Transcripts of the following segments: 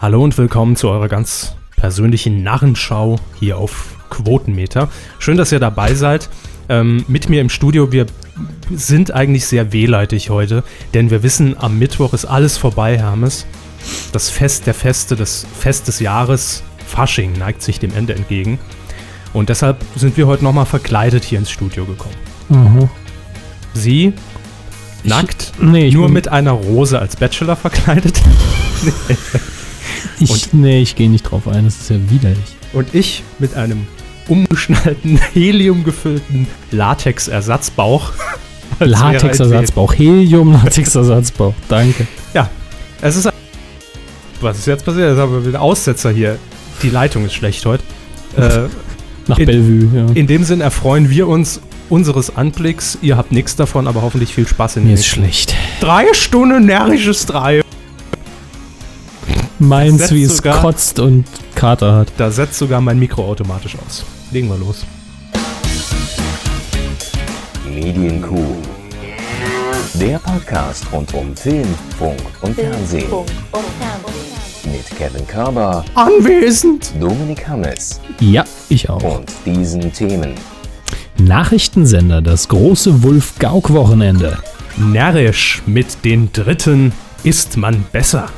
Hallo und willkommen zu eurer ganz persönlichen Narrenschau hier auf Quotenmeter. Schön, dass ihr dabei seid. Ähm, mit mir im Studio, wir sind eigentlich sehr wehleidig heute, denn wir wissen, am Mittwoch ist alles vorbei, Hermes. Das Fest der Feste, das Fest des Jahres, Fasching, neigt sich dem Ende entgegen. Und deshalb sind wir heute nochmal verkleidet hier ins Studio gekommen. Mhm. Sie nackt, Nee, ich nur mit einer Rose als Bachelor verkleidet. Ich, Und- nee, ich gehe nicht drauf ein, das ist ja widerlich. Und ich mit einem umgeschnallten, heliumgefüllten Latex-Ersatzbauch. Latexersatzbauch, Helium, Latexersatzbauch, danke. Baby. Es ist ein Was ist jetzt passiert? Jetzt haben wir wieder Aussetzer hier. Die Leitung ist schlecht heute. Äh, Nach In- Bellevue, ja. in dem Sinn erfreuen wir uns unseres Anblicks. Ihr habt nichts davon, aber hoffentlich viel Spaß in Mir ist schlecht. Drei Stunden närrisches Drei. Meins, wie es sogar- kotzt und Kater hat. Da setzt sogar mein Mikro automatisch aus. Legen wir los. Medienkuh. Der Podcast rund um Film, Funk und Fernsehen. Funk und Fernsehen. Mit Kevin Körber, Anwesend! Dominik Hammes Ja, ich auch. und diesen Themen. Nachrichtensender, das große Wolf-Gauk-Wochenende. Närrisch mit den Dritten ist man besser.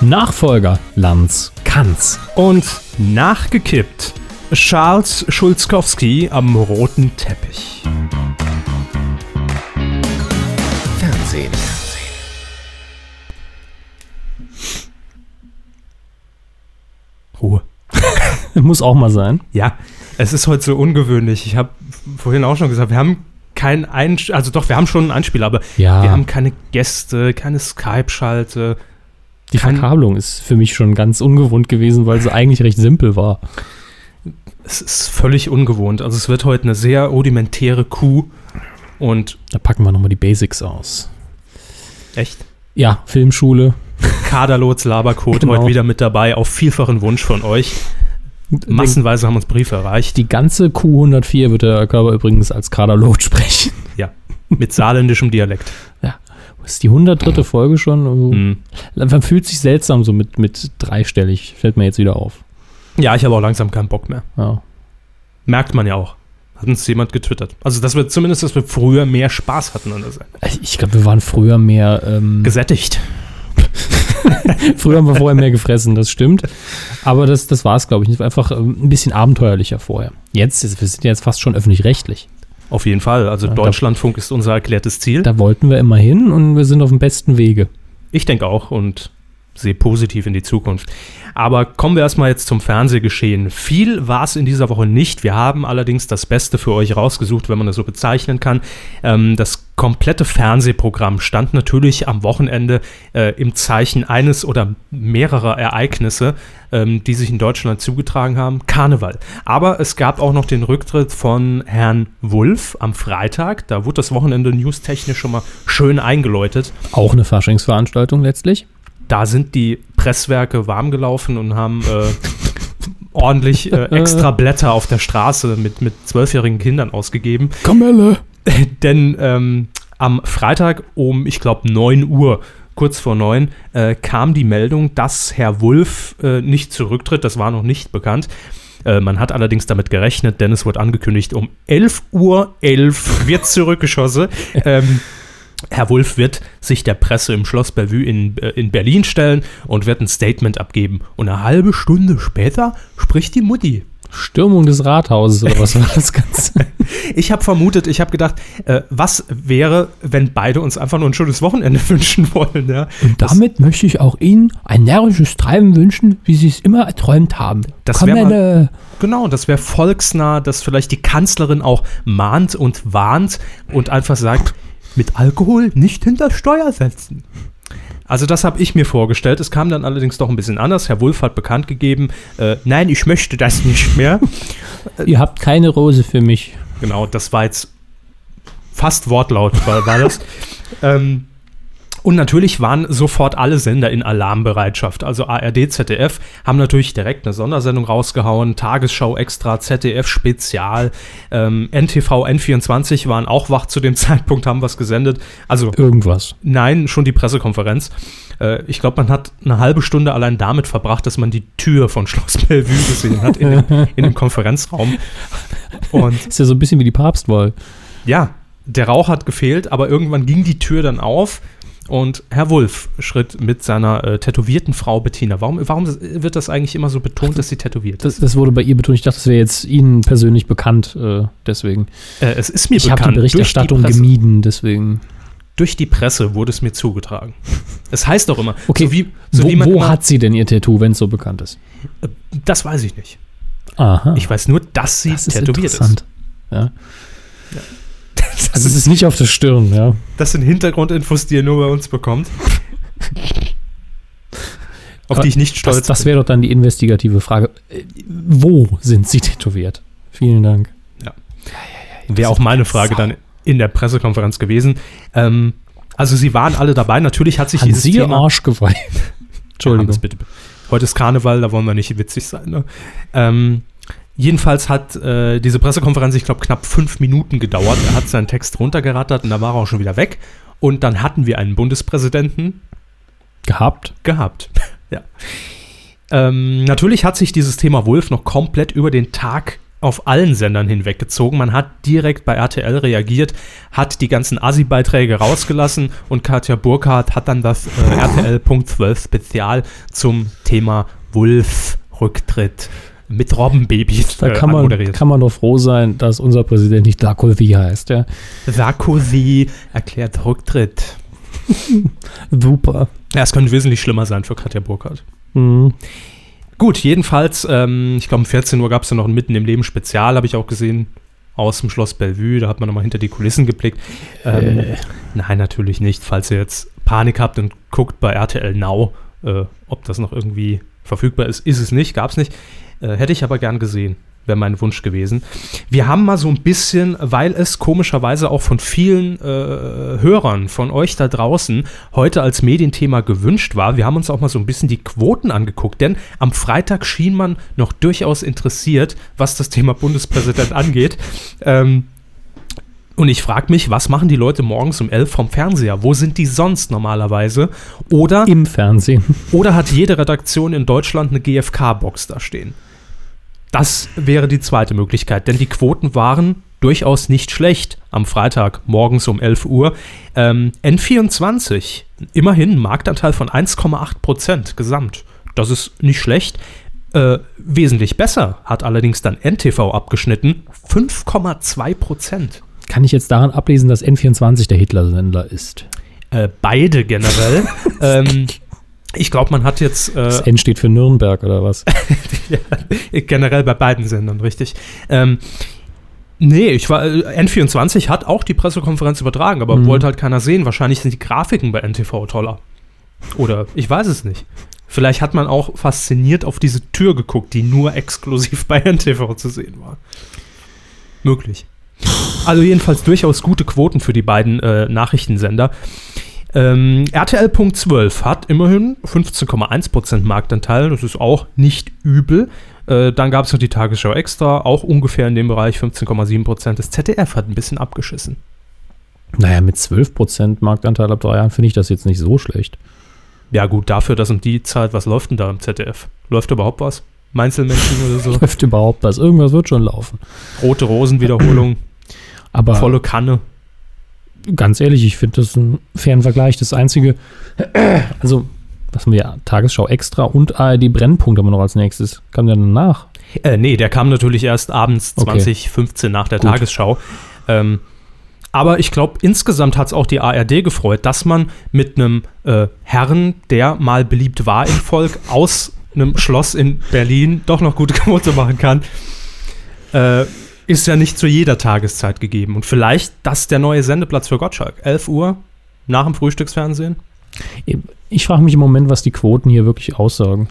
Nachfolger, Lanz, Kanz. Und nachgekippt. Charles Schulzkowski am roten Teppich. Fernsehen. Ruhe. Muss auch mal sein. Ja, es ist heute so ungewöhnlich. Ich habe vorhin auch schon gesagt, wir haben kein Einsch also doch, wir haben schon einen Einspieler, aber Ja. wir haben keine Gäste, keine Skype-Schalte. Die Kein- Verkabelung ist für mich schon ganz ungewohnt gewesen, weil sie eigentlich recht simpel war. Es ist völlig ungewohnt. Also es wird heute eine sehr rudimentäre Kuh. Und Da packen wir nochmal die Basics aus. echt, Ja, Filmschule. Kaderlots Labercode Genau. heute wieder mit dabei, auf vielfachen Wunsch von euch. Massenweise haben uns Briefe erreicht. Die ganze Q104 wird der Körper übrigens als Kaderlot sprechen. Ja, mit saarländischem Dialekt. Das ist die 103. Folge schon. Also, Hm. Man fühlt sich seltsam so mit, mit dreistellig. Fällt mir jetzt wieder auf. Ja, ich habe auch langsam keinen Bock mehr. Ja. Merkt man ja auch. Hat uns jemand getwittert. Also, dass wir zumindest, dass wir früher mehr Spaß hatten an der Seite. Ich glaube, wir waren früher mehr. Ähm, Gesättigt. früher haben wir vorher mehr gefressen, das stimmt. Aber das, das war es, glaube ich. Es war einfach ähm, ein bisschen abenteuerlicher vorher. Jetzt, wir sind ja jetzt fast schon öffentlich-rechtlich. Auf jeden Fall. Also, Ja, da- Deutschlandfunk ist unser erklärtes Ziel. Da wollten wir immer hin und wir sind auf dem besten Wege. Ich denke auch und sehe positiv in die Zukunft. Aber kommen wir erstmal jetzt zum Fernsehgeschehen. Viel war es in dieser Woche nicht. Wir haben allerdings das Beste für euch rausgesucht, wenn man das so bezeichnen kann. Ähm, das komplette Fernsehprogramm stand natürlich am Wochenende äh, im Zeichen eines oder mehrerer Ereignisse, ähm, die sich in Deutschland zugetragen haben. Karneval. Aber es gab auch noch den Rücktritt von Herrn Wulff am Freitag. Da wurde das Wochenende newstechnisch schon mal schön eingeläutet Auch eine Faschingsveranstaltung letztlich. Da sind die Presswerke warm gelaufen und haben äh, ordentlich äh, extra Blätter auf der Straße mit, mit zwölfjährigen Kindern ausgegeben. Kamelle. Denn ähm, am Freitag um, ich glaube, 9 Uhr, kurz vor 9, äh, kam die Meldung, dass Herr Wulff äh, nicht zurücktritt. Das war noch nicht bekannt. Äh, man hat allerdings damit gerechnet, denn es wurde angekündigt, um 11 Uhr 11 wird zurückgeschossen. ähm, Herr Wulff wird sich der Presse im Schloss Bellevue in, äh, in Berlin stellen und wird ein Statement abgeben. Und eine halbe Stunde später spricht die Mutti. Stürmung des Rathauses oder was war das Ganze? Ich habe vermutet, ich habe gedacht, äh, was wäre, wenn beide uns einfach nur ein schönes Wochenende wünschen wollen. Ja? Und damit möchte ich auch Ihnen ein närrisches Treiben wünschen, wie Sie es immer erträumt haben. Das wär Kamelle. Genau, das wäre volksnah, dass vielleicht die Kanzlerin auch mahnt und warnt und einfach sagt, mit Alkohol nicht hinter Steuer setzen. Also das habe ich mir vorgestellt. Es kam dann allerdings doch ein bisschen anders. Herr Wulff hat bekannt gegeben, äh, nein, ich möchte das nicht mehr. Ihr habt keine Rose für mich. Genau, das war jetzt fast Wortlaut, war, war das. ähm, Und natürlich waren sofort alle Sender in Alarmbereitschaft. Also ARD, ZDF haben natürlich direkt eine Sondersendung rausgehauen, Tagesschau extra, ZDF Spezial, ähm, NTV, N24 waren auch wach zu dem Zeitpunkt, haben was gesendet. Also Irgendwas. nein, schon die Pressekonferenz. Äh, ich glaube, man hat eine halbe Stunde allein damit verbracht, dass man die Tür von Schloss Bellevue gesehen hat in dem, in dem Konferenzraum. Und Ist ja so ein bisschen wie die Papstwahl. ja, der Rauch hat gefehlt, aber irgendwann ging die Tür dann auf und Herr Wulff schritt mit seiner äh, tätowierten Frau Bettina. Warum, warum wird das eigentlich immer so betont, dass sie tätowiert Das, ist? das wurde bei ihr betont. Ich dachte, das wäre jetzt Ihnen persönlich bekannt. Äh, deswegen. Äh, es ist mir Ich habe die bekannt. Berichterstattung die gemieden. Deswegen. durch die Presse wurde es mir zugetragen. Es heißt doch immer, Okay, so wie, so wo wie wo immer, hat sie denn ihr Tattoo, wenn es so bekannt ist? das weiß ich nicht. Aha. Ich weiß nur, dass sie das ist tätowiert ist. interessant. Ja. Das, Also es ist nicht auf der Stirn, ja. das sind Hintergrundinfos, die ihr nur bei uns bekommt. Auf die ich nicht stolz Das, das bin. wäre doch dann die investigative Frage. Äh, Wo sind sie tätowiert? Vielen Dank. Wäre auch meine Frage dann in der Pressekonferenz gewesen. Ähm, also sie waren alle dabei. Natürlich hat sich An dieses Sie Thema... Arschgeweih. Entschuldigung. Hannes, bitte. Heute ist Karneval, da wollen wir nicht witzig sein. Ne? Ähm, jedenfalls hat äh, diese Pressekonferenz, ich glaube, knapp fünf Minuten gedauert. Er hat seinen Text runtergerattert und da war er auch schon wieder weg. Und dann hatten wir einen Bundespräsidenten Gehabt. gehabt. ja. Ähm, natürlich hat sich dieses Thema Wolf noch komplett über den Tag auf allen Sendern hinweggezogen. Man hat direkt bei RTL reagiert, hat die ganzen Asi-Beiträge rausgelassen und Katja Burkhardt hat dann das äh, RTL Punkt 12 Spezial zum Thema Wolf-Rücktritt mit Robbenbabys Da äh, kann man, anmoderiert. kann man doch froh sein, dass unser Präsident nicht Sarkozy heißt. Ja. Sarkozy erklärt Rücktritt. Super. Ja, es könnte wesentlich schlimmer sein für Katja Burkhardt. Mhm. Gut, jedenfalls, ähm, ich glaube, um 14 Uhr gab es ja noch ein Mitten im Leben Spezial, habe ich auch gesehen, aus dem Schloss Bellevue. Da hat man nochmal hinter die Kulissen geblickt. Ähm, Äh. Nein, natürlich nicht. Falls ihr jetzt Panik habt und guckt bei RTL Now, äh, ob das noch irgendwie verfügbar ist, ist es nicht, gab es nicht. Äh, hätte ich aber gern gesehen. Wäre mein Wunsch gewesen. Wir haben mal so ein bisschen, weil es komischerweise auch von vielen äh, Hörern von euch da draußen heute als Medienthema gewünscht war, wir haben uns auch mal so ein bisschen die Quoten angeguckt, denn am Freitag schien man noch durchaus interessiert, was das Thema Bundespräsident angeht. Ähm, und ich frage mich, was machen die Leute morgens um 11 vom Fernseher? Wo sind die sonst normalerweise? Oder, Im Fernsehen. oder hat jede Redaktion in Deutschland eine GFK-Box da stehen? Das wäre die zweite Möglichkeit, denn die Quoten waren durchaus nicht schlecht am Freitag morgens um 11 Uhr. Ähm, N24, immerhin Marktanteil von 1,8 Prozent gesamt. Das ist nicht schlecht. Äh, wesentlich besser hat allerdings dann NTV abgeschnitten. 5,2 Prozent. Kann ich jetzt daran ablesen, dass N24 der Hitler-Sender ist? Äh, beide generell. ähm, ich glaube, man hat jetzt Das äh, N steht für Nürnberg oder was? ja, generell bei beiden Sendern, richtig. Ähm, nee, ich war, äh, N24 hat auch die Pressekonferenz übertragen, aber Mhm. wollte halt keiner sehen. Wahrscheinlich sind die Grafiken bei NTV toller. Oder ich weiß es nicht. Vielleicht hat man auch fasziniert auf diese Tür geguckt, die nur exklusiv bei NTV zu sehen war. Möglich. Also jedenfalls durchaus gute Quoten für die beiden äh, Nachrichtensender. Ähm, RTL.12 hat immerhin 15,1% Marktanteil. Das ist auch nicht übel. Äh, dann gab es noch die Tagesschau Extra, auch ungefähr in dem Bereich 15,7%. Das ZDF hat ein bisschen abgeschissen. Naja, mit 12% Marktanteil ab drei Jahren finde ich das jetzt nicht so schlecht. Ja, gut, dafür, dass um die Zeit, was läuft denn da im ZDF? Läuft überhaupt was? Meinzelmännchen oder so? Läuft überhaupt was. Irgendwas wird schon laufen. Rote Rosen-Wiederholung, Aber volle Kanne. ganz ehrlich, ich finde das einen fairen Vergleich. Das einzige, also, was haben wir? Tagesschau extra und ARD Brennpunkt haben wir noch als nächstes. Kam der danach? Äh, nee, der kam natürlich erst abends Okay. 2015 nach der Gut. Tagesschau. Ähm, aber ich glaube, insgesamt hat es auch die ARD gefreut, dass man mit einem äh, Herrn, der mal beliebt war im Volk, aus einem Schloss in Berlin doch noch gute Quote machen kann. Äh, ist ja nicht zu jeder Tageszeit gegeben. Und vielleicht das der neue Sendeplatz für Gottschalk. 11 Uhr nach dem Frühstücksfernsehen. Ich frage mich im Moment, was die Quoten hier wirklich aussagen.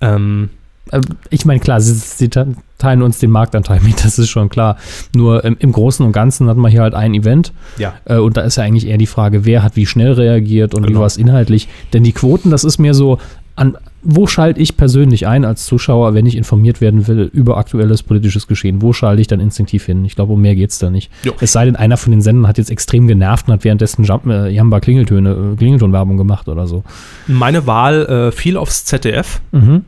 Ähm, Äh, Ich meine, klar, sie, sie te- teilen uns den Marktanteil mit, das ist schon klar. Nur ähm, im Großen und Ganzen hat man hier halt ein Event Ja. äh, und da ist ja eigentlich eher die Frage, wer hat wie schnell reagiert und wie Genau. war es inhaltlich. Denn die Quoten, das ist mir so, an wo schalte ich persönlich ein als Zuschauer, wenn ich informiert werden will über aktuelles politisches Geschehen? Wo schalte ich dann instinktiv hin? Ich glaube, um mehr geht es da nicht. Jo. Es sei denn, einer von den Sendern hat jetzt extrem genervt und hat währenddessen Jump, äh, Jamba Klingeltöne, äh, Klingeltonwerbung gemacht oder so. Meine Wahl äh, fiel aufs ZDF. Mhm.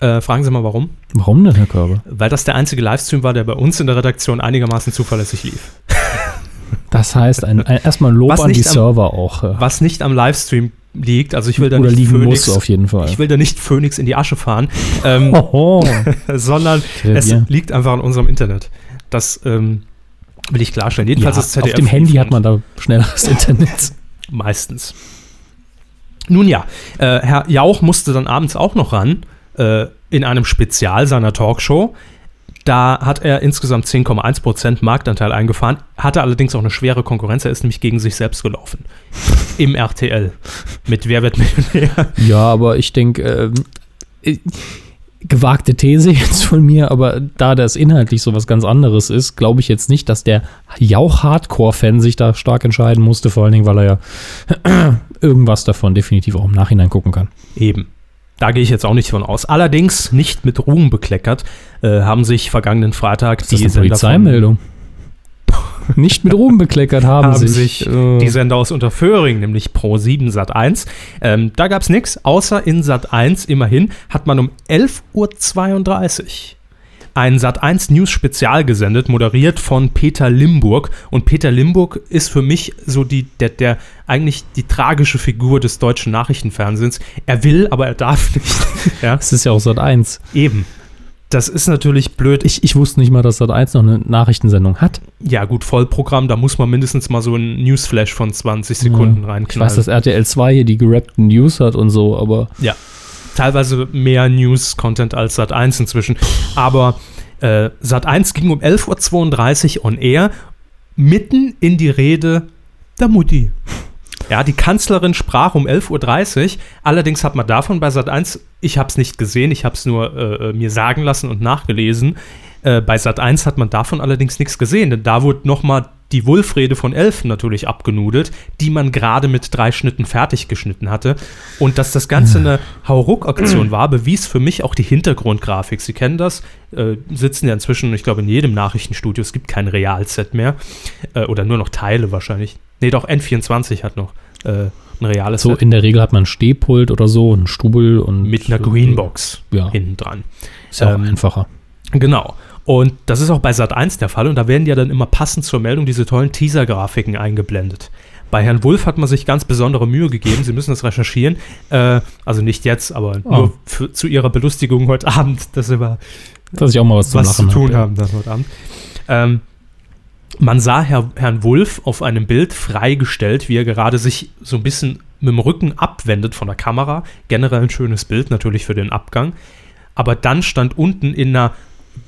Äh, fragen Sie mal warum? Warum denn, Herr Körber? Weil das der einzige Livestream war, der bei uns in der Redaktion einigermaßen zuverlässig lief. Das heißt, ein, ein, erstmal ein Lob an die am- Server auch. Äh, Was nicht am Livestream liegt, also ich will da oder nicht liegen Phoenix, muss auf jeden Fall. ich will da nicht Phoenix in die Asche fahren, ähm, sondern es Revier. liegt einfach an unserem Internet. Das ähm, will ich klarstellen. ja, Jedenfalls das ZDF. auf dem Handy hat man da schnelleres Internet. Meistens. Nun ja, äh, Herr Jauch musste dann abends auch noch ran, äh, in einem Spezial seiner Talkshow. Da hat er insgesamt 10,1% Marktanteil eingefahren, hatte allerdings auch eine schwere Konkurrenz. Er ist nämlich gegen sich selbst gelaufen. Im RTL. Mit Wer wird Millionär? Ja, aber ich denke, ähm, äh, gewagte These jetzt von mir, aber da das inhaltlich so was ganz anderes ist, glaube ich jetzt nicht, dass der Jauch-Hardcore-Fan sich da stark entscheiden musste, vor allen Dingen, weil er ja irgendwas davon definitiv auch im Nachhinein gucken kann. Eben. Da gehe ich jetzt auch nicht von aus. Allerdings nicht mit Ruhm bekleckert, äh, haben sich vergangenen Freitag Das ist die eine Sender von- Polizeimeldung. Nicht mit Ruhm bekleckert haben, haben sich, sich äh, die Sender aus Unterföhring, nämlich Pro7 Sat 1. Ähm, da gab es nichts, außer in Sat 1 immerhin hat man um 11.32 Uhr ein Sat 1 News Spezial gesendet, moderiert von Peter Limburg. Und Peter Limburg ist für mich so die, der, der eigentlich die tragische Figur des deutschen Nachrichtenfernsehens. Er will, aber er darf nicht. ja, es ist ja auch Sat 1. eben. Das ist natürlich blöd. Ich, ich wusste nicht mal, dass Sat 1 noch eine Nachrichtensendung hat. Ja, gut, Vollprogramm, da muss man mindestens mal so ein Newsflash von 20 Sekunden Ja. Ich reinknallen. weiß, dass RTL 2 hier die gerappten News hat und so, aber Ja. Teilweise mehr News-Content als Sat 1 inzwischen. Aber äh, Sat 1 ging um 11.32 Uhr on air, mitten in die Rede der Mutti. Ja, die Kanzlerin sprach um 11.30 Uhr. Allerdings hat man davon bei Sat 1, ich habe es nicht gesehen, ich habe es nur äh, äh, mir sagen lassen und nachgelesen. Äh, bei Sat 1 hat man davon allerdings nichts gesehen, denn da wurde nochmal die Wulfrede von Elfen natürlich abgenudelt, die man gerade mit drei Schnitten fertig geschnitten hatte. Und dass das Ganze eine Hauruck-Aktion war, bewies für mich auch die Hintergrundgrafik. Sie kennen das, äh, sitzen ja inzwischen, ich glaube, in jedem Nachrichtenstudio. Es gibt kein Realset mehr. Äh, oder nur noch Teile wahrscheinlich. Nee, doch, N24 hat noch äh, ein reales so Set in der Regel hat man ein Stehpult oder so, einen Stuhl und mit einer Greenbox Ja. hinten dran. Ist ja auch Ähm, einfacher. Genau. Und das ist auch bei Sat 1 der Fall. Und da werden ja dann immer passend zur Meldung diese tollen Teaser-Grafiken eingeblendet. Bei Herrn Wulff hat man sich ganz besondere Mühe gegeben. Sie müssen das recherchieren. Äh, also nicht jetzt, aber Oh. nur für, zu Ihrer Belustigung heute Abend, dass Sie mal Dass ich auch mal was was zu tun haben dann heute Abend. Ähm, man sah Herr, Herrn Wulff auf einem Bild freigestellt, wie er gerade sich so ein bisschen mit dem Rücken abwendet von der Kamera. Generell ein schönes Bild natürlich für den Abgang. Aber dann stand unten in einer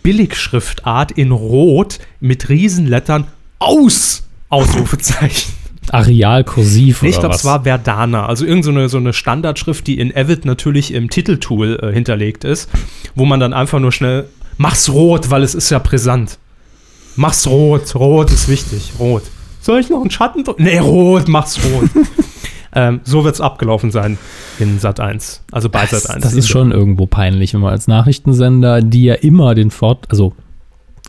Billigschriftart in Rot mit Riesenlettern aus Ausrufezeichen. Areal kursiv Nee, ich oder glaube, es war Verdana. Also irgendeine so eine, so eine Standardschrift, die in Avid natürlich im Titeltool äh, hinterlegt ist, wo man dann einfach nur schnell mach's rot, weil es ist ja brisant. Mach's rot, rot ist wichtig, rot. Soll ich noch einen Schatten drücken? Nee, rot, mach's rot. Ähm, so wird's abgelaufen sein in Sat 1, also bei das, Sat 1. das ist schon irgendwo peinlich, wenn man als Nachrichtensender, die ja immer den Vorteil, also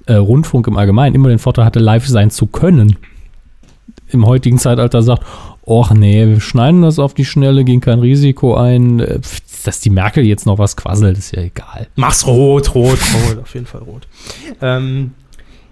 äh, Rundfunk im Allgemeinen, immer den Vorteil hatte, live sein zu können, im heutigen Zeitalter sagt, och nee, wir schneiden das auf die Schnelle, gehen kein Risiko ein, äh, dass die Merkel jetzt noch was quasselt, ist ja egal. Mach's rot, rot, rot, auf jeden Fall rot. Ähm,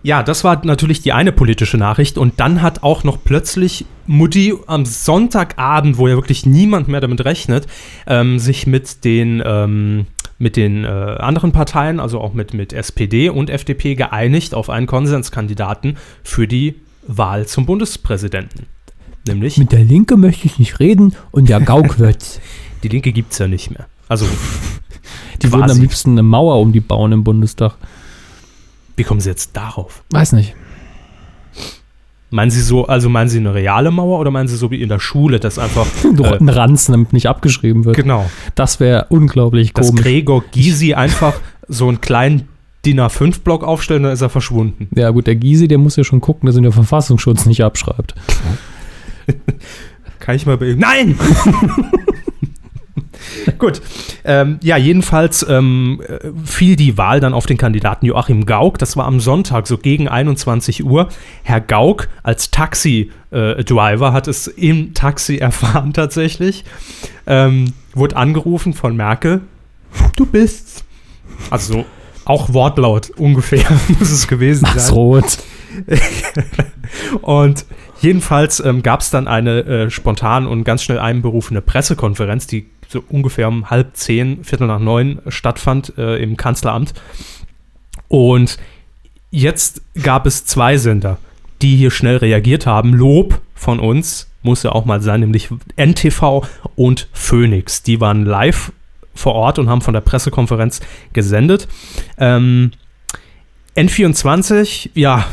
ja, das war natürlich die eine politische Nachricht. Und dann hat auch noch plötzlich Mutti am Sonntagabend, wo ja wirklich niemand mehr damit rechnet, ähm, sich mit den, ähm, mit den äh, anderen Parteien, also auch mit, mit SPD und FDP, geeinigt auf einen Konsenskandidaten für die Wahl zum Bundespräsidenten. Nämlich, Mit der Linke möchte ich nicht reden und der Gauk wird. die Linke gibt es ja nicht mehr. Also, Die würden am Quasi. liebsten eine Mauer um die bauen im Bundestag. Wie kommen sie jetzt darauf? Weiß nicht. Meinen Sie so, also meinen Sie eine reale Mauer oder meinen Sie so wie in der Schule, dass einfach äh, einen Ranzen, damit nicht abgeschrieben wird. genau, Das wäre unglaublich dass komisch. Gregor Gysi einfach so einen kleinen DIN A5-Block aufstellen, dann ist er verschwunden. Ja, gut, der Gysi, der muss ja schon gucken, dass ihn der Verfassungsschutz nicht abschreibt. Kann ich mal bei ihm. Nein! Gut. Ähm, ja, jedenfalls ähm, äh, fiel die Wahl dann auf den Kandidaten Joachim Gauck. Das war am Sonntag, so gegen 21 Uhr. Herr Gauck als Taxi-Driver hat es im Taxi erfahren tatsächlich. Ähm, wurde angerufen von Merkel. Du bist. Also so auch Wortlaut ungefähr muss es gewesen Max sein. Roth. Und jedenfalls ähm, gab es dann eine äh, spontan und ganz schnell einberufene Pressekonferenz, die so ungefähr um halb zehn, Viertel nach neun stattfand äh, im Kanzleramt. Und jetzt gab es zwei Sender, die hier schnell reagiert haben. Lob von uns, muss ja auch mal sein, nämlich NTV und Phoenix. Die waren live vor Ort und haben von der Pressekonferenz gesendet. Ähm, N24, ja,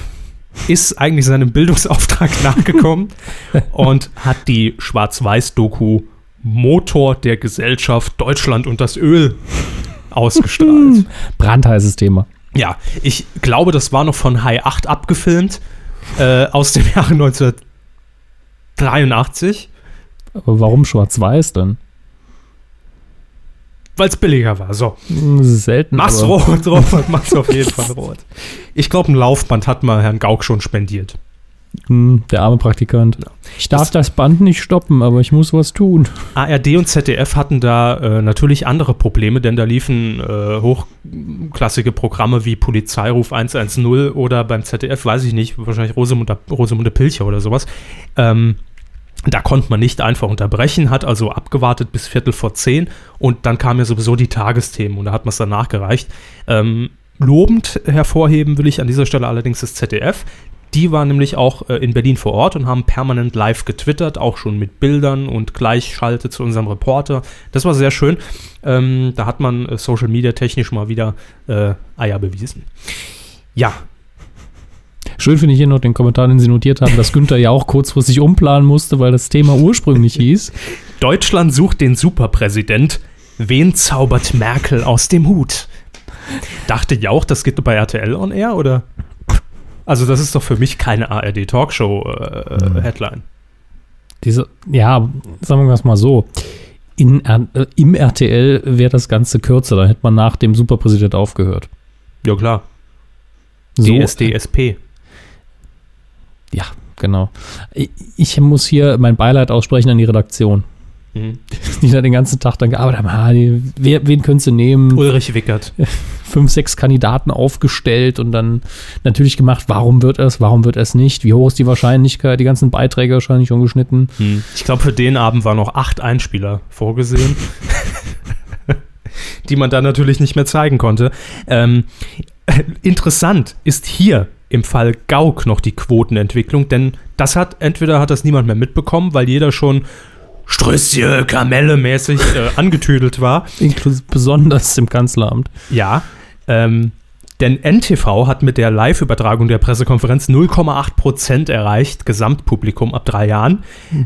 ist eigentlich seinem Bildungsauftrag nachgekommen und hat die Schwarz-Weiß-Doku Motor der Gesellschaft Deutschland und das Öl ausgestrahlt. Brandheißes Thema. ja, ich glaube, das war noch von High 8 abgefilmt, äh, aus dem Jahre 1983, Aber warum schwarz-weiß denn? weil es billiger war. So, Hm, selten. mach's rot, rot, mach's auf jeden Fall rot. Ich glaube, ein Laufband hat mal Herrn Gauck schon spendiert. Hm, der arme Praktikant. Ich darf das, Band nicht stoppen, aber ich muss was tun. ARD und ZDF hatten da äh, natürlich andere Probleme, denn da liefen äh, hochklassige Programme wie Polizeiruf 110 oder beim ZDF, weiß ich nicht, wahrscheinlich Rosamunde, Rosamunde Pilcher oder sowas. Ähm, da konnte man nicht einfach unterbrechen, hat also abgewartet bis Viertel vor zehn und dann kamen ja sowieso die Tagesthemen und da hat man es dann nachgereicht. Ähm, lobend hervorheben will ich an dieser Stelle allerdings das ZDF. Die waren nämlich auch äh, in Berlin vor Ort und haben permanent live getwittert, auch schon mit Bildern und Gleichschalte zu unserem Reporter. Das war sehr schön. Ähm, da hat man äh, Social Media technisch mal wieder äh, Eier bewiesen. Ja, Schön finde ich hier noch den Kommentar, den Sie notiert haben, dass Günther ja auch kurzfristig umplanen musste, weil das Thema ursprünglich hieß. Deutschland sucht den Superpräsident. Wen zaubert Merkel aus dem Hut? Dachte ja auch, das geht bei RTL on Air, oder? Also, das ist doch für mich keine ARD-Talkshow-Headline. Diese, ja, sagen wir es mal so. In, äh, Im RTL wäre das Ganze kürzer, dann hätte man nach dem Superpräsident aufgehört. ja, klar. So, DSDSP. Ja, genau. Ich, ich muss hier mein Beileid aussprechen an die Redaktion, Mhm. die da den ganzen Tag dann gearbeitet haben. Die, wer, wen könntest du nehmen? Ulrich Wickert. Fünf, sechs Kandidaten aufgestellt und dann natürlich gemacht, warum wird es, warum wird es nicht, wie hoch ist die Wahrscheinlichkeit, die ganzen Beiträge wahrscheinlich schon geschnitten. Ich glaube, für den Abend waren noch acht Einspieler vorgesehen, die man dann natürlich nicht mehr zeigen konnte. Ähm, interessant ist hier im Fall Gauck noch die Quotenentwicklung, denn das hat entweder hat das niemand mehr mitbekommen, weil jeder schon Strösschen, Kamelle mäßig äh, angetüdelt war. Inklusive besonders im Kanzleramt. Ja, ähm, denn NTV hat mit der Live-Übertragung der Pressekonferenz 0,8% erreicht, Gesamtpublikum ab drei Jahren.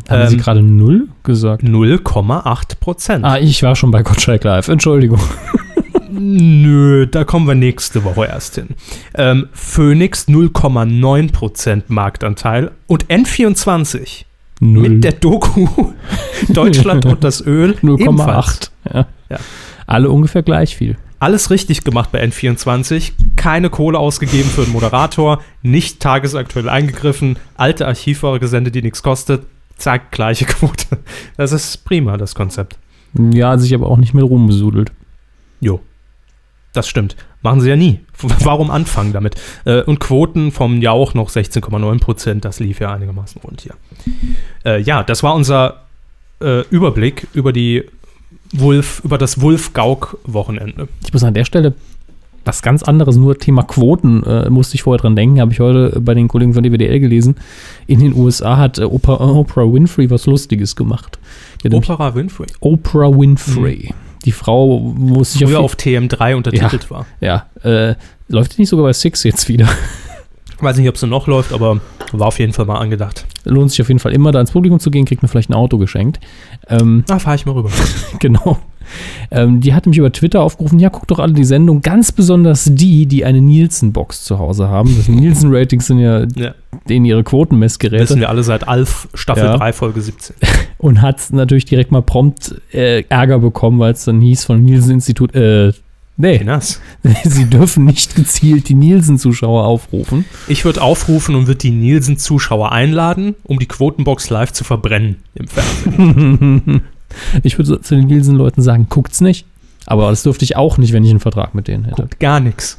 Haben Sie Ähm, gerade null gesagt? 0,8%. Ah, ich war schon bei Gottschalk Live. Entschuldigung. Nö, da kommen wir nächste Woche erst hin. Ähm, Phoenix 0,9% Marktanteil und N24 Null. mit der Doku Deutschland und das Öl ebenfalls. 0,8. Ja. Ja. Alle ungefähr gleich viel. Alles richtig gemacht bei N24. Keine Kohle ausgegeben für einen Moderator, nicht tagesaktuell eingegriffen, alte Archivware gesendet, die nichts kostet. Zack, gleiche Quote. Das ist prima, das Konzept. Ja, sich aber auch nicht mit Ruhm besudelt. Jo. Das stimmt. Machen sie ja nie. Warum anfangen damit? Äh, und Quoten vom Jauch noch 16,9 Prozent. Das lief ja einigermaßen rund hier. Äh, ja, das war unser äh, Überblick über die Wulf, über das Wulf-Gauk-Wochenende. Ich muss an der Stelle was ganz anderes, nur Thema Quoten, äh, musste ich vorher dran denken, habe ich heute bei den Kollegen von DWDL gelesen. In den USA hat äh, Oprah, Oprah Winfrey was Lustiges gemacht. Oprah Winfrey. Oprah Winfrey. Die Frau, es sich Früher auf, auf TM3 untertitelt war. ja, äh, läuft die nicht sogar bei Six jetzt wieder? Weiß nicht, ob sie noch läuft, aber war auf jeden Fall mal angedacht. Lohnt sich auf jeden Fall immer, da ins Publikum zu gehen, kriegt man vielleicht ein Auto geschenkt. Ähm, Na, fahre ich mal rüber. genau. Ähm, die hat mich über Twitter aufgerufen, ja, guckt doch alle die Sendung, ganz besonders die, die eine Nielsen-Box zu Hause haben. Das Nielsen-Ratings sind ja Ja. denen ihre Quotenmessgeräte. Wissen wir alle seit Alf Staffel Ja. 3, Folge 17. und hat natürlich direkt mal prompt äh, Ärger bekommen, weil es dann hieß vom Nielsen-Institut, äh, nee, Nass. sie dürfen nicht gezielt die Nielsen-Zuschauer aufrufen. Ich würde aufrufen und würde die Nielsen-Zuschauer einladen, um die Quotenbox live zu verbrennen im Fernsehen. Ich würde zu den Nielsen-Leuten sagen, guckt's nicht. Aber das dürfte ich auch nicht, wenn ich einen Vertrag mit denen hätte. Guckt gar nichts.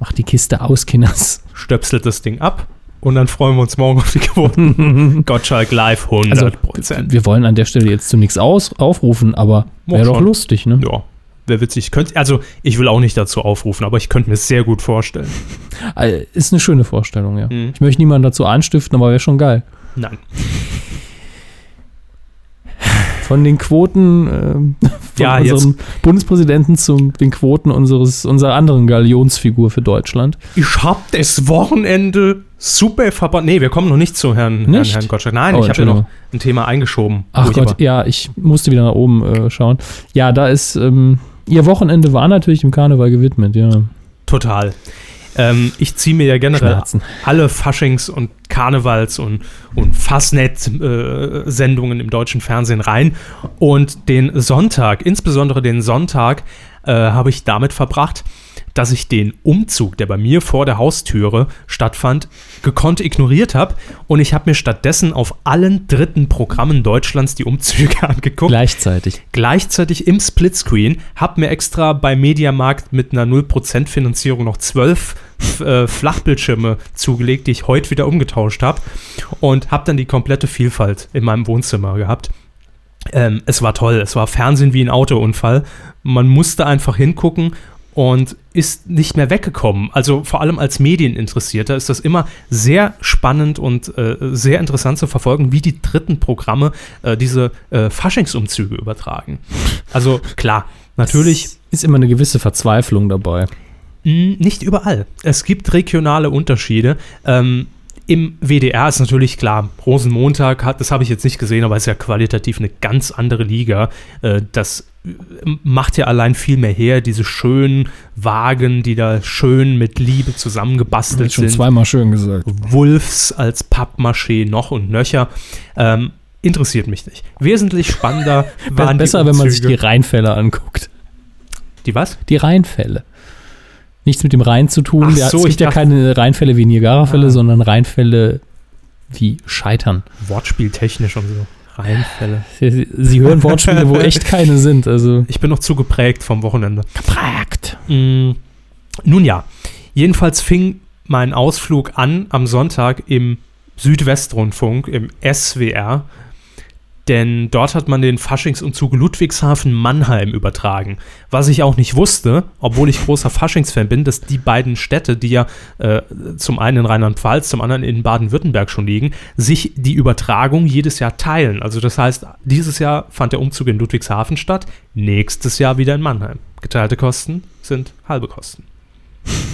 Mach die Kiste aus, Kinders. Stöpselt das Ding ab und dann freuen wir uns morgen auf die Quoten. Gottschalk live 100 Also, Prozent. wir wollen an der Stelle jetzt zu nichts aus, aufrufen, aber wäre Doch lustig, ne? ja, wäre witzig. Ich Könnt, also, ich will auch nicht dazu aufrufen, aber ich könnte mir sehr gut vorstellen. Äh, Ist eine schöne Vorstellung, ja. Mhm. Ich möchte niemanden dazu anstiften, aber wäre schon geil. Nein. Von den Quoten ähm, von Ja, unserem Bundespräsidenten zu den Quoten unseres, unserer anderen Galionsfigur für Deutschland. Ich hab das Wochenende super verbannt. Nee, wir kommen noch nicht zu Herrn, Herrn, Nicht? Herrn Gottschalk. Nein, Oh, ich habe ja noch ein Thema eingeschoben. Ach Gott, aber- ja, ich musste wieder nach oben äh, schauen. Ja, da ist, ähm, ihr Wochenende war natürlich dem Karneval gewidmet, ja. Total. Ähm, ich ziehe mir ja generell Schmerzen. alle Faschings- und Karnevals- und, und Fastnet-Sendungen im deutschen Fernsehen rein. Und den Sonntag, insbesondere den Sonntag, äh, habe ich damit verbracht, dass ich den Umzug, der bei mir vor der Haustüre stattfand, gekonnt ignoriert habe. Und ich habe mir stattdessen auf allen dritten Programmen Deutschlands die Umzüge angeguckt Gleichzeitig. gleichzeitig im Splitscreen, hab mir extra bei Mediamarkt mit einer 0% Finanzierung noch zwölf äh, Flachbildschirme zugelegt, die ich heute wieder umgetauscht habe und habe dann die komplette Vielfalt in meinem Wohnzimmer gehabt. Ähm, es war toll, es war Fernsehen wie ein Autounfall. Man musste einfach hingucken und ist nicht mehr weggekommen. Also vor allem als Medieninteressierter ist das immer sehr spannend und äh, sehr interessant zu verfolgen, wie die dritten Programme äh, diese äh, Faschingsumzüge übertragen. Also klar, natürlich Es ist immer eine gewisse Verzweiflung dabei. nicht überall. Es gibt regionale Unterschiede. Ähm, Im WDR ist natürlich klar, Rosenmontag hat, das habe ich jetzt nicht gesehen, aber ist ja qualitativ eine ganz andere Liga. Äh, das macht ja allein viel mehr her, diese schönen Wagen, die da schön mit Liebe zusammengebastelt sind. zweimal schön gesagt. Wolfs als Pappmaché noch und nöcher. Ähm, interessiert mich nicht. Wesentlich spannender waren Besser, die wenn man sich die. Rheinfälle anguckt. die was? Die Rheinfälle. Nichts mit dem Rhein zu tun. Ach so, es ich gibt ja keine Rheinfälle wie Niagara-Fälle, Ah. sondern Rheinfälle wie Scheitern. Wortspieltechnisch und so. Reinfälle. Sie, Sie hören Wortspiele, wo echt keine sind. Also Ich bin noch zu geprägt vom Wochenende. geprägt. Mm, nun ja, jedenfalls fing mein Ausflug an am Sonntag im Südwestrundfunk, im SWR, denn dort hat man den Faschingsumzug Ludwigshafen-Mannheim übertragen. Was ich auch nicht wusste, obwohl ich großer Faschingsfan bin, dass die beiden Städte, die ja äh, zum einen in Rheinland-Pfalz, zum anderen in Baden-Württemberg schon liegen, sich die Übertragung jedes Jahr teilen. Also das heißt, dieses Jahr fand der Umzug in Ludwigshafen statt, nächstes Jahr wieder in Mannheim. Geteilte Kosten sind halbe Kosten.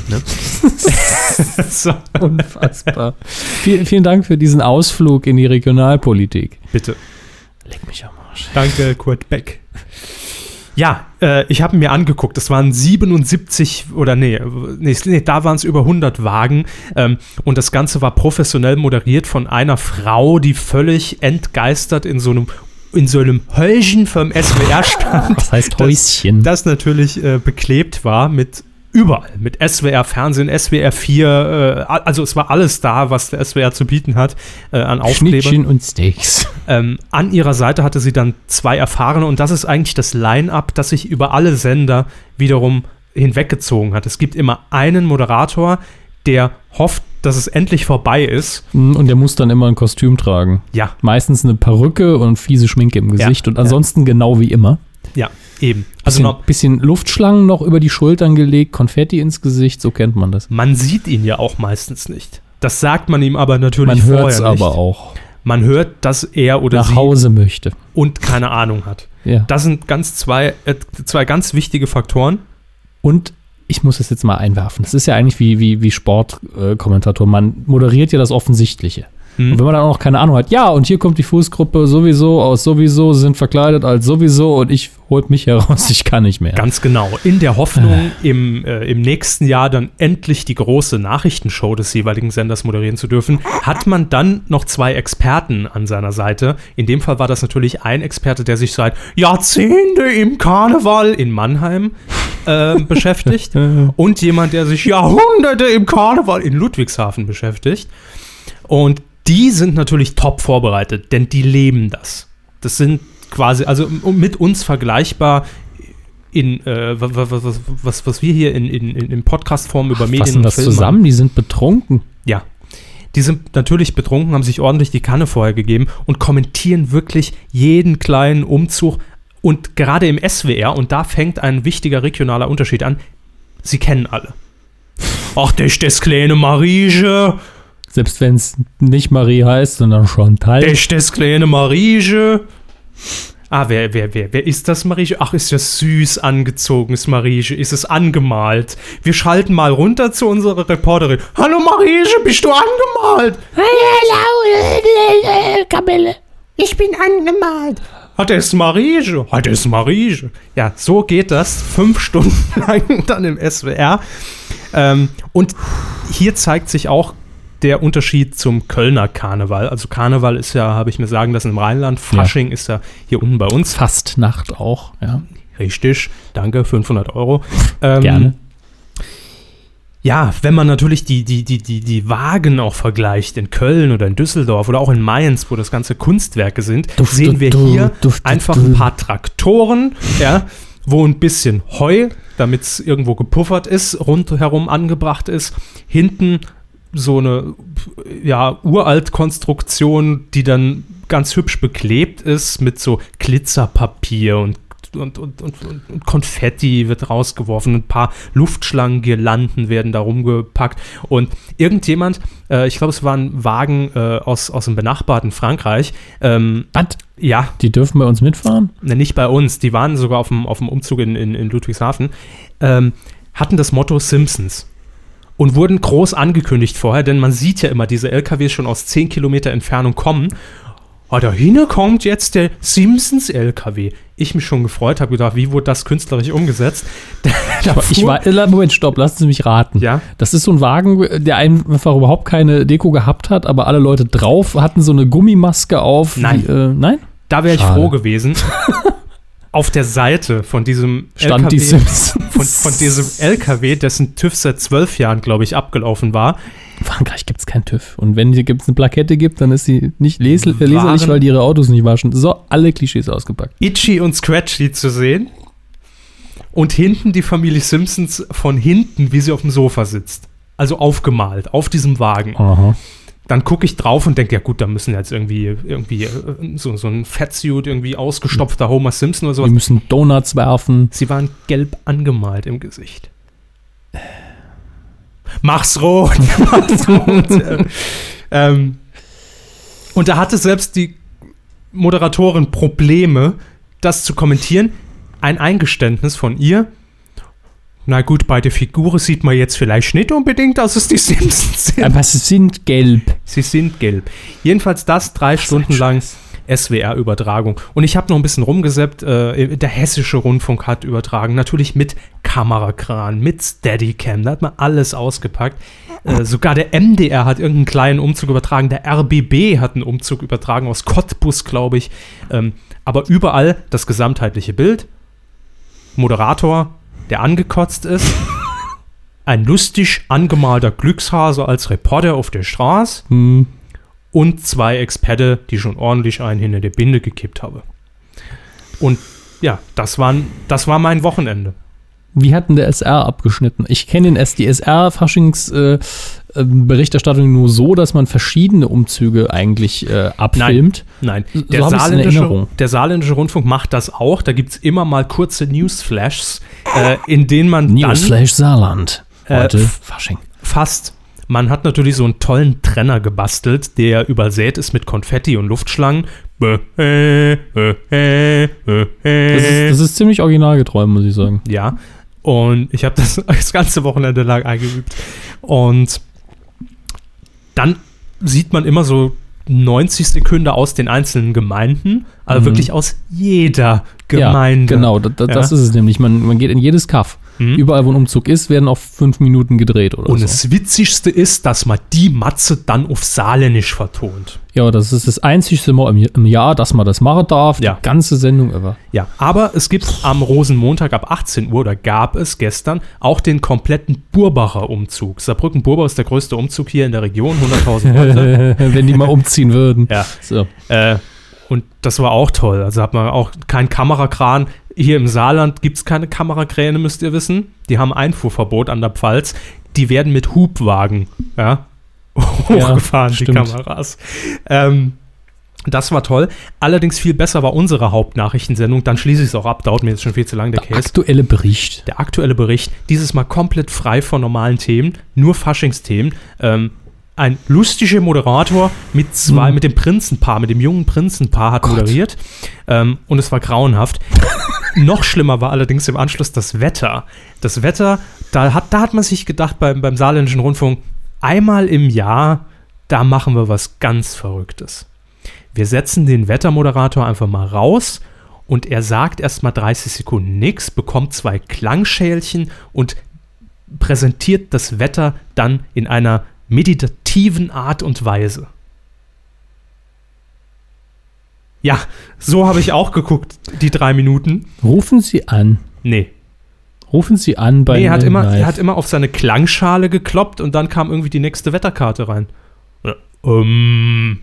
Ne? so, Unfassbar. vielen, vielen Dank für diesen Ausflug in die Regionalpolitik. bitte. Leg mich am Arsch. Danke, Kurt Beck. Ja, äh, ich habe mir angeguckt, es waren 77 oder nee, nee, nee da waren es über 100 Wagen ähm, und das Ganze war professionell moderiert von einer Frau, die völlig entgeistert in so einem in so einem Höllchen vom SWR stand. Was heißt Das- Häuschen? das natürlich äh, beklebt war mit überall, mit SWR Fernsehen, SWR 4, äh, also es war alles da, was der SWR zu bieten hat äh, an Aufklebern. Schnittchen und Steaks. Ähm, an ihrer Seite hatte sie dann zwei Erfahrene und das ist eigentlich das Line-up, das sich über alle Sender wiederum hinweggezogen hat. Es gibt immer einen Moderator, der hofft, dass es endlich vorbei ist. Und der muss dann immer ein Kostüm tragen. Ja, Meistens eine Perücke und fiese Schminke im Gesicht Ja, und ansonsten genau wie immer. ja, eben. Also Bisschen, noch, bisschen Luftschlangen noch über die Schultern gelegt, Konfetti ins Gesicht, so kennt man das. man sieht ihn ja auch meistens nicht. Das sagt man ihm aber natürlich Man hört vorher es nicht. aber auch. Man hört, dass er oder Nach sie Hause möchte. und keine Ahnung hat. Ja. Das sind ganz zwei, äh, zwei ganz wichtige Faktoren. Und ich muss das jetzt mal einwerfen. Das ist ja eigentlich wie, wie, wie Sportkommentator. Man moderiert ja das Offensichtliche. Hm. Und wenn man dann auch noch keine Ahnung hat, ja, und hier kommt die Fußgruppe sowieso aus sowieso, sind verkleidet als sowieso und ich holt mich heraus, ich kann nicht mehr. Ganz genau. In der Hoffnung, im, äh, im nächsten Jahr dann endlich die große Nachrichtenshow des jeweiligen Senders moderieren zu dürfen, hat man dann noch zwei Experten an seiner Seite. In dem Fall war das natürlich ein Experte, der sich seit Jahrzehnte im Karneval in Mannheim äh, beschäftigt und jemand, der sich Jahrhunderte im Karneval in Ludwigshafen beschäftigt. Und die sind natürlich top vorbereitet, denn die leben das. Das sind quasi, also mit uns vergleichbar in, äh, was, was, was, wir hier in, in, in Podcast-Form über Medien Fassen das Film zusammen? Die sind betrunken. ja. Die sind natürlich betrunken, haben sich ordentlich die Kanne vorher gegeben und kommentieren wirklich jeden kleinen Umzug. Und gerade im SWR, und da fängt ein wichtiger regionaler Unterschied an, sie kennen alle. Ach, das ist das kleine Marieche, Selbst wenn es nicht Marie heißt, sondern Chantal. das ist das kleine Marieche. Ah, wer, wer, wer, wer ist das Marieche? Ach, ist das süß angezogenes Marieche? Ist es angemalt? Wir schalten mal runter zu unserer Reporterin. Hallo Marieche, bist du angemalt? Hallo, Kamelle. Ich bin angemalt. Hat es Marieche? Hat es Marieche? Ja, so geht das fünf Stunden lang dann im SWR. Ähm, und hier zeigt sich auch der Unterschied zum Kölner Karneval. Also Karneval ist ja, habe ich mir sagen lassen, im Rheinland. Fasching ist ja hier unten bei uns. Fastnacht auch, ja. Richtig, danke, 500 Euro. Ähm, Gerne. Ja, wenn man natürlich die, die, die, die, die Wagen auch vergleicht in Köln oder in Düsseldorf oder auch in Mainz, wo das ganze Kunstwerke sind, Duft, sehen wir hier Duft, einfach du. ein paar Traktoren, ja, wo ein bisschen Heu, damit es irgendwo gepuffert ist, rundherum angebracht ist. Hinten so eine ja, Uralt-Konstruktion, die dann ganz hübsch beklebt ist mit so Glitzerpapier und und, und, und, und Konfetti wird rausgeworfen, ein paar Luftschlangengirlanden werden da rumgepackt. Und irgendjemand, äh, ich glaube, es war ein Wagen äh, aus, aus dem benachbarten Frankreich, ähm, Was? ja, Die dürfen bei uns mitfahren? Ne, nicht bei uns, die waren sogar auf dem, auf dem Umzug in, in, in Ludwigshafen, ähm, hatten das Motto Simpsons und wurden groß angekündigt vorher, denn man sieht ja immer diese LKWs schon aus 10 Kilometer Entfernung kommen. Oh, dahinter kommt jetzt der Simpsons LKW. Ich mich schon gefreut, habe gedacht, wie wurde das künstlerisch umgesetzt? Da ich war, Moment, stopp, lassen Sie mich raten. Ja. Das ist so ein Wagen, der einfach überhaupt keine Deko gehabt hat, aber alle Leute drauf hatten so eine Gummimaske auf. Nein. Wie, äh, nein? Da wäre ich Schade. froh gewesen. Auf der Seite von diesem Stand die LKW, Simpsons. von, von diesem LKW, dessen TÜV seit zwölf Jahren, glaube ich, abgelaufen war, In Frankreich gibt es keinen TÜV. Und wenn hier gibt's eine Plakette gibt, dann ist sie nicht les äh, leserlich, Waren- weil die ihre Autos nicht waschen. So, alle Klischees ausgepackt. Itchy und Scratchy zu sehen. Und hinten die Familie Simpsons von hinten, wie sie auf dem Sofa sitzt. Also aufgemalt, auf diesem Wagen. Aha. Dann gucke ich drauf und denke, ja gut, da müssen jetzt irgendwie, irgendwie äh, so, so ein Fettsuit, irgendwie ausgestopfter Homer Simpson oder Wir sowas. müssen Donuts werfen. Sie waren gelb angemalt im Gesicht. Mach's rot, mach's rot. Ähm, und da hatte selbst die Moderatorin Probleme, das zu kommentieren. Ein Eingeständnis von ihr. Na gut, bei der Figur sieht man jetzt vielleicht nicht unbedingt, dass es die Simpsons sind. Aber sie sind gelb. Sie sind gelb. Jedenfalls das drei Stunden lang SWR-Übertragung. Und ich habe noch ein bisschen rumgeseppt. Äh, der hessische Rundfunk hat übertragen. Natürlich mit Kamerakran, mit Steadicam. Da hat man alles ausgepackt. Äh, sogar der MDR hat irgendeinen kleinen Umzug übertragen. Der RBB hat einen Umzug übertragen aus Cottbus, glaube ich. Ähm, aber überall das gesamtheitliche Bild. Moderator, der angekotzt ist. Ein lustig angemalter Glückshase als Reporter auf der Straße Hm. und zwei Experte, die schon ordentlich einen hinter der Binde gekippt habe. Und ja, das, waren, das war mein Wochenende. Wie hat denn der SR abgeschnitten? Ich kenne den S die SR-Faschings-Berichterstattung nur so, dass man verschiedene Umzüge eigentlich äh, abfilmt. Nein, So der, in saarländische, der saarländische Rundfunk macht das auch. Da gibt es immer mal kurze Newsflashs, äh, in denen man dann Newsflash Saarland. Äh, Heute f- Fasching. fast. Man hat natürlich so einen tollen Trenner gebastelt, der übersät ist mit Konfetti und Luftschlangen. Äh, äh, äh, äh, Das ist, das ist ziemlich originalgetreu, muss ich sagen. Ja. Und ich habe das das ganze Wochenende lang eingeübt. Und dann sieht man immer so 90 Sekunden aus den einzelnen Gemeinden, aber Mhm. wirklich aus jeder Gemeinde. Ja, genau, da, da, das Ja. ist es nämlich. Man, man geht in jedes Kaff. Mhm. Überall, wo ein Umzug ist, werden auf fünf Minuten gedreht oder Und so. das Witzigste ist, dass man die Matze dann auf Saarländisch vertont. Ja, das ist das einzigste Mal im, im Jahr, dass man das machen darf. Ja. Die ganze Sendung ever. Ja, aber es gibt am Rosenmontag ab 18 Uhr, oder gab es gestern, auch den kompletten Burbacher Umzug. Saarbrücken-Burbach ist der größte Umzug hier in der Region, 100.000 Leute. Wenn die mal umziehen würden. ja, So. äh, und das war auch toll. Also hat man auch kein Kamerakran. Hier im Saarland gibt es keine Kamerakräne, müsst ihr wissen. Die haben Einfuhrverbot an der Pfalz. Die werden mit Hubwagen ja, hochgefahren, die stimmt. Kameras. Ähm, das war toll. Allerdings viel besser war unsere Hauptnachrichtensendung. Dann schließe ich es auch ab. Dauert mir jetzt schon viel zu lang, der Case. Aktuelle Bericht. Der aktuelle Bericht, dieses Mal komplett frei von normalen Themen, nur Faschingsthemen. Ähm, ein lustiger Moderator mit zwei, Hm. mit dem Prinzenpaar, mit dem jungen Prinzenpaar hat Gott. moderiert. Ähm, und es war grauenhaft. Noch schlimmer war allerdings im Anschluss das Wetter. Das Wetter, da hat, da hat man sich gedacht beim, beim Saarländischen Rundfunk, einmal im Jahr, da machen wir was ganz Verrücktes. Wir setzen den Wettermoderator einfach mal raus und er sagt erstmal 30 Sekunden nichts, bekommt zwei Klangschälchen und präsentiert das Wetter dann in einer meditativen Art und Weise. Ja, so habe ich auch geguckt, die drei Minuten. Rufen Sie an. Nee. Rufen Sie an bei Nee, er hat, immer, Live. er hat immer auf seine Klangschale gekloppt und dann kam irgendwie die nächste Wetterkarte rein. Ja, Ähm,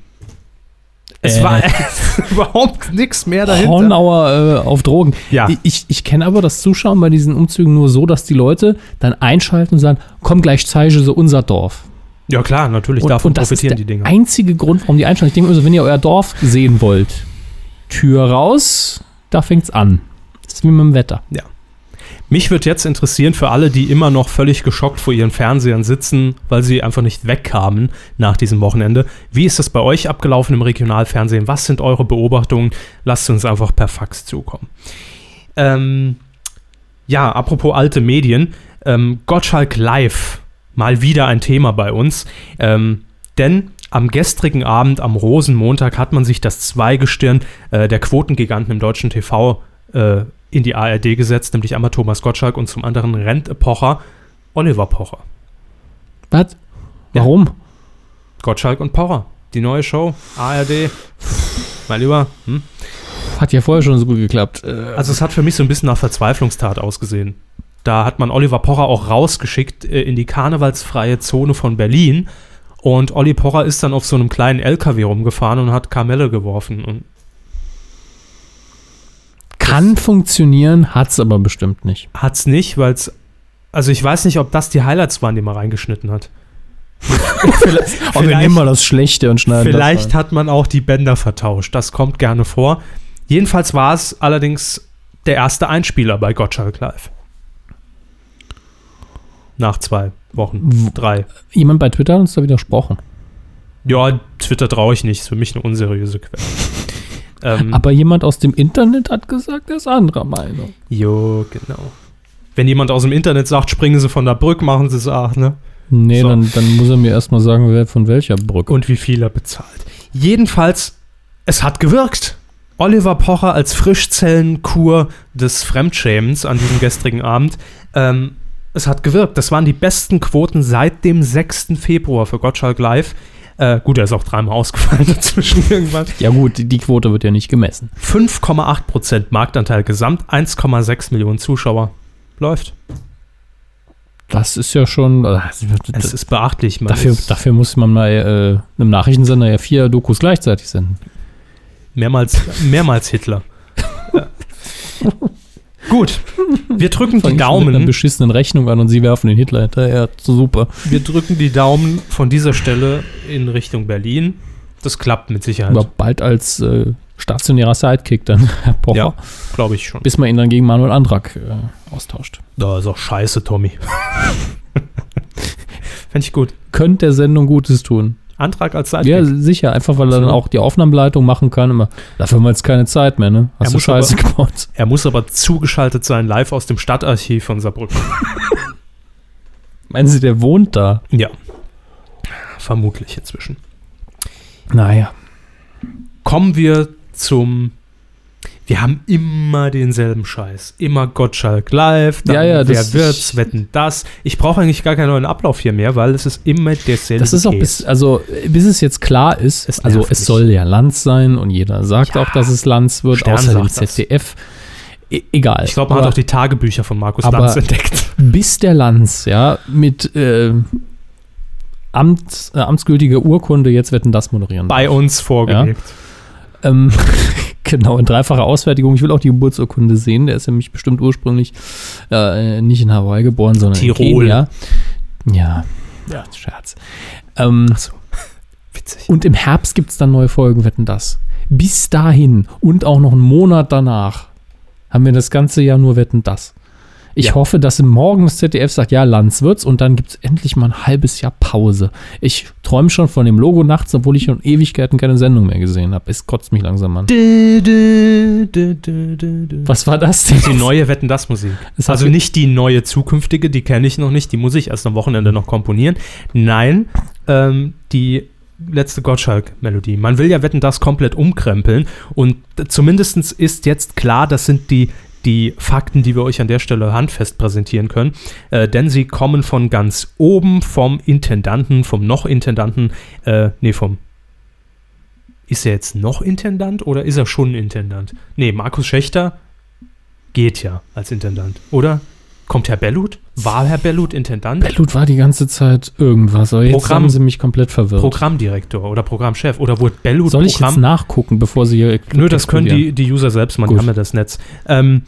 es Äh. war überhaupt nichts mehr dahinter. Hornauer äh, auf Drogen. Ja. Ich- Ich, ich kenne aber das Zuschauen bei diesen Umzügen nur so, dass die Leute dann einschalten und sagen, komm gleich zeige so unser Dorf. Ja klar, natürlich, davon das ist profitieren der die Dinger. einzige Grund, warum die einschalten. Ich denke mir so, wenn ihr euer Dorf sehen wollt, Tür raus, da fängt's an. Das ist wie mit dem Wetter. Mich würde jetzt interessieren, für alle, die immer noch völlig geschockt vor ihren Fernsehern sitzen, weil sie einfach nicht wegkamen nach diesem Wochenende. Wie ist das bei euch abgelaufen im Regionalfernsehen? Was sind eure Beobachtungen? Lasst uns einfach per Fax zukommen. Ähm, ja, apropos alte Medien. Ähm, Gottschalk Live, mal wieder ein Thema bei uns. Ähm, denn am gestrigen Abend, am Rosenmontag, hat man sich das Zweigestirn äh, der Quotengiganten im deutschen TV äh, in die ARD gesetzt, nämlich einmal Thomas Gottschalk und zum anderen Rente Pocher, Oliver Pocher. Was? Warum? Gottschalk und Pocher, die neue Show, ARD. Mein Lieber, hm? Hat ja vorher schon so gut geklappt. Äh, Also es hat für mich so ein bisschen nach Verzweiflungstat ausgesehen. Da hat man Oliver Pocher auch rausgeschickt äh, in die karnevalsfreie Zone von Berlin. Und Olli Pocher ist dann auf so einem kleinen LKW rumgefahren und hat Kamelle geworfen. Und kann funktionieren, hat's aber bestimmt nicht. hat's nicht, weil es. Also ich weiß nicht, ob das die Highlights waren, die man reingeschnitten hat. vielleicht Aber wir nehmen mal das Schlechte und schneiden vielleicht das hat man auch die Bänder vertauscht. Das kommt gerne vor. Jedenfalls war es allerdings der erste Einspieler bei Gottschalk Live. Nach zwei Wochen. Drei. Jemand bei Twitter hat uns da widersprochen. Ja, Twitter traue ich nicht. Ist für mich eine unseriöse Quelle. ähm, Aber jemand aus dem Internet hat gesagt, er ist anderer Meinung. jo, genau. Wenn jemand aus dem Internet sagt, springen Sie von der Brücke, machen Sie es auch, ne? Nee, So. dann, dann muss er mir erstmal sagen, wer von welcher Brücke. Und wie viel er bezahlt. Jedenfalls, es hat gewirkt. Oliver Pocher als Frischzellenkur des Fremdschämens an diesem gestrigen Abend. Ähm, es hat gewirkt. Das waren die besten Quoten seit dem 6. Februar für Gottschalk Live. Äh, gut, er ist auch dreimal ausgefallen dazwischen irgendwann. ja gut, die, Quote wird ja nicht gemessen. 5,8% Marktanteil gesamt, 1,6 Millionen Zuschauer. Läuft. Das ist ja schon. äh, Es ist beachtlich. Dafür, ist dafür muss man mal äh, einem Nachrichtensender ja vier Dokus gleichzeitig senden. mehrmals, mehrmals Hitler. Gut, wir drücken die ich Mit einer Daumen. beschissenen Rechnung an und sie werfen den Hitler hinterher. Super. Wir drücken die Daumen von dieser Stelle in Richtung Berlin. Das klappt mit Sicherheit. Aber bald als äh, stationärer Sidekick dann, Herr Pocher. Ja, glaube ich schon. Bis man ihn dann gegen Manuel Andrak äh, austauscht. Da ist auch scheiße, Tommy. Fände ich gut. Könnte der Sendung Gutes tun. Antrag als Ja, Sidekick. sicher, einfach weil er dann auch die Aufnahmeleitung machen kann. Immer, dafür haben wir jetzt keine Zeit mehr, ne? Er Hast du muss Scheiße aber- gebaut. Er muss aber zugeschaltet sein, live aus dem Stadtarchiv von Saarbrücken. Meinen Sie, der wohnt da? ja. Vermutlich inzwischen. Naja. Kommen wir zum. Wir haben immer denselben Scheiß. Immer Gottschalk live. Dann Ja, ja, wer wird's? Wetten das? Ich brauche eigentlich gar keinen neuen Ablauf hier mehr, weil es ist immer derselbe. Das ist auch bis, also bis es jetzt klar ist, Es also es soll ja Lanz sein und jeder sagt Ja. auch, dass es Lanz wird, Stern außer dem. ZDF. E egal. Ich glaube, man Aber hat auch die Tagebücher von Markus Lanz entdeckt. bis der Lanz, ja, mit äh, Amts, äh, amtsgültiger Urkunde jetzt wetten das moderieren. Bei uns vorgelegt. Ähm, genau, in dreifacher Ausfertigung. Ich will auch die Geburtsurkunde sehen. Der ist nämlich bestimmt ursprünglich äh, nicht in Hawaii geboren, sondern Tirol. in Kenia. Ja, ja. Scherz. Ähm, Achso. Witzig. und im Herbst gibt es dann neue Folgen, wetten das. Bis dahin und auch noch einen Monat danach haben wir das ganze Jahr nur wetten das. Ich Ja. hoffe, dass Morgen das ZDF sagt, ja, Lanz wird's und dann gibt es endlich mal ein halbes Jahr Pause. Ich träume schon von dem Logo nachts, obwohl ich schon Ewigkeiten keine Sendung mehr gesehen habe. Es kotzt mich langsam an. Was war das denn? Die neue Wetten das Musik. Das Also nicht die neue zukünftige, die kenne ich noch nicht, die muss ich erst am Wochenende noch komponieren. Nein, ähm, die letzte Gottschalk-Melodie. Man will ja Wetten das komplett umkrempeln und zumindest ist jetzt klar, das sind die, die Fakten, die wir euch an der Stelle handfest präsentieren können, äh, denn sie kommen von ganz oben, vom Intendanten, vom noch Intendanten, äh, nee, vom ist er jetzt noch Intendant oder ist er schon Intendant? Nee, Markus Schächter geht ja als Intendant, oder? Kommt Herr Bellut? War Herr Bellut Intendant? Bellut war die ganze Zeit irgendwas, aber jetzt Programm- haben sie mich komplett verwirrt. Programmdirektor oder Programmchef oder wurde Bellut Soll ich jetzt Programm? nachgucken, bevor sie hier Nö, das können die, die User selbst, man Gut. haben ja das Netz. Ähm,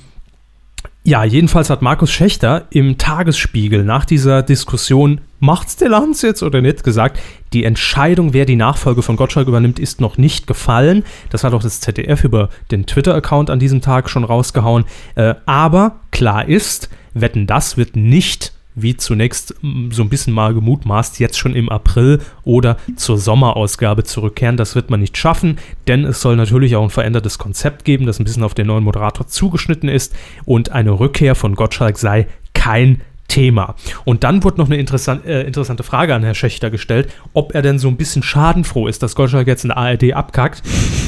ja, jedenfalls hat Markus Schächter im Tagesspiegel nach dieser Diskussion, macht's der Lanz jetzt oder nicht, gesagt, die Entscheidung, wer die Nachfolge von Gottschalk übernimmt, ist noch nicht gefallen. Das hat auch das ZDF über den Twitter-Account an diesem Tag schon rausgehauen. Äh, aber klar ist, Wetten, das wird nicht wie zunächst so ein bisschen mal gemutmaßt, jetzt schon im April oder zur Sommerausgabe zurückkehren. Das wird man nicht schaffen, denn es soll natürlich auch ein verändertes Konzept geben, das ein bisschen auf den neuen Moderator zugeschnitten ist und eine Rückkehr von Gottschalk sei kein Thema. Und dann wurde noch eine interessan äh, interessante Frage an Herrn Schächter gestellt, ob er denn so ein bisschen schadenfroh ist, dass Gottschalk jetzt in der ARD abkackt.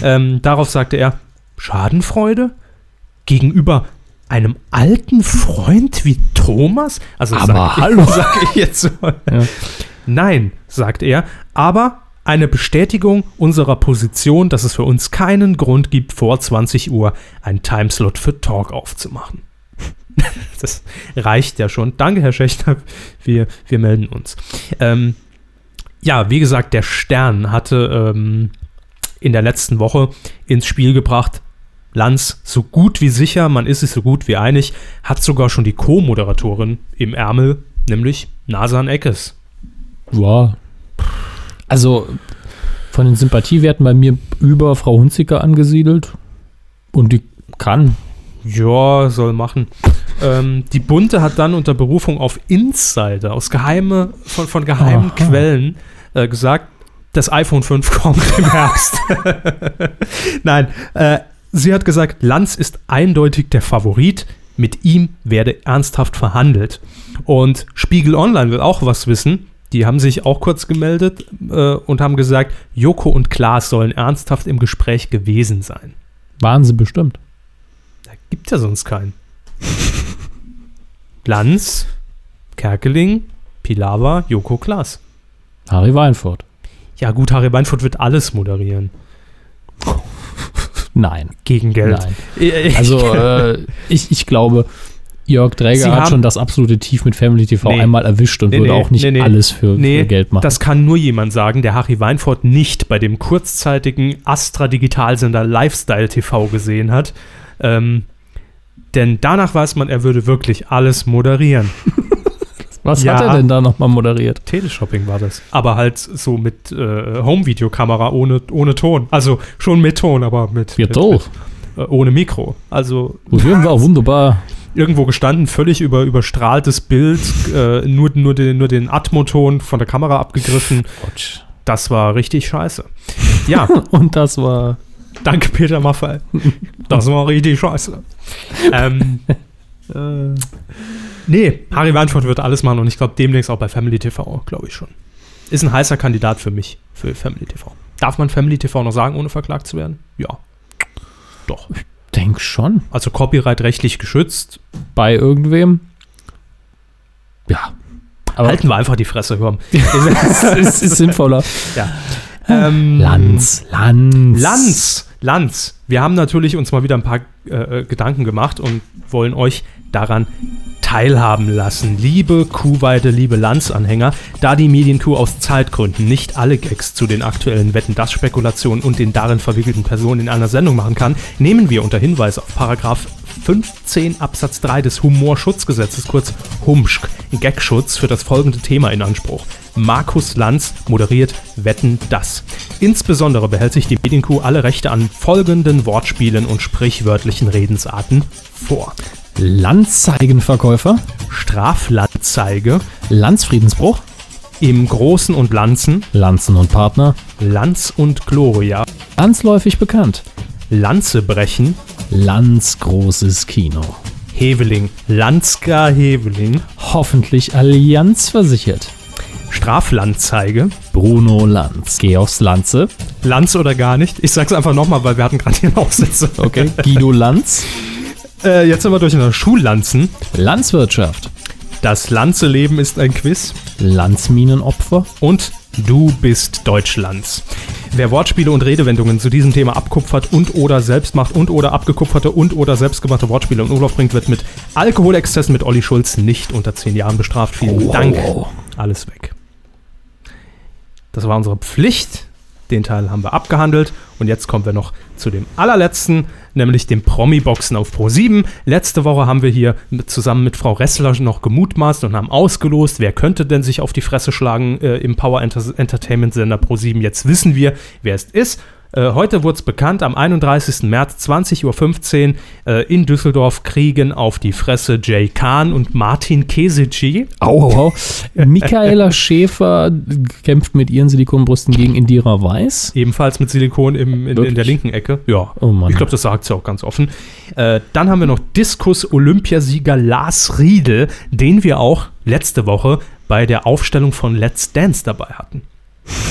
Ähm, darauf sagte er, Schadenfreude? Gegenüber einem alten Freund wie Thomas? Also Aber sag, hallo. sag ich jetzt so. Nein, sagt er, aber eine Bestätigung unserer Position, dass es für uns keinen Grund gibt, vor 20 Uhr einen Timeslot für Talk aufzumachen. das reicht ja schon. Danke, Herr Schächter. Wir, wir melden uns. Ähm, ja, wie gesagt, der Stern hatte ähm, in der letzten Woche ins Spiel gebracht, Lanz so gut wie sicher, man ist sich so gut wie einig, hat sogar schon die Co-Moderatorin im Ärmel, nämlich Nasan Eckes. Ja. Also von den Sympathiewerten bei mir über Frau Hunziker angesiedelt. Und die kann. Ja, soll machen. ähm, die Bunte hat dann unter Berufung auf Insider aus geheime, von, von geheimen Aha. Quellen äh, gesagt, das iPhone 5 kommt im Herbst. Nein, äh, sie hat gesagt, Lanz ist eindeutig der Favorit. Mit ihm werde ernsthaft verhandelt. Und Spiegel Online will auch was wissen. Die haben sich auch kurz gemeldet äh, und haben gesagt, Joko und Klaas sollen ernsthaft im Gespräch gewesen sein. Waren sie bestimmt. Gibt ja sonst keinen. Lanz, Kerkeling, Pilawa, Joko Klaas. Harry Weinfurt. Ja gut, Harry Weinfurt wird alles moderieren. Nein. Gegen Geld. Nein. Also äh, ich, ich glaube, Jörg Dräger hat schon das absolute Tief mit Family TV Nee. einmal erwischt und Nee, würde nee, auch nicht alles für, für Geld machen. Das kann nur jemand sagen, der Harry Weinfurt nicht bei dem kurzzeitigen Astra-Digitalsender Lifestyle TV gesehen hat. Ähm, denn danach weiß man, er würde wirklich alles moderieren. Was Ja. hat er denn da nochmal moderiert? Teleshopping war das. Aber halt so mit äh, Home-Videokamera ohne, ohne Ton. Also schon mit Ton, aber mit, Ja, mit, doch. mit äh, ohne Mikro. Also Museum war wunderbar. irgendwo gestanden, völlig über, überstrahltes Bild, äh, nur, nur den, nur den Atmoton von der Kamera abgegriffen. Quatsch. das war richtig scheiße. Ja, Und das war. Danke Peter Maffay. Das war richtig scheiße. ähm, äh, nee, Harry Weinfurt wird alles machen und ich glaube demnächst auch bei Family TV, glaube ich schon. Ist ein heißer Kandidat für mich, für Family TV. Darf man Family TV noch sagen, ohne verklagt zu werden? Ja. Doch. Denk schon. Also Copyright rechtlich geschützt. Bei irgendwem. Ja. Aber Halten wir einfach die Fresse, komm. es ist sinnvoller. ja. Ähm, Lanz, Lanz. Lanz, Lanz. Wir haben natürlich uns mal wieder ein paar äh, äh, Gedanken gemacht und wollen euch daran teilhaben lassen. Liebe Kuhweide, liebe Lanz-Anhänger, da die Medienkuh aus Zeitgründen nicht alle Gags zu den aktuellen Wetten, das Spekulationen und den darin verwickelten Personen in einer Sendung machen kann, nehmen wir unter Hinweis auf Paragraph 15 Absatz 3 des Humorschutzgesetzes, kurz HUMSCH, Gagschutz, für das folgende Thema in Anspruch. Markus Lanz moderiert Wetten das. Insbesondere behält sich die Medienkuh alle Rechte an folgenden Wortspielen und sprichwörtlichen Redensarten vor. Landzeigenverkäufer. Straflanzeige, Landsfriedensbruch. im Großen und Lanzen, Lanzen und Partner. Lanz und Gloria, Landsläufig bekannt. Lanze brechen, Lanz großes Kino. Heveling, Lanzka Heveling, Hoffentlich Allianz versichert. Straflanzeige, Bruno Lanz. Geh aufs Lanze. Lanz oder gar nicht. Ich sag's einfach nochmal, weil wir hatten gerade hier Aufsätze. Okay. Guido Lanz. Äh, jetzt sind wir durch in der Schullanzen. Landswirtschaft. Das Lanzeleben ist ein Quiz. Landsminenopfer. und Du bist Deutschlands. Wer Wortspiele und Redewendungen zu diesem Thema abkupfert und oder selbst macht und oder abgekupferte und oder selbstgemachte Wortspiele in Umlauf bringt, wird mit Alkoholexzessen mit Olli Schulz nicht unter 10 Jahren bestraft. Vielen Wow. Dank. Alles weg. Das war unsere Pflicht. Den Teil haben wir abgehandelt. Und jetzt kommen wir noch zu dem allerletzten, nämlich dem Promi-Boxen auf Pro7. Letzte Woche haben wir hier mit, zusammen mit Frau Ressler noch gemutmaßt und haben ausgelost, wer könnte denn sich auf die Fresse schlagen äh, im Power Enter Entertainment-Sender Pro7. Jetzt wissen wir, wer es ist. Äh, heute wurde es bekannt, am 31. März 20.15 Uhr äh, in Düsseldorf kriegen auf die Fresse Jay Kahn und Martin Kesici. Au, au, au. Michaela Schäfer kämpft mit ihren Silikonbrüsten gegen Indira Weiß. Ebenfalls mit Silikon im, in, in der linken Ecke. Ja. Oh Mann. Ich glaube, das sagt sie auch ganz offen. Äh, dann haben wir noch Diskus-Olympiasieger Lars Riedel, den wir auch letzte Woche bei der Aufstellung von Let's Dance dabei hatten.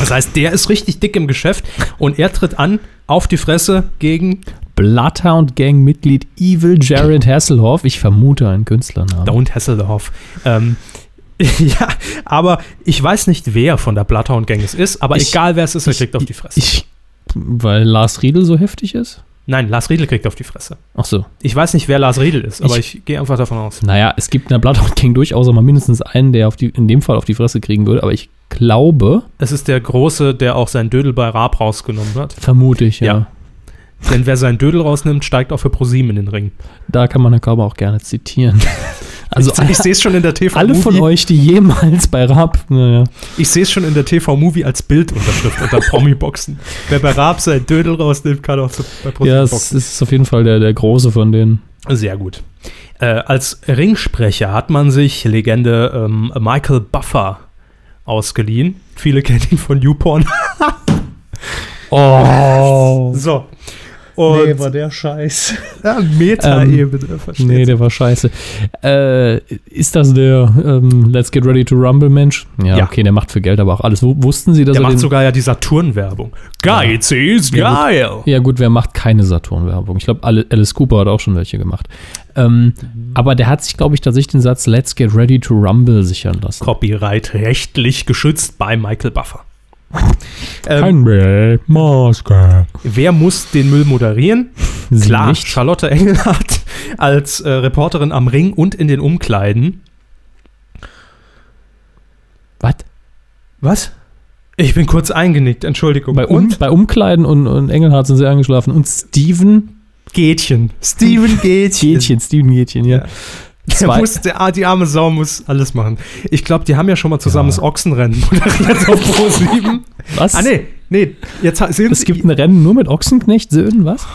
Das heißt, der ist richtig dick im Geschäft und er tritt an auf die Fresse gegen Bloodhound Gang Mitglied Evil Jared Hasselhoff. Ich vermute einen Künstlernamen. Don't Hasselhoff. Ähm, ja, aber ich weiß nicht, wer von der Bloodhound Gang es ist, aber Ich- egal wer es ist, er ich- kriegt auf die Fresse. Ich, weil Lars Riedel so heftig ist? Nein, Lars Riedel kriegt auf die Fresse. Ach so. Ich weiß nicht, wer Lars Riedel ist, aber ich, gehe einfach davon aus. Naja, es gibt in der Bloodhound Gang durchaus auch mal mindestens einen, der auf die, in dem Fall auf die Fresse kriegen würde, aber ich glaube, Es ist der Große, der auch sein Dödel bei Raab rausgenommen hat. vermute ich, ja. Ja. Denn wer sein Dödel rausnimmt, steigt auch für ProSieben in den Ring. Da kann man Herrn Körber auch gerne zitieren. Also ich ich sehe es schon in der TV alle von euch, die jemals bei Raab, naja, Ich sehe es schon in der TV Movie als Bildunterschrift unter Promi-Boxen. Wer bei Raab sein Dödel rausnimmt, kann auch zu, bei ja, ProSieben es boxen. ist auf jeden Fall der, der Große von denen. Sehr gut. Äh, als Ringsprecher hat man sich Legende ähm, Michael Buffer ausgeliehen. Viele kennen ihn von YouPorn. Oh. so. Und der Scheiß. ja, Meta-Ebene, versteht Nee, der war scheiße. Äh, ist das der ähm, Let's Get Ready to Rumble Mensch? Ja, Ja. okay, der macht für Geld aber auch alles. Wussten Sie, dass Der er macht sogar ja die Saturn-Werbung. Geiz ist Ja, geil. Ja gut, wer macht keine Saturn-Werbung? Ich glaube, Alice Cooper hat auch schon welche gemacht. Ähm, aber der hat sich, glaube ich, tatsächlich den Satz Let's Get Ready to Rumble sichern lassen. Copyright rechtlich geschützt bei Michael Buffer. ähm, Maske. wer muss den Müll moderieren? Sie Klar, nicht. Charlotte Engelhardt als äh, Reporterin am Ring und in den Umkleiden. Was? Was? Ich bin kurz eingenickt, Entschuldigung. Bei, um, und bei Umkleiden und, und Engelhardt sind sie eingeschlafen. Und Steven Gätchen. Steven Gätchen. Gätchen, Steven Gätchen, ja. Ja. Der muss, der, ah, die arme Sau muss alles machen. Ich glaube, die haben ja schon mal zusammen Ja. das Ochsenrennen moderiert auf Pro 7. Was? Ah, nee, nee, jetzt sehen Es gibt ein Rennen nur mit Ochsenknecht-Söhnen, was?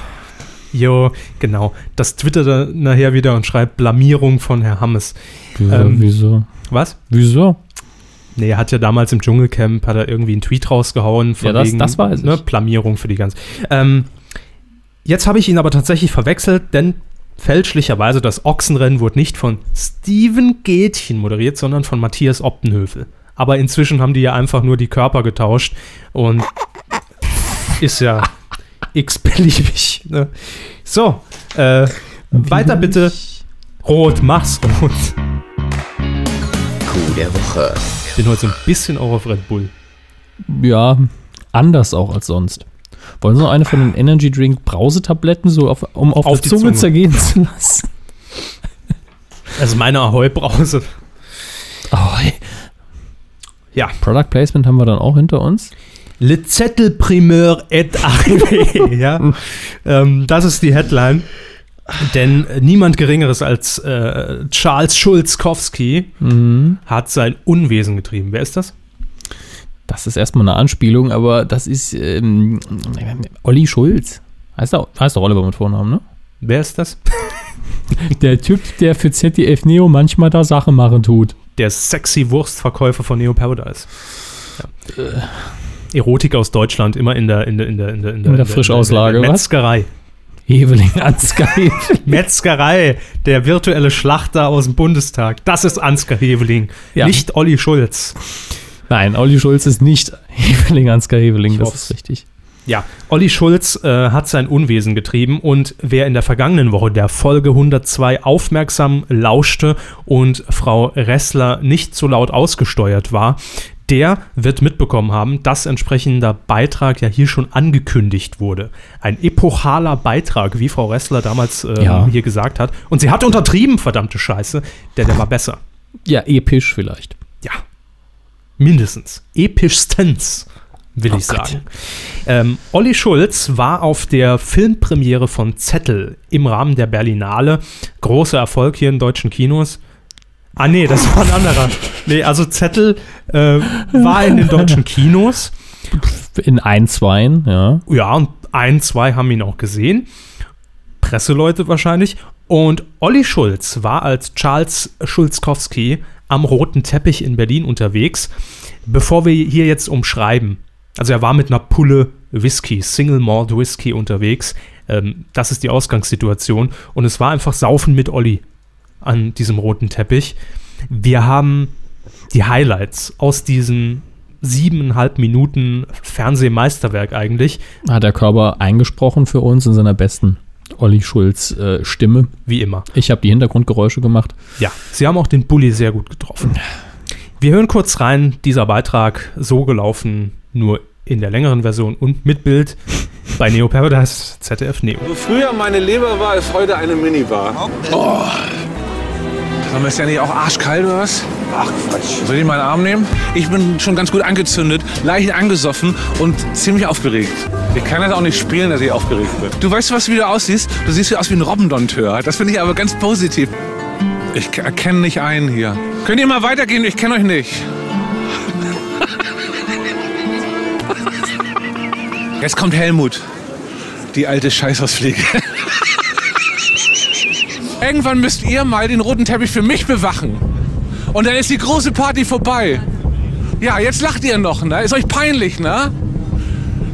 Jo, genau. Das twittert er nachher wieder und schreibt Blamierung von Herr Hammes. Wieso? Ähm, wieso? Was? Wieso? Nee, er hat ja damals im Dschungelcamp, hat er irgendwie einen Tweet rausgehauen von Ja, das- wegen, das weiß ich. Ne, Blamierung für die ganze. Ähm, jetzt habe ich ihn aber tatsächlich verwechselt, denn fälschlicherweise das Ochsenrennen wurde nicht von Steven Gätchen moderiert, sondern von Matthias Optenhövel. Aber inzwischen haben die ja einfach nur die Körper getauscht und ist ja x-beliebig. Ne? So, äh, weiter bitte. Rot, mach's rot. Coup der Woche. Ich bin heute so ein bisschen auch auf Red Bull. Ja, anders auch als sonst. Wollen Sie noch eine von den Energy Drink Brausetabletten so auf, um auf, Auf die die Zunge, Zunge. zergehen zu lassen? Also meine Ahoi-Brause. Hey. Ja. Product Placement haben wir dann auch hinter uns. Le Zettel Primeur et Arrivé. ja. ähm, das ist die Headline. Denn niemand Geringeres als äh, Charles Schulzkowski hat sein Unwesen getrieben. Wer ist das? Das ist erstmal eine Anspielung, aber das ist ähm, Olli Schulz. Heißt er, heißt doch Oliver mit Vornamen, ne? Wer ist das? Der Typ, der für ZDF Neo manchmal da Sache machen tut. Der sexy Wurstverkäufer von Neo Paradise. Ja. Erotik aus Deutschland, immer in der, in der, in der, in der, In der Frischauslage, in der? Metzgerei. Heveling Ansgar Heveling. Metzgerei, der virtuelle Schlachter aus dem Bundestag. Das ist Ansgar Heveling, Ja. nicht Olli Schulz. Nein, Olli Schulz ist nicht Heveling Ansgar Heveling, Ich das hoff's. ist richtig. Ja, Olli Schulz äh, hat sein Unwesen getrieben und wer in der vergangenen Woche der Folge 102 aufmerksam lauschte und Frau Ressler nicht so laut ausgesteuert war, der wird mitbekommen haben, dass entsprechender Beitrag ja hier schon angekündigt wurde. Ein epochaler Beitrag, wie Frau Ressler damals ähm, Ja. hier gesagt hat. Und sie hat untertrieben, verdammte Scheiße, der, der war besser. Ja, episch vielleicht. Ja. Mindestens. Epischstens, will Oh ich Gott. sagen. Ähm, Olli Schulz war auf der Filmpremiere von Zettel im Rahmen der Berlinale. Großer Erfolg hier in deutschen Kinos. Ah, nee, das war ein anderer. Nee, also Zettel äh, war in den deutschen Kinos. In ein, zweien, ja. Ja, und ein, zwei haben ihn auch gesehen. Presseleute wahrscheinlich. Und Olli Schulz war als Charles Schulzkowski am roten Teppich in Berlin unterwegs, bevor wir hier jetzt umschreiben. Also er war mit einer Pulle Whisky, Single Malt Whisky unterwegs. Ähm, das ist die Ausgangssituation. Und es war einfach Saufen mit Olli an diesem roten Teppich. Wir haben die Highlights aus diesem siebeneinhalb Minuten Fernsehmeisterwerk eigentlich. Hat der Körper eingesprochen für uns in seiner besten Olli Schulz äh, Stimme. Wie immer. Ich habe die Hintergrundgeräusche gemacht. Ja, sie haben auch den Bulli sehr gut getroffen. Wir hören kurz rein, dieser Beitrag so gelaufen, nur in der längeren Version und mit Bild bei Neo Paradise ZDF Neo. Wo früher meine Leber war, ist heute eine Minibar. Oh. Haben wir es ja nicht auch arschkalt oder was? Ach Quatsch. Soll ich meinen Arm nehmen? Ich bin schon ganz gut angezündet, leicht angesoffen und ziemlich aufgeregt. Ich kann das auch nicht spielen, dass ich aufgeregt bin. Du weißt, was wie du aussiehst? Du siehst aus wie ein Robbendonteur. Das finde ich aber ganz positiv. Ich erkenne nicht einen hier. Könnt ihr mal weitergehen? Ich kenne euch nicht. Jetzt kommt Helmut. Die alte Scheißhausfliege. Irgendwann müsst ihr mal den roten Teppich für mich bewachen. Und dann ist die große Party vorbei. Ja, jetzt lacht ihr noch, ne? Ist euch peinlich, ne?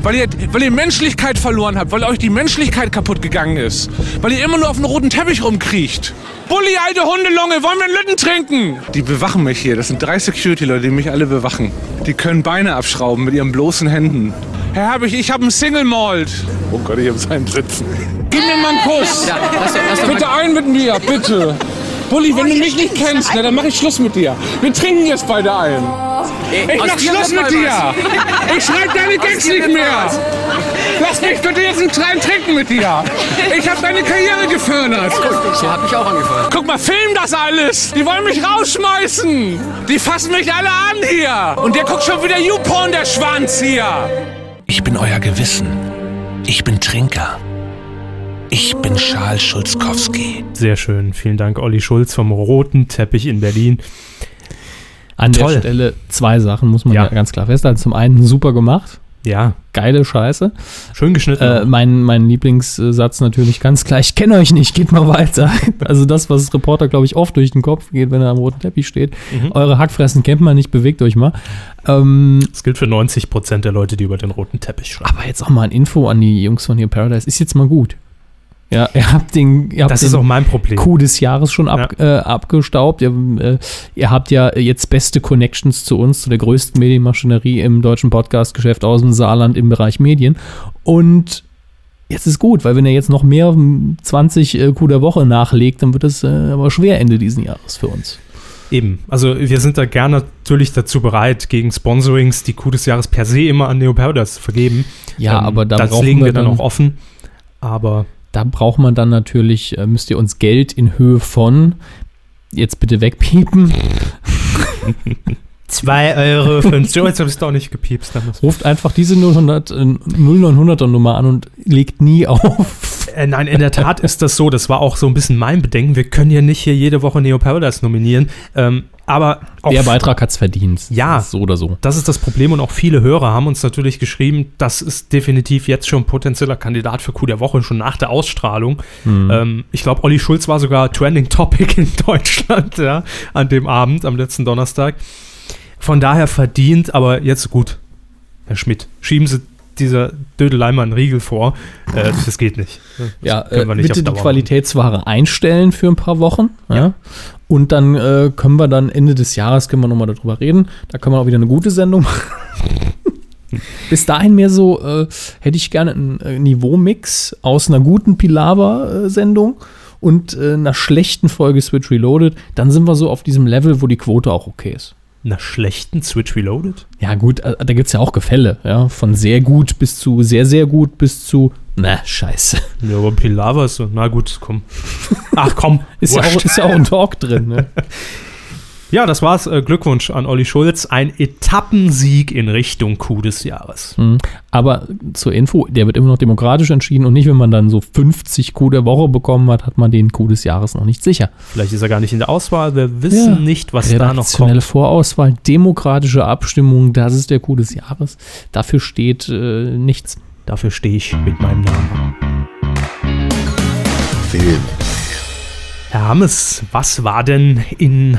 Weil ihr, weil ihr Menschlichkeit verloren habt, weil euch die Menschlichkeit kaputt gegangen ist. Weil ihr immer nur auf dem roten Teppich rumkriecht. Bulli, alte Hundelunge, wollen wir einen Lütten trinken? Die bewachen mich hier. Das sind drei Security-Leute, die mich alle bewachen. Die können Beine abschrauben mit ihren bloßen Händen. Herr Herbig, ich habe einen Single Malt. Oh Gott, ich habe seinen Sitzen. Gib mir mal einen Kuss. bitte ein mit mir, bitte. Bulli, wenn du mich nicht kennst, ne, dann mache ich Schluss mit dir. Wir trinken jetzt beide ein. Ich mach Schluss mit dir. Ich schreib deine Gags nicht mehr. Lass mich bitte jetzt einen kleinen Trinken mit dir. Ich habe deine Karriere gefördert. So hat mich auch angefallen. Guck mal, film das alles. Die wollen mich rausschmeißen. Die fassen mich alle an hier. Und der guckt schon wieder YouPorn, der Schwanz hier. Ich bin euer Gewissen. Ich bin Trinker. Ich bin Charles Schulzkowski. Sehr schön. Vielen Dank, Olli Schulz vom roten Teppich in Berlin. An Toll. der Stelle zwei Sachen muss man Ja. ja, ganz klar festhalten. Zum einen super gemacht. Ja, Geile Scheiße. schön geschnitten. Äh, mein, mein Lieblingssatz natürlich ganz klar, ich kenne euch nicht, geht mal weiter. Also das, was Reporter, glaube ich, oft durch den Kopf geht, wenn er am roten Teppich steht. Mhm. Eure Hackfressen kennt man nicht, bewegt euch mal. Ähm, das gilt für 90 Prozent der Leute, die über den roten Teppich schreiben. aber jetzt auch mal ein Info an die Jungs von hier Paradise. Ist jetzt mal gut. Ja, ihr habt den, ihr habt Das den ist auch mein Problem. Coup des Jahres schon ab, äh, abgestaubt. Ihr, äh, ihr habt ja jetzt beste Connections zu uns, zu der größten Medienmaschinerie im deutschen Podcast-Geschäft aus dem Saarland im Bereich Medien. Und jetzt ist gut, weil wenn er jetzt noch mehr hm, 20 äh, Coup der Woche nachlegt, dann wird es äh, aber schwer Ende diesen Jahres für uns. Eben. Also wir sind da gerne natürlich dazu bereit, gegen Sponsorings die Coup des Jahres per se immer an Neo Paradise zu vergeben. Ja, Ähm, aber da das legen wir wir dann dann- auch offen. Aber Da braucht man dann natürlich, äh, müsst ihr uns Geld in Höhe von, jetzt bitte wegpiepen, 2 Euro für ein So, jetzt habe ich es doch nicht gepiepst. Ruft einfach diese 000, äh, 0900er Nummer an und legt nie auf. Äh, nein, in der Tat ist das so. Das war auch so ein bisschen mein Bedenken. Wir können ja nicht hier jede Woche Neo Paradise nominieren. Ähm, aber Der Beitrag hat es verdient. Ja. So oder so. Das ist das Problem und auch viele Hörer haben uns natürlich geschrieben, das ist definitiv jetzt schon ein potenzieller Kandidat für Coup der Woche, schon nach der Ausstrahlung. Mhm. Ähm, ich glaube, Olli Schulz war sogar Trending Topic in Deutschland ja, an dem Abend, am letzten Donnerstag. Von daher verdient, aber jetzt gut. Herr Schmidt, schieben Sie dieser Dödelei mal einen Riegel vor. Äh, das geht nicht. Das Ja, können äh, wir nicht bitte auf die Qualitätsware einstellen für ein paar Wochen. Ja. Ja. Und dann äh, können wir dann Ende des Jahres können wir nochmal darüber reden. Da können wir auch wieder eine gute Sendung machen. Bis dahin mehr so, äh, hätte ich gerne einen äh, Niveaumix aus einer guten Pilawa-Sendung und einer schlechten Folge Switch Reloaded. Dann sind wir so auf diesem Level, wo die Quote auch okay ist. Einer schlechten Switch Reloaded? Ja, gut, äh, da gibt es ja auch Gefälle, ja. Von sehr gut bis zu sehr, sehr gut bis zu, na, scheiße. Ja, aber Pilava ist so, na gut, komm. Ach komm, Ist ja, auch, ist ja auch ein Talk drin, ne? Ja, das war's. Äh, Glückwunsch an Olli Schulz. Ein Etappensieg in Richtung Coup des Jahres. Mhm. Aber zur Info, der wird immer noch demokratisch entschieden und nicht, wenn man dann so 50 Coup der Woche bekommen hat, hat man den Coup des Jahres noch nicht sicher. Vielleicht ist er gar nicht in der Auswahl. Wir wissen Ja. nicht, was da noch kommt. Vorauswahl, demokratische Abstimmung, das ist der Coup des Jahres. Dafür steht äh, nichts. Dafür stehe ich mit meinem Namen. Film, Herr Hammes, was war denn in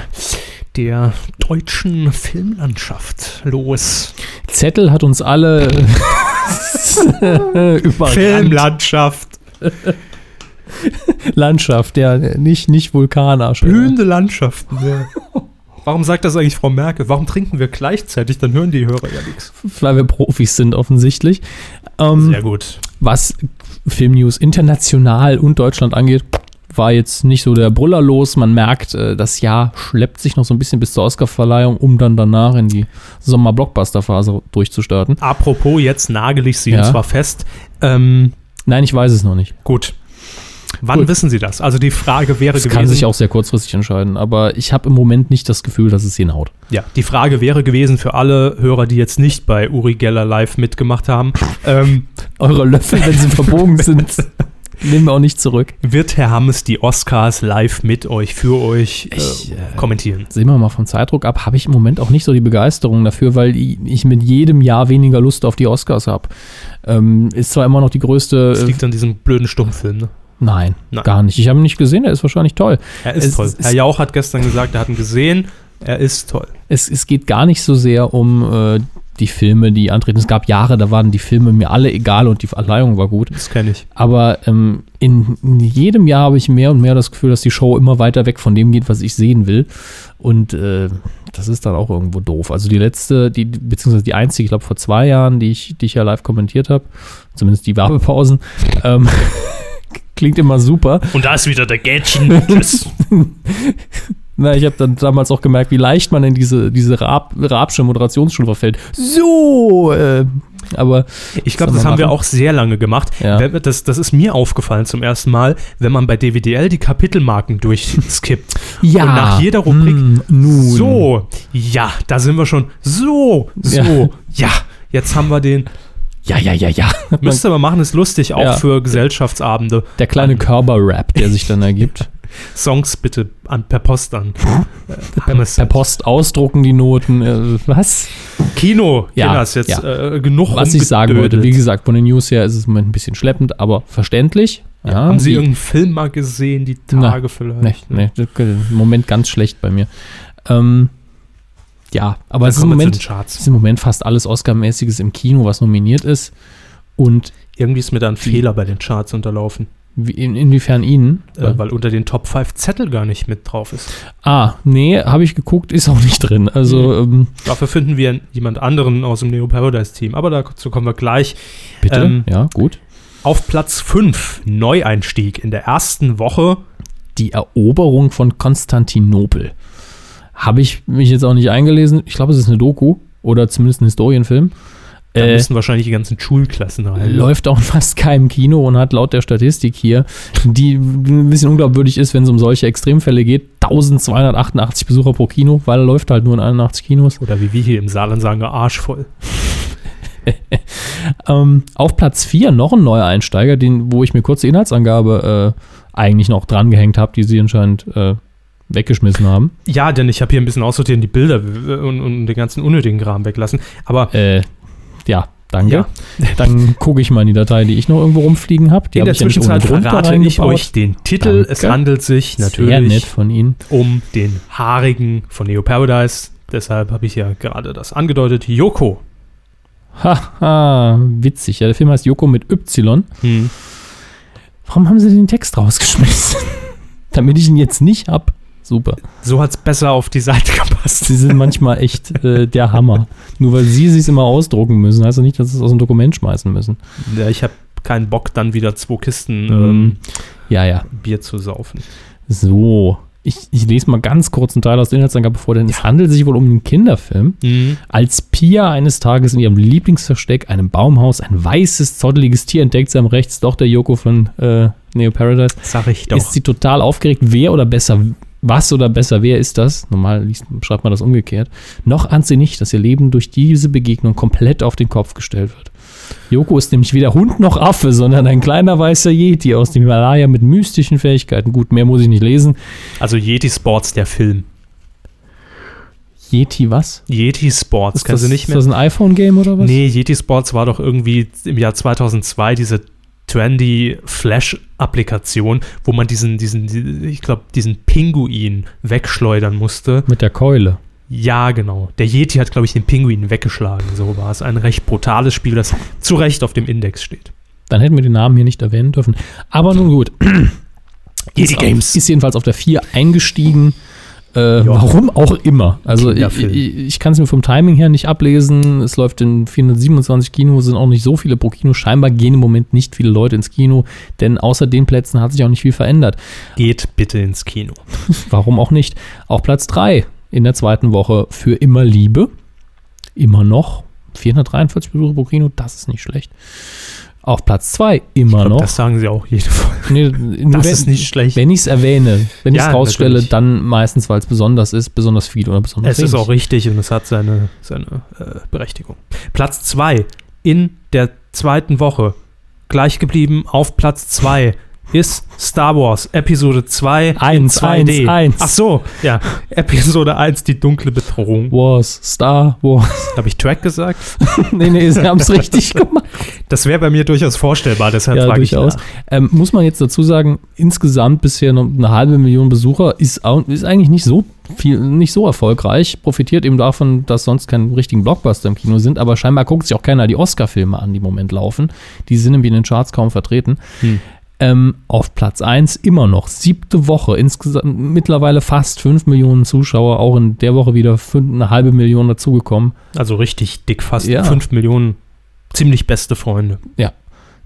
der deutschen Filmlandschaft los? Zettel hat uns alle überrannt. Filmlandschaft. Landschaft, ja, nicht, nicht Vulkanarsch. Blühende Landschaften. Ja. Warum sagt das eigentlich Frau Merkel? Warum trinken wir gleichzeitig? Dann hören die Hörer ja nichts. Weil wir Profis sind, offensichtlich. Ähm, Sehr gut. was Filmnews international und Deutschland angeht, war jetzt nicht so der Brüller los. Man merkt, äh, das Jahr schleppt sich noch so ein bisschen bis zur Oscarverleihung, um dann danach in die Sommer-Blockbuster-Phase durchzustarten. Apropos, jetzt nagel ich Sie Ja. und zwar fest. Ähm, Nein, ich weiß es noch nicht. gut. Wann Gut. wissen Sie das? Also die Frage wäre Das gewesen. kann sich auch sehr kurzfristig entscheiden, aber ich habe im Moment nicht das Gefühl, dass es hinhaut. Ja, die Frage wäre gewesen für alle Hörer, die jetzt nicht bei Uri Geller live mitgemacht haben. ähm, Eure Löffel, wenn sie verbogen sind, nehmen wir auch nicht zurück. wird Herr Hammes die Oscars live mit euch, für euch äh, Ich, äh, kommentieren? Sehen wir mal vom Zeitdruck ab, habe ich im Moment auch nicht so die Begeisterung dafür, weil ich mit jedem Jahr weniger Lust auf die Oscars habe. Ähm, ist zwar immer noch die größte. Das Äh, liegt an diesem blöden Stummfilm. Ne? nein, Nein. gar nicht. Ich habe ihn nicht gesehen, er ist wahrscheinlich toll. Er ist Es toll. Herr Jauch hat gestern gesagt, er hat ihn gesehen. Er ist toll. Es, es geht gar nicht so sehr um äh, die Filme, die antreten. Es gab Jahre, da waren die Filme mir alle egal und die Verleihung war gut. Das kenne ich. Aber ähm, in, in jedem Jahr habe ich mehr und mehr das Gefühl, dass die Show immer weiter weg von dem geht, was ich sehen will. Und äh, das ist dann auch irgendwo doof. Also die letzte, die, beziehungsweise die einzige, ich glaube vor zwei Jahren, die ich, die ich ja live kommentiert habe, zumindest die Werbepausen, ähm, klingt immer super. Und da ist wieder der Gätchen. Na, ich habe dann damals auch gemerkt, wie leicht man in diese, diese Raab, Raabsche Moderationsschule verfällt. So, äh, aber Ich glaube, das haben wir auch sehr lange gemacht. Ja. Wenn- Das, das ist mir aufgefallen zum ersten Mal, wenn man bei DWDL die Kapitelmarken durchskippt. ja, Und nach jeder Rubrik nun. So, ja, da sind wir schon. So, so, Ja. ja. Jetzt haben wir den. Ja, ja, ja, ja. Müsste aber machen, ist lustig, auch Ja. für Gesellschaftsabende. Der kleine Körper-Rap, der sich dann ergibt. Songs bitte an, per Post an. Hammes. Per Post ausdrucken die Noten. Äh, was? Kino, Ja, Kinders, jetzt ja. äh, genug Was ich sagen wollte, wie gesagt, von den News her ist es im Moment ein bisschen schleppend, aber verständlich. Ja, Haben Sie die- irgendeinen Film mal gesehen, die Tage vielleicht? Nee, nee, im Moment ganz schlecht bei mir. Ähm, ja, aber Dann es ist im Moment, ist im Moment fast alles Oscar-mäßiges im Kino, was nominiert ist. Und Irgendwie ist mir da ein Fehler bei den Charts unterlaufen, wie, in, inwiefern Ihnen? äh, weil unter den Top 5 Zettel gar nicht mit drauf ist. ah, nee, habe ich geguckt, ist auch nicht drin. Also, ähm, Dafür finden wir jemand anderen aus dem Neo Paradise Team, aber dazu kommen wir gleich. bitte? Ähm, ja, gut. Auf Platz 5, Neueinstieg in der ersten Woche. Die Eroberung von Konstantinopel. Habe ich mich jetzt auch nicht eingelesen. Ich glaube, es ist eine Doku oder zumindest ein Historienfilm. Da Äh, müssen wahrscheinlich die ganzen Schulklassen rein. läuft auch in fast keinem Kino und hat laut der Statistik hier, die ein bisschen unglaubwürdig ist, wenn es um solche Extremfälle geht, 1288 Besucher pro Kino, weil er läuft halt nur in 81 Kinos. Oder wie wir hier im Saarland sagen, arschvoll. Ähm, auf Platz 4 noch ein neuer Einsteiger, den, wo ich mir kurz die Inhaltsangabe äh, eigentlich noch dran gehängt habe, die sie anscheinend äh, weggeschmissen haben. Ja, denn ich habe hier ein bisschen aussortiert die Bilder und, und den ganzen unnötigen Kram weglassen. Aber Äh, ja, danke. Ja. Dann gucke ich mal in die Datei, die ich noch irgendwo rumfliegen habe. Die in habe der ich Zwischenzeit drunter verrate ich euch den Titel. Danke. Es handelt sich natürlich um den Haarigen von Neo Paradise. Deshalb habe ich ja gerade das angedeutet. Yoko. Haha, witzig. Ja, der Film heißt Yoko mit Y. Hm. Warum haben sie den Text rausgeschmissen? Damit ich ihn jetzt nicht hab. Super. So hat es besser auf die Seite gepasst. Sie sind manchmal echt äh, der Hammer. Nur weil sie es immer ausdrucken müssen, heißt das nicht, dass sie es aus dem Dokument schmeißen müssen. Ja, ich habe keinen Bock, dann wieder zwei Kisten Ähm, ähm, Ja, ja. Bier zu saufen. So. Ich, ich lese mal ganz kurz einen Teil aus der Inhaltsangabe vor, denn es handelt sich wohl um einen Kinderfilm. Mhm. Als Pia eines Tages in ihrem Lieblingsversteck, einem Baumhaus, ein weißes, zotteliges Tier entdeckt, sie am rechts doch der Yoko von äh, Neo Paradise, Sag ich doch. ist sie total aufgeregt. Wer oder besser, was oder besser, wer ist das? Normal liest, schreibt man das umgekehrt. Noch ahnt sie nicht, dass ihr Leben durch diese Begegnung komplett auf den Kopf gestellt wird. Yoko ist nämlich weder Hund noch Affe, sondern ein kleiner weißer Yeti aus dem Himalaya mit mystischen Fähigkeiten. Gut, mehr muss ich nicht lesen. also Yeti Sports, der Film. Yeti was? Yeti Sports, Ist das, ist das ein iPhone-Game oder was? Nee, Yeti Sports war doch irgendwie im Jahr 2002 diese trendy Flash-Applikation, wo man diesen, diesen, die- ich glaube, diesen Pinguin wegschleudern musste. Mit der Keule. Ja, genau. Der Yeti hat, glaube ich, den Pinguin weggeschlagen. So war es. Ein recht brutales Spiel, das zu Recht auf dem Index steht. Dann hätten wir den Namen hier nicht erwähnen dürfen. Aber nun gut. Yeti ist, Games. Ist jedenfalls auf der 4 eingestiegen. Äh, warum auch immer. Also ich, ich, ich kann es mir vom Timing her nicht ablesen. Es läuft in 427 Kinos, sind auch nicht so viele pro Kino. Scheinbar gehen im Moment nicht viele Leute ins Kino, denn außer den Plätzen hat sich auch nicht viel verändert. Geht bitte ins Kino. Warum auch nicht? Auch Platz 3 in der zweiten Woche für Immer Liebe. Immer noch. 443 Besucher pro Kino, das ist nicht schlecht. Auf Platz 2 immer noch. Das sagen sie auch jede Folge. Nee, Das wenn, ist nicht schlecht. Wenn ich es erwähne, wenn ich es Ja, rausstelle, natürlich. dann meistens, weil es besonders ist, besonders viel oder besonders Es ist wenig. auch richtig und es hat seine, seine äh, Berechtigung. Platz 2 in der zweiten Woche. Gleich geblieben auf Platz 2 ist Star Wars Episode 2 Eins, in 2D. eins, eins. Ach so, ja. Episode 1, die dunkle Bedrohung. Wars, Star Wars. Habe ich Track gesagt? nee, nee, sie haben es richtig gemacht. Das wäre bei mir durchaus vorstellbar, deshalb ja, frage ich durchaus. Ähm, muss man jetzt dazu sagen, insgesamt bisher noch eine halbe Million Besucher ist, ist eigentlich nicht so viel, nicht so erfolgreich. Profitiert eben davon, dass sonst keine richtigen Blockbuster im Kino sind, aber scheinbar guckt sich auch keiner die Oscar-Filme an, die im Moment laufen. Die sind nämlich in den Charts kaum vertreten. Hm. Ähm, auf Platz 1 immer noch, siebte Woche, insgesamt mittlerweile fast 5 Millionen Zuschauer, auch in der Woche wieder fünf, eine halbe Million dazugekommen. Also richtig dick, fast Ja. 5 Millionen. Ziemlich beste Freunde. Ja.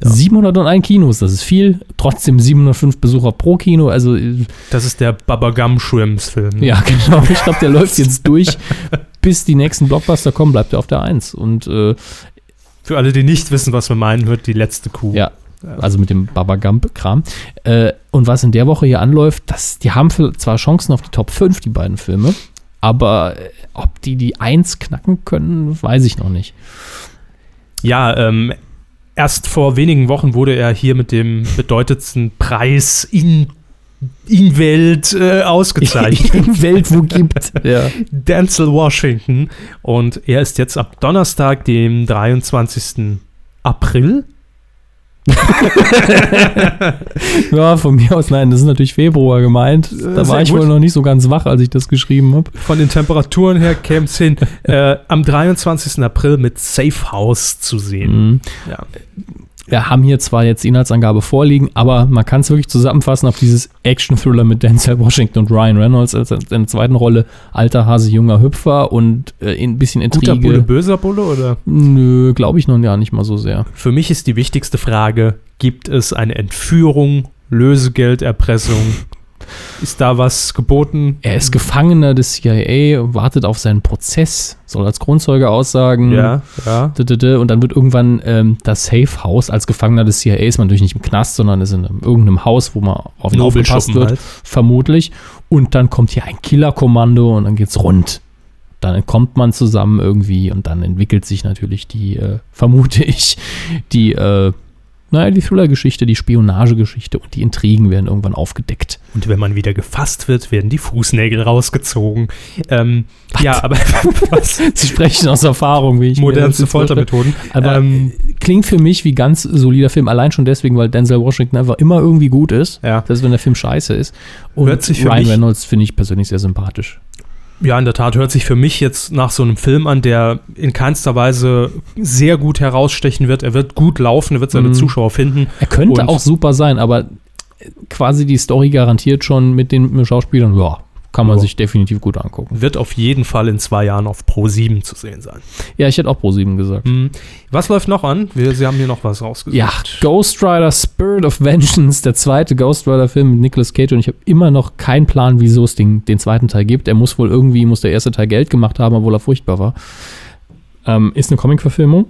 701 Kinos, das ist viel, trotzdem 705 Besucher pro Kino, also äh, Das ist der Babagam Shrimps Film. Ja, genau. Ich glaube, der läuft jetzt durch. Bis die nächsten Blockbuster kommen, bleibt er auf der 1. Und äh, Für alle, die nicht wissen, was wir meinen, hört die letzte Kuh. ja, also mit dem Baba Gump-Kram. Äh, und was in der Woche hier anläuft, das, die haben zwar Chancen auf die Top 5, die beiden Filme, aber äh, ob die die 1 knacken können, weiß ich noch nicht. Ja, ähm, erst vor wenigen Wochen wurde er hier mit dem bedeutendsten Preis in in Welt äh, ausgezeichnet. Welt wo gibt. Ja. Denzel Washington. Und er ist jetzt ab Donnerstag, dem 23. April. ja, von mir aus, nein, das ist natürlich Februar gemeint. Da sehr war ich gut. wohl noch nicht so ganz wach, als ich das geschrieben habe. Von den Temperaturen her käme es hin, äh, am 23. April mit Safe House zu sehen. Mhm. Ja. Wir haben hier zwar jetzt Inhaltsangabe vorliegen, aber man kann es wirklich zusammenfassen auf dieses Action-Thriller mit Denzel Washington und Ryan Reynolds als in der zweiten Rolle alter Hase, junger Hüpfer und äh, ein bisschen Guter Intrige. Bulle, böser Bulle oder? Nö, glaube ich noch gar nicht mal so sehr. Für mich ist die wichtigste Frage, gibt es eine Entführung, Lösegelderpressung? Ist da was geboten? Er ist Gefangener des CIA, wartet auf seinen Prozess, soll als Grundzeuge aussagen. Ja, ja. Und dann wird irgendwann ähm, das Safe House als Gefangener des CIA ist man natürlich nicht im Knast, sondern ist in einem, irgendeinem Haus, wo man auf ihn aufgepasst wird, halt. vermutlich. Und dann kommt hier ein Killerkommando und dann geht's rund. Dann entkommt man zusammen irgendwie und dann entwickelt sich natürlich die, äh, vermute ich, die, äh, naja, die Thriller-Geschichte, die Spionagegeschichte und die Intrigen werden irgendwann aufgedeckt. Und wenn man wieder gefasst wird, werden die Fußnägel rausgezogen. Ähm, ja, aber was? Sie sprechen aus Erfahrung, wie ich Modernste. Foltermethoden. Aber ähm, äh, klingt für mich wie ganz solider Film, allein schon deswegen, weil Denzel Washington einfach immer irgendwie gut ist. ja. Selbst wenn der Film scheiße ist. Und Ryan mich- Reynolds finde ich persönlich sehr sympathisch. Ja, in der Tat hört sich für mich jetzt nach so einem Film an, der in keinster Weise sehr gut herausstechen wird. Er wird gut laufen, er wird seine Mhm. Zuschauer finden. Er könnte auch super sein, aber quasi die Story garantiert schon mit den Schauspielern, ja, kann man Ja. sich definitiv gut angucken. Wird auf jeden Fall in zwei Jahren auf Pro 7 zu sehen sein. Ja, ich hätte auch Pro7 gesagt. Mhm. Was läuft noch an? Wir, Sie haben hier noch was rausgesucht. Ja, Ghost Rider Spirit of Vengeance, der zweite Ghost Rider Film mit Nicolas Cage und ich habe immer noch keinen Plan, wieso es den, den zweiten Teil gibt. Er muss wohl irgendwie, muss der erste Teil Geld gemacht haben, obwohl er furchtbar war. Ähm, ist eine Comic-Verfilmung.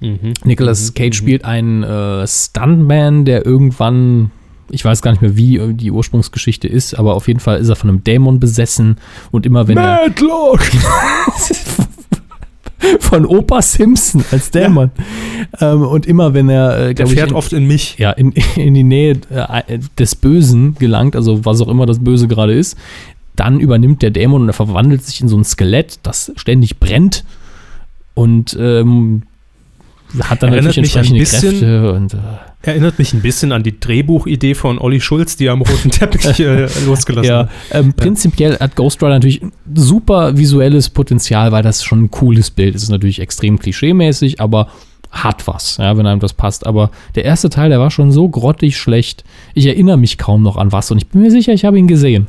Mhm. Nicolas Cage spielt einen äh, Stuntman, der irgendwann, ich weiß gar nicht mehr, wie die Ursprungsgeschichte ist, aber auf jeden Fall ist er von einem Dämon besessen und immer wenn er Madlock! von Opa Simpson als Dämon ähm, und immer wenn er, äh, Der ich, fährt in, oft in mich. ja, in, in die Nähe äh, des Bösen gelangt, also was auch immer das Böse gerade ist, dann übernimmt der Dämon und er verwandelt sich in so ein Skelett, das ständig brennt und ähm, hat dann Erinnert natürlich mich ein entsprechende bisschen- Kräfte und äh, Erinnert mich ein bisschen an die Drehbuchidee von Olli Schulz, die er am roten Teppich äh, losgelassen Ja, hat. ähm, prinzipiell hat Ghost Rider natürlich super visuelles Potenzial, weil das schon ein cooles Bild ist. Ist natürlich extrem klischeemäßig, aber hat was, ja, wenn einem das passt. Aber der erste Teil, der war schon so grottig schlecht. Ich erinnere mich kaum noch an was und ich bin mir sicher, ich habe ihn gesehen.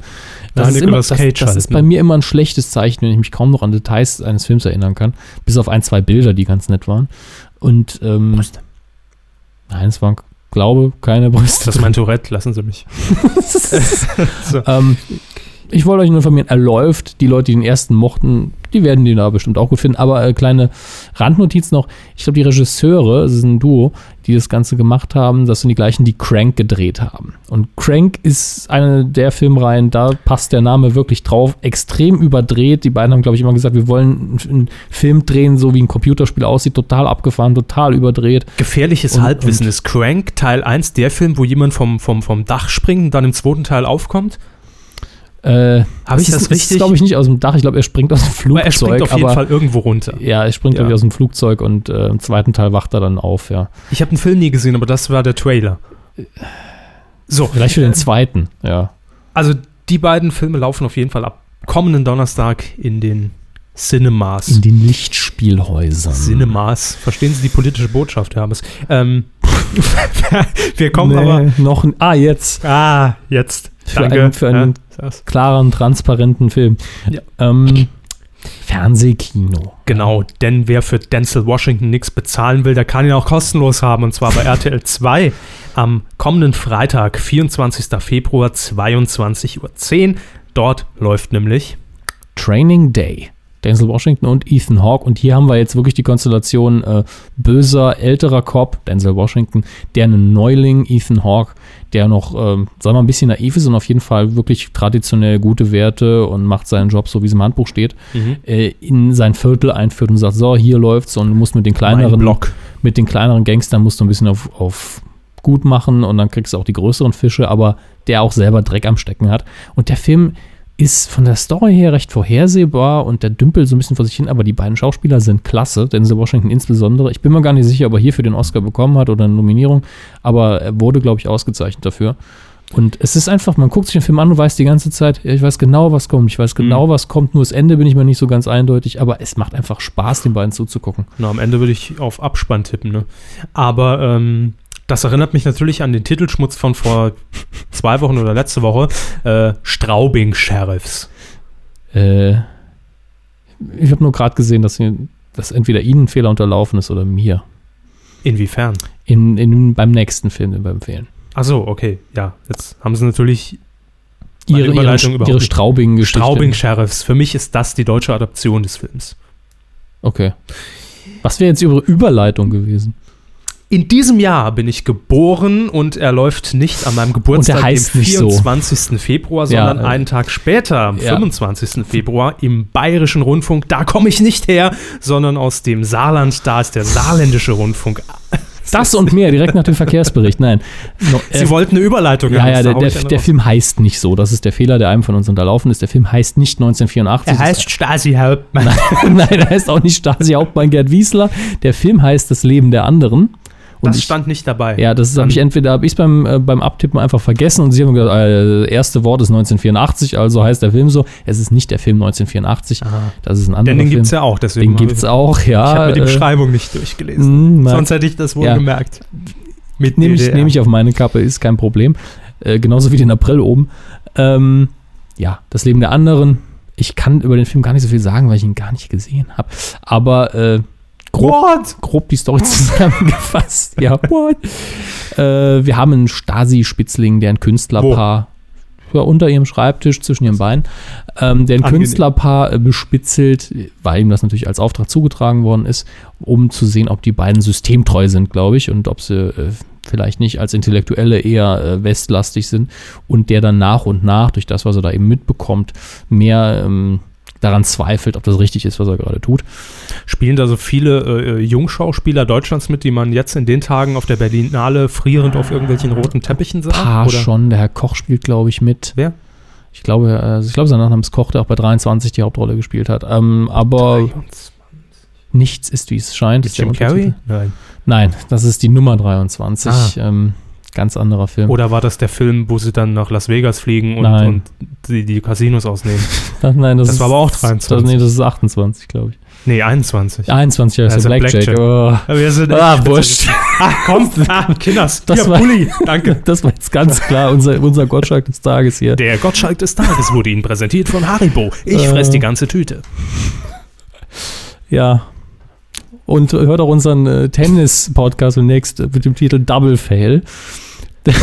Ja, Das, ist, immer, das, das halt, ist ne? bei mir immer ein schlechtes Zeichen, wenn ich mich kaum noch an Details eines Films erinnern kann. Bis auf ein, zwei Bilder, die ganz nett waren. Und ähm, Brüste. nein, es waren, glaube keine Brüste. Das ist mein Tourette, lassen Sie mich. so. Ähm, ich wollte euch nur informieren, er läuft. Die Leute, die den ersten mochten, die werden den da bestimmt auch gut finden. Aber äh, kleine Randnotiz noch. Ich glaube, die Regisseure, es ist ein Duo, die das Ganze gemacht haben, das sind die gleichen, die Crank gedreht haben. Und Crank ist eine der Filmreihen, da passt der Name wirklich drauf. Extrem überdreht. Die beiden haben, glaube ich, immer gesagt, wir wollen einen Film drehen, so wie ein Computerspiel aussieht. Total abgefahren, total überdreht. Gefährliches Und- Halbwissen und- ist Crank Teil 1 der Film, wo jemand vom, vom, vom Dach springt und dann im zweiten Teil aufkommt? Äh, Habe ich das ist, richtig? glaube ich, nicht aus dem Dach. Ich glaube, er springt aus dem Aber Flugzeug. er springt auf jeden aber Fall irgendwo runter. Ja, er springt Ja. irgendwie aus dem Flugzeug und äh, im zweiten Teil wacht er dann auf, ja. Ich habe den Film nie gesehen, aber das war der Trailer. So, Vielleicht für den zweiten, ja. also die beiden Filme laufen auf jeden Fall ab kommenden Donnerstag in den Cinemas. In den Lichtspielhäusern. Cinemas. Verstehen Sie die politische Botschaft, Hermes? Ähm, wir kommen nee, aber. noch ein, ah, jetzt. Ah, jetzt. Für Danke. einen- für einen- Ja, das- Klaren, transparenten Film. Ja. Ähm, Fernsehkino. Genau, denn wer für Denzel Washington nichts bezahlen will, der kann ihn auch kostenlos haben. Und zwar bei RTL 2 am kommenden Freitag, 24. Februar, 22.10 Uhr. Dort läuft nämlich Training Day. Denzel Washington und Ethan Hawke. Und hier haben wir jetzt wirklich die Konstellation äh, böser, älterer Cop, Denzel Washington, der einen Neuling, Ethan Hawke, der noch, ähm, sagen wir mal, ein bisschen naiv ist und auf jeden Fall wirklich traditionell gute Werte und macht seinen Job so, wie es im Handbuch steht, äh, in sein Viertel einführt und sagt, so, hier läuft's und du musst mit den kleineren, mit den kleineren Gangstern musst du ein bisschen auf, auf gut machen und dann kriegst du auch die größeren Fische, aber der auch selber Dreck am Stecken hat. Und der Film ist von der Story her recht vorhersehbar und der dümpelt so ein bisschen vor sich hin, aber die beiden Schauspieler sind klasse, Denzel Washington insbesondere. Ich bin mir gar nicht sicher, ob er hierfür den Oscar bekommen hat oder eine Nominierung, aber er wurde, glaube ich, ausgezeichnet dafür. Und es ist einfach, man guckt sich den Film an und weiß die ganze Zeit, ja, ich weiß genau, was kommt, ich weiß genau, was kommt, nur das Ende bin ich mir nicht so ganz eindeutig, aber es macht einfach Spaß, den beiden zuzugucken. Na, am Ende würde ich auf Abspann tippen, ne? Aber ähm, das erinnert mich natürlich an den Titelschmutz von vor zwei Wochen oder letzte Woche. Äh, Straubing Sheriffs. Äh, ich habe nur gerade gesehen, dass, dass entweder ihnen ein Fehler unterlaufen ist oder mir. Inwiefern? In, in, beim nächsten Film, den wir empfehlen. Ach so, okay, ja. Jetzt haben sie natürlich Ihre, ihre, ihre. Straubing-Geschichte. Straubing Sheriffs. Für mich ist das die deutsche Adaption des Films. Okay. Was wäre jetzt Ihre Überleitung gewesen? In diesem Jahr bin ich geboren und er läuft nicht an meinem Geburtstag, heißt dem nicht so. 24. Februar, Ja, sondern äh, einen Tag später, am ja. 25. Februar, im Bayerischen Rundfunk. Da komme ich nicht her, sondern aus dem Saarland. Da ist der saarländische Rundfunk. Das und mehr, direkt nach dem Verkehrsbericht. Nein. No, Sie äh, wollten eine Überleitung ja, haben, ja, der, der, der. Film heißt nicht so. Das ist der Fehler, der einem von uns unterlaufen ist. Der Film heißt nicht 1984. Er heißt Stasi Hauptmann. Nein, er heißt auch nicht Stasi-Hauptmann Gerd Wiesler. Der Film heißt Das Leben der anderen. Und Das ich, stand nicht dabei. ja, das habe ich entweder habe ich beim, äh, beim Abtippen einfach vergessen und sie haben gesagt, äh, das erste Wort ist 1984, also heißt der Film so. Es ist nicht der Film 1984. Aha. Das ist ein anderer Denn den Film. gibt es ja auch. Deswegen Den gibt es auch, ja. Ich habe mir die äh, Beschreibung nicht durchgelesen. mh, mag- Sonst hätte ich das wohl Ja. gemerkt. Mit Nehme ich, nehm ich auf meine Kappe, ist kein Problem. Äh, genauso wie den April oben. Ähm, ja, das Leben der anderen. Ich kann über den Film gar nicht so viel sagen, weil ich ihn gar nicht gesehen habe. Aber äh, grob, What? grob die Story zusammengefasst. ja, what? Äh, wir haben einen Stasi-Spitzling, der ein Künstlerpaar ja, unter ihrem Schreibtisch, zwischen ihren Beinen, ähm, der ein Angenehm. Künstlerpaar äh, bespitzelt, weil ihm das natürlich als Auftrag zugetragen worden ist, um zu sehen, ob die beiden systemtreu sind, glaube ich, und ob sie äh, vielleicht nicht als Intellektuelle eher äh, westlastig sind und der dann nach und nach, durch das, was er da eben mitbekommt, mehr ähm, daran zweifelt, ob das richtig ist, was er gerade tut. Spielen da so viele äh, Jungschauspieler Deutschlands mit, die man jetzt in den Tagen auf der Berlinale frierend auf irgendwelchen roten Teppichen sah? Paar Oder? schon, der Herr Koch spielt, glaube ich, mit. Wer? Ich glaube, äh, ich glaube, sein Nachname ist Koch, der auch bei 23 die Hauptrolle gespielt hat. Ähm, aber nichts ist, wie es scheint. Ist Jim Carrey? Nein. Nein, das ist die Nummer 23. Ähm, ganz anderer Film. Oder war das der Film, wo sie dann nach Las Vegas fliegen und, und die, die Casinos ausnehmen? Nein, das, das ist, war aber auch 23. Das, nee, das ist 28, glaube ich. Nee, 21. 21 ist Also der Blackjack. Blackjack. Oh. Aber wir sind Ah, wurscht. Ah, komm, ah, Kinders. Das Hier, war- Bulli. Danke. Das war jetzt ganz klar unser, unser Gottschalk des Tages hier. Der Gottschalk des Tages wurde Ihnen präsentiert von Haribo. Ich Äh. fress die ganze Tüte. Ja. Und hört auch unseren äh, Tennis-Podcast demnächst äh, mit dem Titel Double Fail.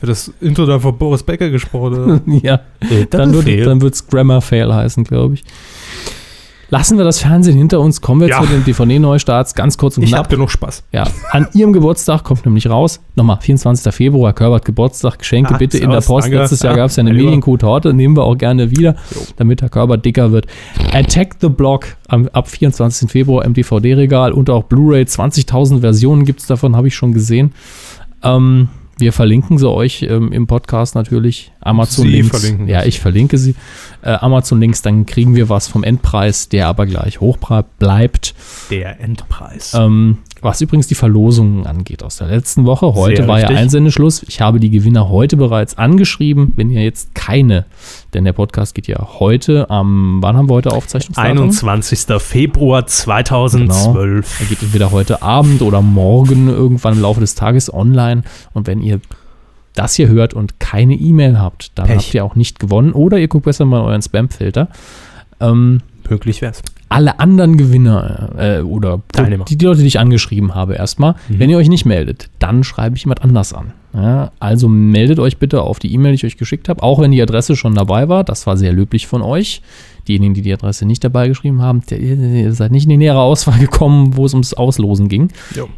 Wird das Intro dann von Boris Becker gesprochen? Oder? ja. Double Dann wird wird's Grammar Fail heißen, glaube ich. Lassen wir das Fernsehen hinter uns, kommen wir Ja. zu den DVD-Neustarts, ganz kurz und Ich knapp. hab genug Spaß. Ja, an ihrem Geburtstag kommt nämlich raus, nochmal, 24. Februar, Körbert Geburtstag, Geschenke Ah, bitte in der Post. danke. Letztes Jahr Ja, gab es ja eine. Medienkuh-Torte, nehmen wir auch gerne wieder, damit der Körbert dicker wird. Attack the Block am, ab 24. Februar im DVD-Regal und auch Blu-ray, 20.000 Versionen gibt es davon, habe ich schon gesehen. Ähm, wir verlinken sie euch ähm, im Podcast natürlich. Amazon Sie Links. verlinken ja, ich verlinke sie. Äh, Amazon Links, dann kriegen wir was vom Endpreis, der aber gleich hoch bleibt. Der Endpreis. Ähm, was übrigens die Verlosungen angeht aus der letzten Woche. Heute Sehr war ja richtig. Einsendeschluss. Ich habe die Gewinner heute bereits angeschrieben. Wenn ihr jetzt keine, denn der Podcast geht ja heute am, wann haben wir heute Aufzeichnungsdatum? 21. Februar Genau. 2012. Er geht entweder heute Abend oder morgen irgendwann im Laufe des Tages online. Und wenn ihr das hier hört und keine E-Mail habt, dann Pech. habt ihr auch nicht gewonnen. Oder ihr guckt besser mal euren Spam-Filter. Ähm, Möglich wär's. Alle anderen Gewinner äh, oder Teilnehmer. Die, die Leute, die ich angeschrieben habe, erstmal, wenn ihr euch nicht meldet, dann schreibe ich jemand anders an. Ja, also meldet euch bitte auf die E-Mail, die ich euch geschickt habe, auch wenn die Adresse schon dabei war. Das war sehr löblich von euch. Diejenigen, die die Adresse nicht dabei geschrieben haben, ihr seid nicht in die nähere Auswahl gekommen, wo es ums Auslosen ging. Jo.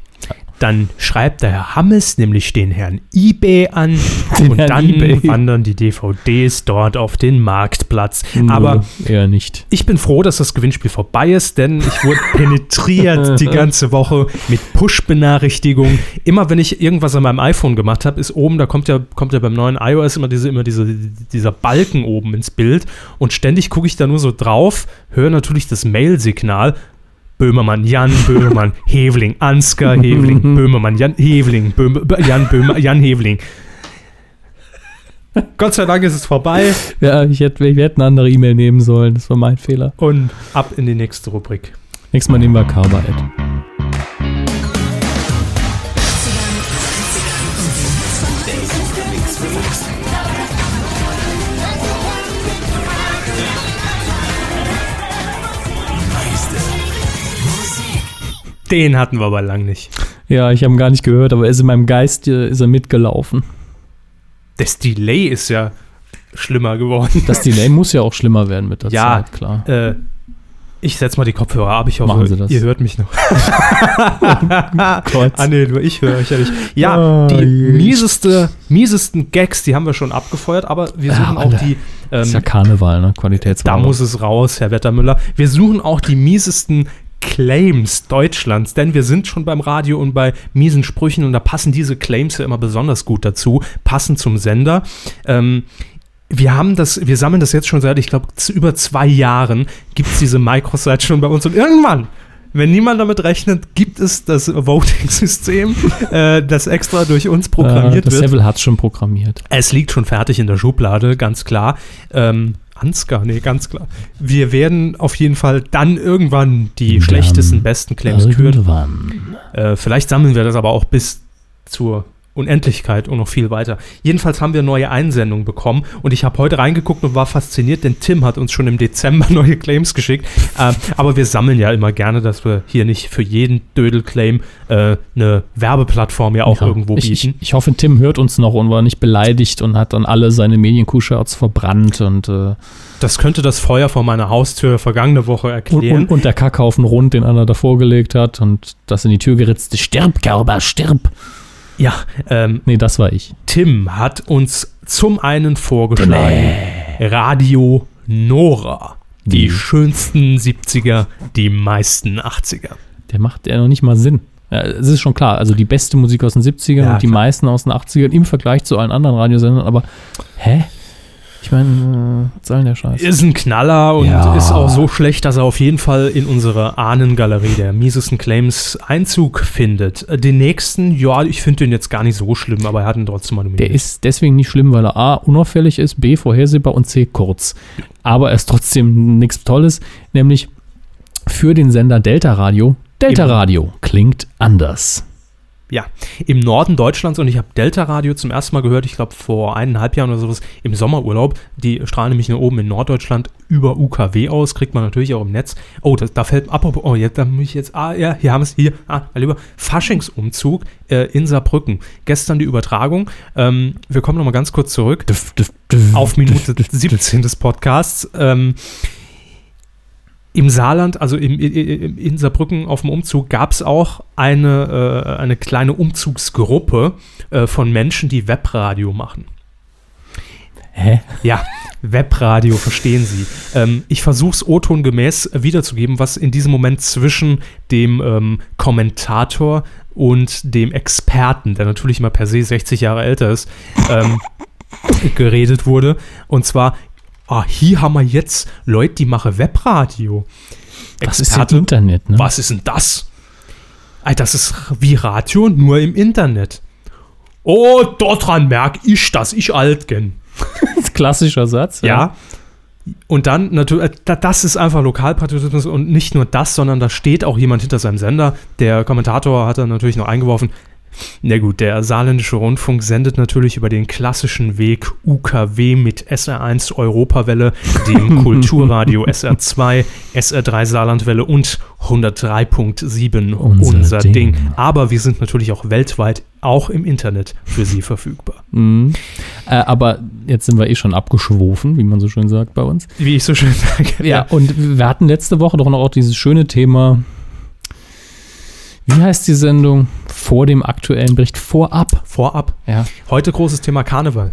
Dann schreibt der Herr Hammes nämlich den Herrn eBay an Den und Herrn dann eBay. wandern die DVDs dort auf den Marktplatz. Aber Nö, eher nicht. ich bin froh, dass das Gewinnspiel vorbei ist, denn ich wurde penetriert die ganze Woche mit Push-Benachrichtigungen. Immer wenn ich irgendwas an meinem iPhone gemacht habe, ist oben, da kommt ja, kommt ja beim neuen iOS immer, diese, immer diese, dieser Balken oben ins Bild und ständig gucke ich da nur so drauf, höre natürlich das Mail-Signal. Böhmermann, Jan Böhmermann, Hevling, Ansgar Hevling, Böhmermann, Jan Hevling, Böhmer, Bö- Jan Böhmer, Jan Hevling. Gott sei Dank ist es vorbei Ja, ich hätte, ich hätte eine andere E-Mail nehmen sollen. Das war mein Fehler. und ab in die nächste Rubrik. Nächstes Mal nehmen wir Carver Den hatten wir aber lang nicht. Ja, ich habe ihn gar nicht gehört, aber er ist in meinem Geist äh, ist er mitgelaufen. Das Delay ist ja schlimmer geworden. Das Delay muss ja auch schlimmer werden mit der Ja. Zeit, klar. Äh, ich setze mal die Kopfhörer ab. Ich hoffe, Machen Sie das. ihr hört mich noch. Gott. Ah, nee, nur ich höre euch ja nicht. Ja, Oh, die je. mieseste, miesesten Gags, die haben wir schon abgefeuert, aber wir Ja, suchen auch alle. die. Ähm, ist ja Karneval, ne? da Qualitätsware. muss es raus, Herr Wettermüller. Wir suchen auch die miesesten Claims Deutschlands, denn wir sind schon beim Radio und bei miesen Sprüchen und da passen diese Claims ja immer besonders gut dazu, passen zum Sender. Ähm, wir haben das, wir sammeln das jetzt schon seit, ich glaube, über zwei Jahren gibt es diese Microsite schon bei uns und irgendwann, wenn niemand damit rechnet, gibt es das Voting-System, äh, das extra durch uns äh, programmiert das wird. Seville hat schon programmiert. Es liegt schon fertig in der Schublade, ganz klar. Ähm, Ansgar, nee, ganz klar. Wir werden auf jeden Fall dann irgendwann die Dann schlechtesten, besten Claims küren. Äh, vielleicht sammeln wir das aber auch bis zur Unendlichkeit und noch viel weiter. Jedenfalls haben wir neue Einsendungen bekommen und ich habe heute reingeguckt und war fasziniert, denn Tim hat uns schon im Dezember neue Claims geschickt. Äh, aber wir sammeln ja immer gerne, dass wir hier nicht für jeden Dödel-Claim äh, eine Werbeplattform ja auch Ja. irgendwo ich, ich, bieten. ich hoffe, Tim hört uns noch und war nicht beleidigt und hat dann alle seine Medien-Q-Shirts verbrannt und, äh, Das könnte das Feuer vor meiner Haustür vergangene Woche und, erklären. und, und der Kackhaufen rund, den Anna davor gelegt hat und das in die Tür geritzt. Stirb, Gerber, stirb. Ja, ähm, Nee, das war ich. Tim hat uns zum einen vorgeschlagen Radio Nora. Die Wie? schönsten 70er, die meisten 80er. Der macht ja noch nicht mal Sinn. Ja, es ist schon klar, also die beste Musik aus den 70ern Ja, und die klar. meisten aus den 80ern im Vergleich zu allen anderen Radiosendern, aber hä? Ich meine, äh, denn der Scheiß? Ist ein Knaller und Ja. ist auch so schlecht, dass er auf jeden Fall in unsere Ahnengalerie der miesesten Claims Einzug findet. Äh, Den nächsten, ja, ich finde den jetzt gar nicht so schlimm, aber er hat ihn trotzdem mal Der nominiert. ist deswegen nicht schlimm, weil er A, unauffällig ist, B, vorhersehbar und C, kurz. Aber er ist trotzdem nichts Tolles, nämlich für den Sender Delta Radio. Delta Eben. Radio klingt anders. Ja, im Norden Deutschlands und ich habe Delta Radio zum ersten Mal gehört, ich glaube vor eineinhalb Jahren oder sowas, im Sommerurlaub. Die strahlen nämlich nur oben in Norddeutschland über UKW aus, kriegt man natürlich auch im Netz. Oh, das, da fällt ab, oh, jetzt, da muss ich jetzt, ah, ja, hier haben wir es, hier, ah, mein lieber, Faschingsumzug äh, in Saarbrücken. Gestern die Übertragung. Ähm, wir kommen nochmal ganz kurz zurück auf Minute 17 des Podcasts. Ähm, Im Saarland, also im, in, in Saarbrücken auf dem Umzug, gab es auch eine, äh, eine kleine Umzugsgruppe äh, von Menschen, die Webradio machen. Hä? Ja, Webradio, verstehen Sie. Ähm, ich versuche es O-Ton gemäß wiederzugeben, was in diesem Moment zwischen dem ähm, Kommentator und dem Experten, der natürlich mal per se 60 Jahre älter ist, ähm, geredet wurde. Und zwar, ah, hier haben wir jetzt Leute, die machen Webradio. Das ist ja Internet, ne? Was ist denn das? Ey, das ist wie Radio, nur im Internet. Oh, daran merk ich, dass ich alt bin. Klassischer Satz. Ja. Und dann natürlich, äh, das ist einfach Lokalpatriotismus und nicht nur das, sondern da steht auch jemand hinter seinem Sender. Der Kommentator hat dann natürlich noch eingeworfen. Na gut, der saarländische Rundfunk sendet natürlich über den klassischen Weg UKW mit SR1 Europawelle, dem Kulturradio SR2, SR3 Saarlandwelle und 103.7 unser, Unser Ding. Ding. Aber wir sind natürlich auch weltweit, auch im Internet für Sie verfügbar. Mhm. Äh, aber jetzt sind wir eh schon abgeschwofen, wie man so schön sagt bei uns. Wie ich so schön sage. Ja, und wir hatten letzte Woche doch noch auch dieses schöne Thema Wie heißt die Sendung? Vor dem aktuellen Bericht. Vorab. Vorab. Ja. Heute großes Thema Karneval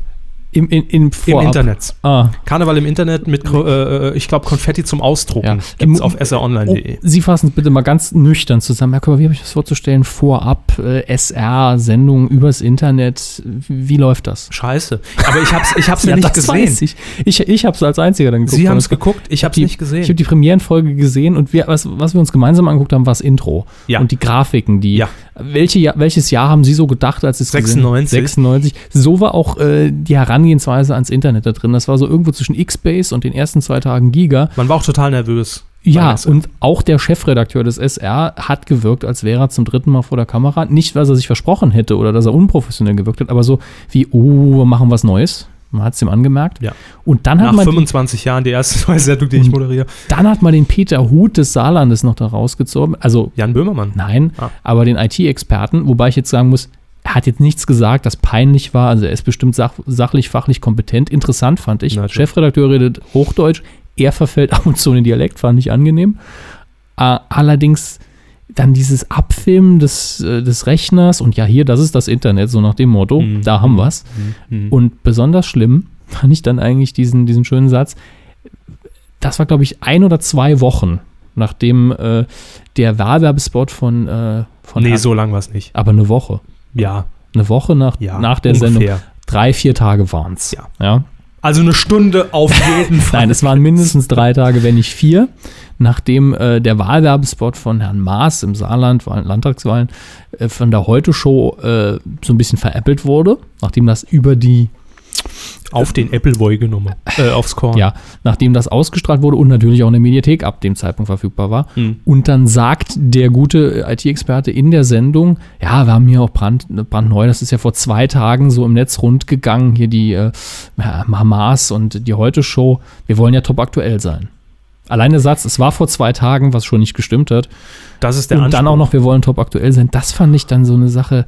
Im, in, im, im Internet. Ah, Karneval im Internet mit, äh, äh, ich glaube, Konfetti zum Ausdrucken. Ja. Gibt's Im- auf Oh, sronline.de. Sie fassen es bitte mal ganz nüchtern zusammen. Herr Körber, wie habe ich das vorzustellen? Vorab, äh, SR, Sendung übers Internet. Wie, läuft das? Scheiße. Aber ich hab's, ich hab's ja, nicht gesehen. weiß ich. Ich, ich habe es als einziger dann geguckt. Sie haben es geguckt, ich hab's die, nicht gesehen. Ich habe die Premierenfolge gesehen und wir, was, was wir uns gemeinsam angeguckt haben, war das Intro. Ja. Und die Grafiken, die. Ja. Welche, Jahr- welches Jahr haben Sie so gedacht, als es gesehen haben? 96. 96. So war auch äh, die Herangehensweise ans Internet da drin. Das war so irgendwo zwischen X-Base und den ersten zwei Tagen Giga. Man war auch total nervös. Ja, und auch der Chefredakteur des SR hat gewirkt, als wäre er zum dritten Mal vor der Kamera. Nicht, weil er sich versprochen hätte oder dass er unprofessionell gewirkt hat, aber so wie, oh, wir machen was Neues. Man hat es ihm angemerkt. Ja. Und dann hat, Nach man, 25 Jahren die erste neue Sendung, die ich moderiere. dann hat man den Peter Huth des Saarlandes noch da rausgezogen. Also, Jan Böhmermann. nein, Ah. aber den IT-Experten, wobei ich jetzt sagen muss, er hat jetzt nichts gesagt, das peinlich war. Also, er ist bestimmt sach sachlich, fachlich kompetent. Interessant fand ich. Natürlich. Chefredakteur redet Hochdeutsch. Er verfällt ab und zu in den Dialekt, fand ich angenehm. Äh, allerdings dann dieses Abfilmen des, äh, des Rechners und ja, hier, das ist das Internet, so nach dem Motto, Mhm. da haben wir's. Mhm. Und besonders schlimm fand ich dann eigentlich diesen, diesen schönen Satz. Das war, glaube ich, ein oder zwei Wochen, nachdem äh, der Wahlwerbespot von, äh, von nee, so lang war es nicht. aber eine Woche. Ja, Eine Woche nach, ja. nach der ungefähr. Sendung. Drei, vier Tage waren es. Ja. ja. Also eine Stunde auf jeden Fall. Nein, es waren mindestens drei Tage, wenn nicht vier, nachdem äh, der Wahlwerbespot von Herrn Maas im Saarland, Wahl- Landtagswahlen, äh, von der Heute-Show äh, so ein bisschen veräppelt wurde, nachdem das über die, auf den Appleboy genommen. Äh, aufs Korn. ja, nachdem das ausgestrahlt wurde und natürlich auch in der Mediathek ab dem Zeitpunkt verfügbar war. Mhm. Und dann sagt der gute IT-Experte in der Sendung, ja, wir haben hier auch brand, brandneu, das ist ja vor zwei Tagen so im Netz rundgegangen, hier die äh, ja, Mamas und die Heute-Show, wir wollen ja top aktuell sein. Allein der Satz, es war vor zwei Tagen, was schon nicht gestimmt hat. Das ist der und dann auch Anspruch. noch, wir wollen top aktuell sein. Das fand ich dann so eine Sache.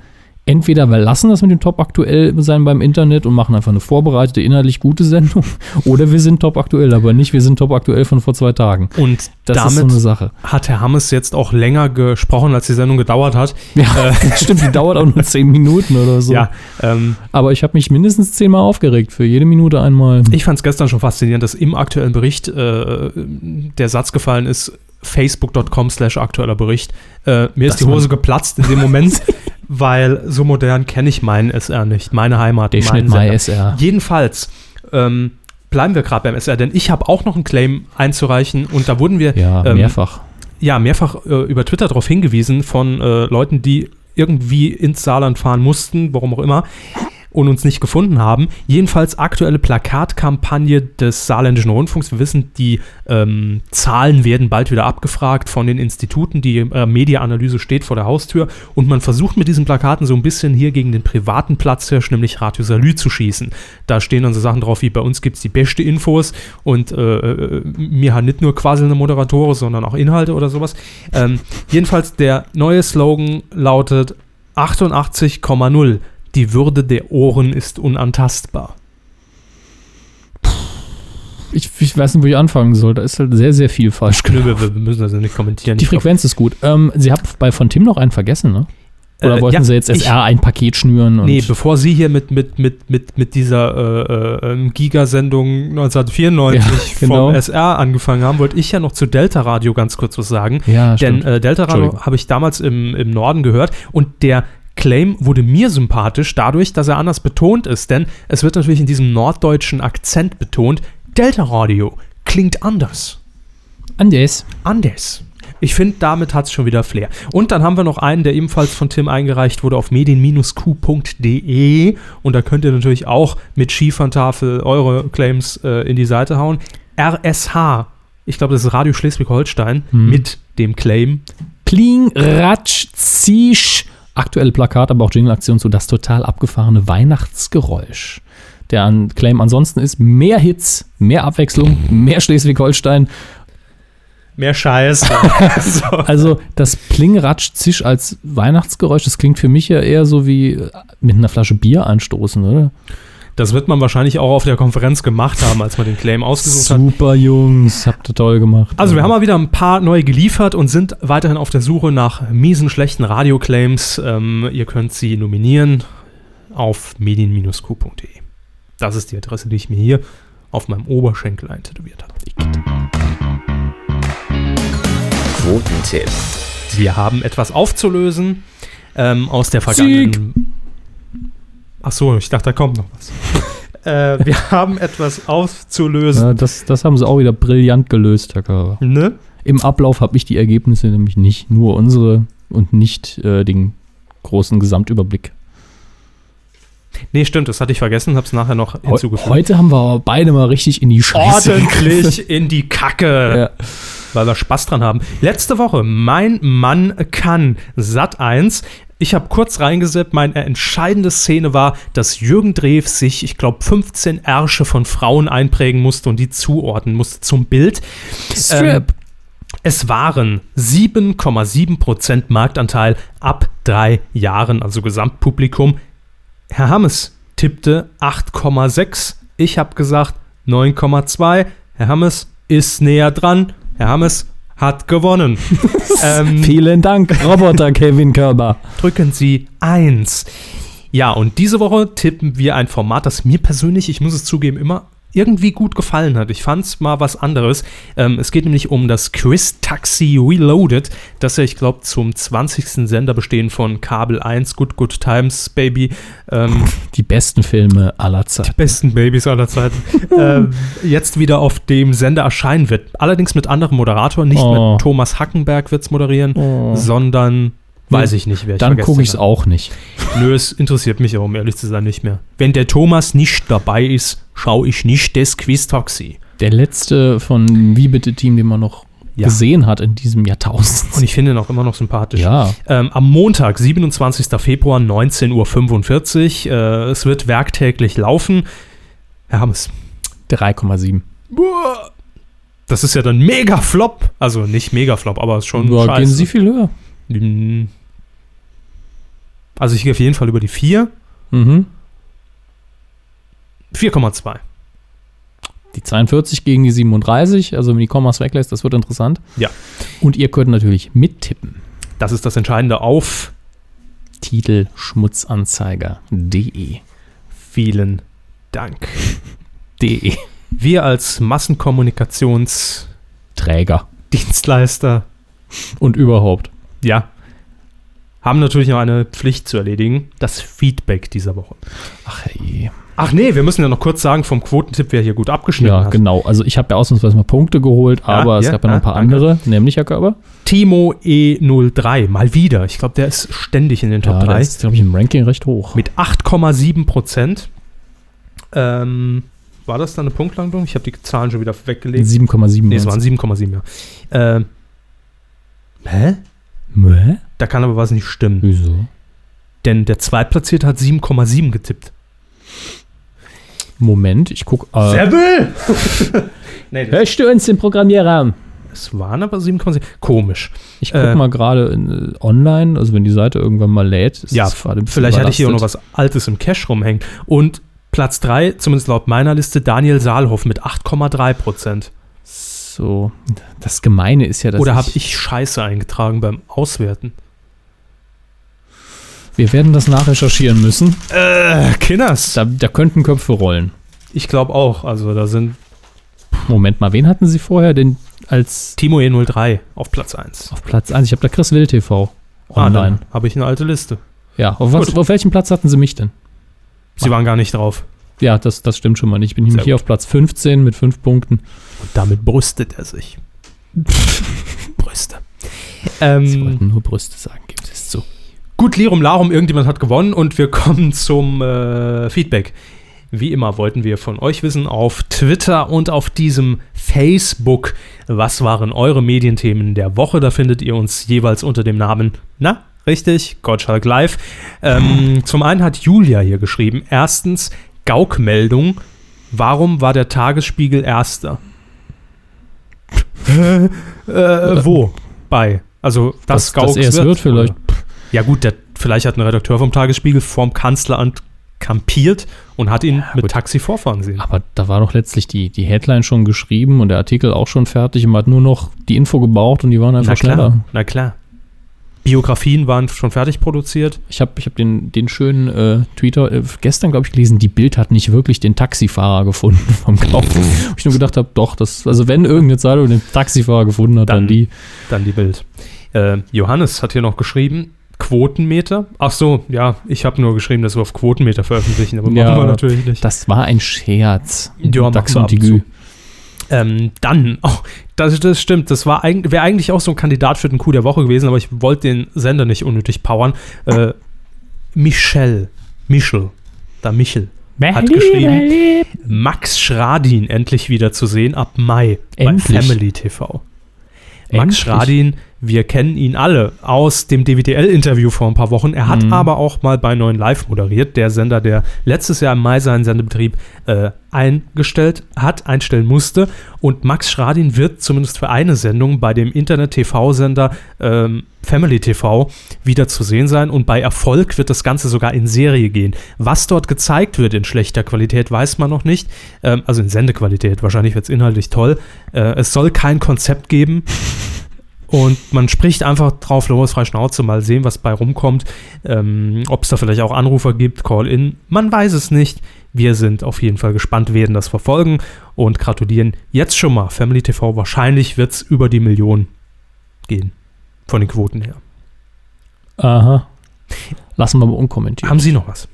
Entweder wir lassen das mit dem top aktuell sein beim Internet und machen einfach eine vorbereitete, inhaltlich gute Sendung, oder wir sind top aktuell, aber nicht, wir sind top aktuell von vor zwei Tagen. Und Das ist so damit eine Sache. hat Herr Hammes jetzt auch länger gesprochen, als die Sendung gedauert hat. Ja, stimmt, die dauert auch nur zehn Minuten oder so. Ja, ähm, Aber ich habe mich mindestens zehnmal aufgeregt, für jede Minute einmal. ich fand es gestern schon faszinierend, dass im aktuellen Bericht äh, der Satz gefallen ist, facebook.com slash aktueller Bericht. Äh, mir ist Das die Hose geplatzt in dem Moment, weil so modern kenne ich meinen SR nicht, meine Heimat, Der Schnitt Sender. SR. Jedenfalls ähm, bleiben wir gerade beim SR, denn ich habe auch noch einen Claim einzureichen und da wurden wir Ja, ähm, mehrfach. ja, mehrfach äh, über Twitter darauf hingewiesen von äh, Leuten, die irgendwie ins Saarland fahren mussten, warum auch immer, und uns nicht gefunden haben. Jedenfalls aktuelle Plakatkampagne des Saarländischen Rundfunks. Wir wissen, die ähm, Zahlen werden bald wieder abgefragt von den Instituten. Die äh, Mediaanalyse steht vor der Haustür und man versucht mit diesen Plakaten so ein bisschen hier gegen den privaten Platzhirsch, nämlich Radio Salü, zu schießen. Da stehen dann so Sachen drauf wie bei uns gibt es die beste Infos und äh, äh, mir hat nicht nur quasselnde Moderatoren, sondern auch Inhalte oder sowas. Ähm, jedenfalls der neue Slogan lautet 88,0. Die Würde der Ohren ist unantastbar. Ich, ich weiß nicht, wo ich anfangen soll. Da ist halt sehr, sehr viel falsch Nö, wir, wir müssen ja nicht kommentieren. Die Ich Frequenz ist gut. Ähm, Sie haben bei von Tim noch einen vergessen, ne? Oder Äh, wollten ja, Sie jetzt ich- SR ein Paket schnüren? Nee, bevor Sie hier mit, mit, mit, mit, mit dieser äh, äh, Gigasendung 1994 Ja, genau. vom SR angefangen haben, wollte ich ja noch zu Delta Radio ganz kurz was sagen. ja, Denn stimmt. äh, Delta Radio habe ich damals im, im Norden gehört und der Claim wurde mir sympathisch dadurch, dass er anders betont ist, denn es wird natürlich in diesem norddeutschen Akzent betont, Delta Radio klingt anders. Anders. Anders. Ich finde, damit hat es schon wieder Flair. Und dann haben wir noch einen, der ebenfalls von Tim eingereicht wurde auf medien-q.de. Und da könnt ihr natürlich auch mit Skiferntafel eure Claims äh, in die Seite hauen. RSH, ich glaube, das ist Radio Schleswig-Holstein, Hm. mit dem Claim. Pling, Ratsch, Zisch. Aktuelle Plakat, aber auch Jingle-Aktion zu das total abgefahrene Weihnachtsgeräusch. Der an Claim ansonsten ist mehr Hits, mehr Abwechslung, mehr Schleswig-Holstein. Mehr Scheiß. so. Also das Pling, Ratsch, Zisch als Weihnachtsgeräusch, das klingt für mich ja eher so wie mit einer Flasche Bier anstoßen, oder? Das wird man wahrscheinlich auch auf der Konferenz gemacht haben, als man den Claim ausgesucht hat. Super, Jungs. Habt ihr toll gemacht. Also wir haben mal wieder ein paar neue geliefert und sind weiterhin auf der Suche nach miesen, schlechten Radioclaims. Ähm, ihr könnt sie nominieren auf medien-q.de. Das ist die Adresse, die ich mir hier auf meinem Oberschenkel eintätowiert habe. Quotentipp. Wir haben etwas aufzulösen ähm, aus der vergangenen. Ach so, ich dachte, da kommt noch was. äh, wir haben etwas aufzulösen. Ja, das, das haben sie auch wieder brillant gelöst, Herr Körber. Ne? Im Ablauf habe ich die Ergebnisse nämlich nicht, nur unsere und nicht äh, den großen Gesamtüberblick. Nee, stimmt, das hatte ich vergessen, hab's nachher noch hinzugefügt. Heute haben wir aber beide mal richtig in die Scheiße. Ordentlich in die Kacke. Ja. weil wir Spaß dran haben. Letzte Woche, mein Mann kann, Sat 1. Ich habe kurz reingeseppt, meine entscheidende Szene war, dass Jürgen Drew sich, ich glaube, 15 Ärsche von Frauen einprägen musste und die zuordnen musste zum Bild. Ähm, es waren 7,7% Marktanteil ab drei Jahren, also Gesamtpublikum. Herr Hammes tippte 8,6. Ich habe gesagt 9,2. Herr Hammes ist näher dran. Herr Hammes hat gewonnen. ähm, Vielen Dank, Roboter Kevin Körber. drücken Sie 1. Ja, und diese Woche tippen wir ein Format, das mir persönlich, ich muss es zugeben, immer irgendwie gut gefallen hat. Ich fand es mal was anderes. Ähm, es geht nämlich um das Quiz Taxi Reloaded, das ja, ich glaube, zum 20. Sender bestehen von Kabel 1, Good Good Times, Baby. Ähm, Die besten Filme aller Zeiten. besten Babys aller Zeiten, ähm, jetzt wieder auf dem Sender erscheinen wird. Allerdings mit anderem Moderator, nicht Oh. mit Thomas Hackenberg wird es moderieren, sondern weiß ich nicht, wer ich Dann gucke ich es habe. auch nicht. Nö, es interessiert mich auch, um ehrlich zu sein, nicht mehr. Wenn der Thomas nicht dabei ist, schaue ich nicht das Quiz-Taxi. Der letzte von Wie bitte Team, den man noch Ja. gesehen hat in diesem Jahrtausend. Und ich finde ihn auch immer noch sympathisch. ja, Ähm, am Montag, 27. Februar, 19.45 Uhr. Äh, es wird werktäglich laufen. Herr Hammes. 3,7. Das ist ja dann mega Flop. Also nicht mega Flop, aber ist schon Ja, scheiße. gehen Sie viel höher. Also ich gehe auf jeden Fall über die 4. Mhm. 4,2. Die 42 gegen die 37, also wenn die Kommas weglässt, das wird interessant. Ja. Und ihr könnt natürlich mittippen. Das ist das Entscheidende auf Titel schmutzanzeiger.de. vielen Dank. De. Wir als Massenkommunikationsdienstleister, Träger. Und überhaupt. ja, haben natürlich noch eine Pflicht zu erledigen. Das Feedback dieser Woche. Ach hey. Ach nee, wir müssen ja noch kurz sagen vom Quotentipp, wer hier gut abgeschnitten Ja, hat. genau. Also ich habe ja ausnahmsweise mal Punkte geholt, aber es ja, gab ja noch ein paar danke. andere, nämlich Herr Körber. Timo E03, mal wieder. Ich glaube, der ist ständig in den Top Ja, 3. der ist, glaube ich, im Ranking recht hoch. mit 8,7 Prozent. Ähm, war das dann eine Punktlandung? Ich habe die Zahlen schon wieder weggelegt. 7,7. Nee, es waren 7,7, ja. Ähm, hä? Hä? Da kann aber was nicht stimmen. Wieso? Denn der Zweitplatzierte hat 7,7 getippt. Moment, ich gucke. Äh, Seppel! nee, Hörst du uns den Programmierer? es waren aber 7,7. Komisch. Ich gucke Äh. mal gerade äh, online, also wenn die Seite irgendwann mal lädt. ist Ja, vielleicht hatte ich hier auch noch was Altes im Cache rumhängen. Und Platz 3, zumindest laut meiner Liste, Daniel Saalhoff mit 8,3 Prozent. So, das Gemeine ist ja, dass Oder habe ich Scheiße eingetragen beim Auswerten? Wir werden das nachrecherchieren müssen. Äh, Kinners. Da, da könnten Köpfe rollen. Ich glaube auch. Also da sind Moment mal, wen hatten Sie vorher denn als Timo E03 auf Platz 1. auf Platz 1? Ich habe da Chris Will TV Ah, online. dann habe ich eine alte Liste. ja, auf, was, auf welchem Platz hatten Sie mich denn? Sie waren gar nicht drauf. Ja, das, das stimmt schon mal nicht. Ich bin Sehr hier gut. auf Platz 15 mit 5 Punkten. Und damit brüstet er sich. Brüste. Sie Ähm, wollten nur Brüste sagen, gibt es zu. Gut, Lirum Larum, irgendjemand hat gewonnen und wir kommen zum äh, Feedback. Wie immer wollten wir von euch wissen auf Twitter und auf diesem Facebook, was waren eure Medienthemen der Woche? Da findet ihr uns jeweils unter dem Namen, na, richtig, Gottschalk Live. Ähm, zum einen hat Julia hier geschrieben, erstens Gaukmeldung, warum war der Tagesspiegel Erster? äh, wo? Bei? Also, das, dass Gauks es wird vielleicht. oder? Ja gut, der, vielleicht hat ein Redakteur vom Tagesspiegel vorm Kanzleramt kampiert und hat ihn mit gut. Taxi vorfahren sehen. Aber da war doch letztlich die, die Headline schon geschrieben und der Artikel auch schon fertig und man hat nur noch die Info gebraucht und die waren einfach Na schneller. klar, na klar. Biografien waren schon fertig produziert. Ich habe ich hab den, den schönen äh, Tweeter äh, gestern, glaube ich, gelesen, die Bild hat nicht wirklich den Taxifahrer gefunden vom. Wo ich nur gedacht habe, doch, das, also wenn irgendeine Zeitung den Taxifahrer gefunden hat, dann, Dann- die. Dann die Bild. Äh, Johannes hat hier noch geschrieben, Quotenmeter. Ach so, ja, ich habe nur geschrieben, dass wir auf Quotenmeter veröffentlichen, aber Ja, machen wir natürlich nicht. Das war ein Scherz. Ja, Dax und zu. Ähm, dann, oh, das, das stimmt, das war eigentlich, wäre eigentlich auch so ein Kandidat für den Coup der Woche gewesen, aber ich wollte den Sender nicht unnötig powern. Äh, Michel, Michel, da Michel, hat geschrieben, Max Schradin endlich wieder zu sehen ab Mai Endlich? bei Family TV. Max Endlich? Schradin, wir kennen ihn alle aus dem DWDL-Interview vor ein paar Wochen. Er hat Mhm. aber auch mal bei Neuen Live moderiert, der Sender, der letztes Jahr im Mai seinen Sendebetrieb äh, eingestellt hat, einstellen musste. Und Max Schradin wird zumindest für eine Sendung bei dem Internet-TV-Sender ähm, Family TV wieder zu sehen sein. Und bei Erfolg wird das Ganze sogar in Serie gehen. Was dort gezeigt wird in schlechter Qualität, weiß man noch nicht. Ähm, also in Sendequalität. Wahrscheinlich wird es inhaltlich toll. Äh, es soll kein Konzept geben. Und man spricht einfach drauf los, frei Schnauze, mal sehen, was bei rumkommt. Ähm, Ob es da vielleicht auch Anrufer gibt, Call-In, man weiß es nicht. Wir sind auf jeden Fall gespannt, werden das verfolgen und gratulieren jetzt schon mal. Family TV, wahrscheinlich wird es über die Million gehen. Von den Quoten her. Aha. Lassen wir mal unkommentiert. Haben Sie noch was?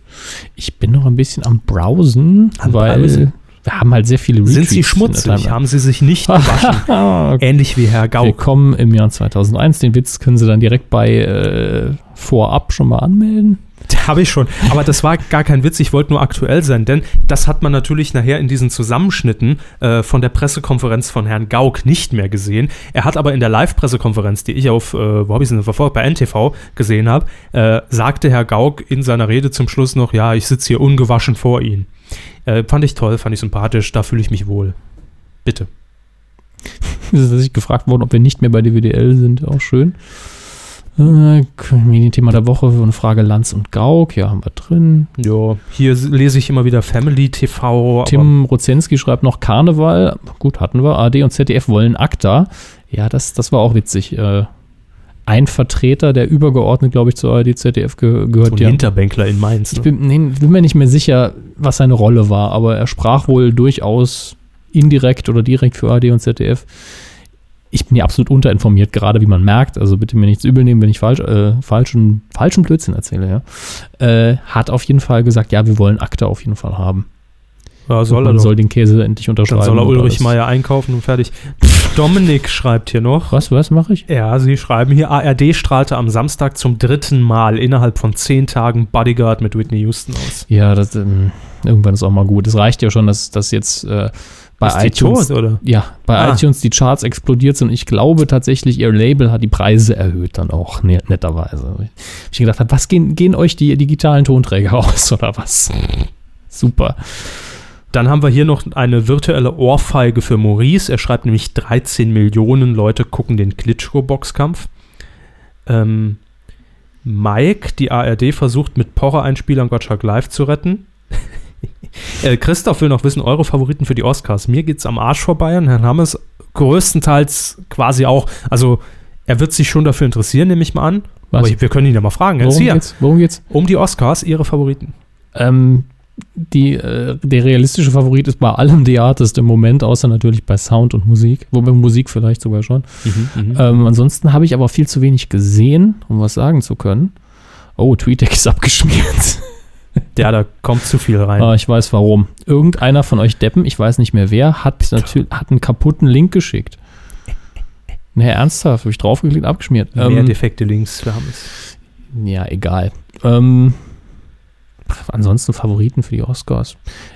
Ich bin noch ein bisschen am Browsen, Am weil Browsen? Wir haben halt sehr viele Sind Sie Retweets in der schmutzig? Haben Sie sich nicht gewaschen? Ah, Ähnlich wie Herr Gauck. Willkommen im Jahr 2001. Den Witz können Sie dann direkt bei äh, Vorab schon mal anmelden. Habe ich schon. Aber das war gar kein Witz. Ich wollte nur aktuell sein, denn das hat man natürlich nachher in diesen Zusammenschnitten äh, von der Pressekonferenz von Herrn Gauck nicht mehr gesehen. Er hat aber in der Live-Pressekonferenz, die ich auf, äh, wo habe ich sie denn verfolgt, bei NTV gesehen habe, äh, sagte Herr Gauck in seiner Rede zum Schluss noch, ja, ich sitze hier ungewaschen vor Ihnen. Äh, fand ich toll, fand ich sympathisch, da fühle ich mich wohl. Bitte. Es ist tatsächlich gefragt worden, ob wir nicht mehr bei DWDL sind. Auch schön. Äh, Medienthema der Woche, eine Frage Lanz und Gauck. Ja, haben wir drin. Ja, hier lese ich immer wieder Family TV. Tim Rozenski schreibt noch Karneval. Gut, hatten wir. AD und ZDF wollen ACTA. Ja, das, das war auch witzig. Äh, ein Vertreter, der übergeordnet, glaube ich, zur ARD, ZDF ge so gehört. ein ja. Hinterbänkler in Mainz. Ich Ne? bin, nee, bin mir nicht mehr sicher, was seine Rolle war, aber er sprach wohl durchaus indirekt oder direkt für ARD und ZDF. Ich bin ja absolut unterinformiert, gerade wie man merkt. Also bitte mir nichts übel nehmen, wenn ich falsch, äh, falschen, falschen Blödsinn erzähle. Ja. Äh, hat auf jeden Fall gesagt, ja, wir wollen Akte auf jeden Fall haben. Ja, soll Und er man doch. soll den Käse endlich unterschreiben. Dann soll er Ulrich. Meier einkaufen und fertig. Dominik schreibt hier noch. Was, was mache ich? Ja, Sie schreiben hier, ARD strahlte am Samstag zum dritten Mal innerhalb von zehn Tagen Bodyguard mit Whitney Houston aus. Ja, das, ähm, irgendwann ist auch mal gut. Es reicht ja schon, dass, dass jetzt äh, bei Ist iTunes tot, oder? Ja, bei Ah. iTunes die Charts explodiert sind und ich glaube tatsächlich, ihr Label hat die Preise erhöht dann auch, ne, netterweise. Ich gedacht habe, was gehen, gehen euch die digitalen Tonträger aus oder was? Super. Dann haben wir hier noch eine virtuelle Ohrfeige für Maurice. Er schreibt nämlich 13 Millionen Leute gucken den Klitschko-Boxkampf. Ähm, Mike, die ARD versucht mit Pocher-Einspielern Gottschalk live zu retten. äh, Christoph will noch wissen, eure Favoriten für die Oscars. Mir geht's am Arsch vorbei und Herrn Hammes größtenteils quasi auch. Also er wird sich schon dafür interessieren, nehme ich mal an. Was? Aber wir können ihn ja mal fragen. Er Worum hier. geht's? Worum geht's? Um die Oscars, ihre Favoriten. Ähm, die, äh, der realistische Favorit ist bei allem The Artist im Moment, außer natürlich bei Sound und Musik, wobei Musik vielleicht sogar schon. Mhm, Ähm, ansonsten habe ich aber viel zu wenig gesehen, um was sagen zu können. Oh, TweetDeck ist abgeschmiert. Ja, da kommt zu viel rein. Ah, ich weiß warum. Irgendeiner von euch Deppen, ich weiß nicht mehr wer, hat natürlich hat einen kaputten Link geschickt. Ne, ernsthaft, habe ich draufgeklickt, abgeschmiert. Mehr Ähm, defekte Links, wir haben es. ja, egal. Ähm, ansonsten Favoriten für die Oscars.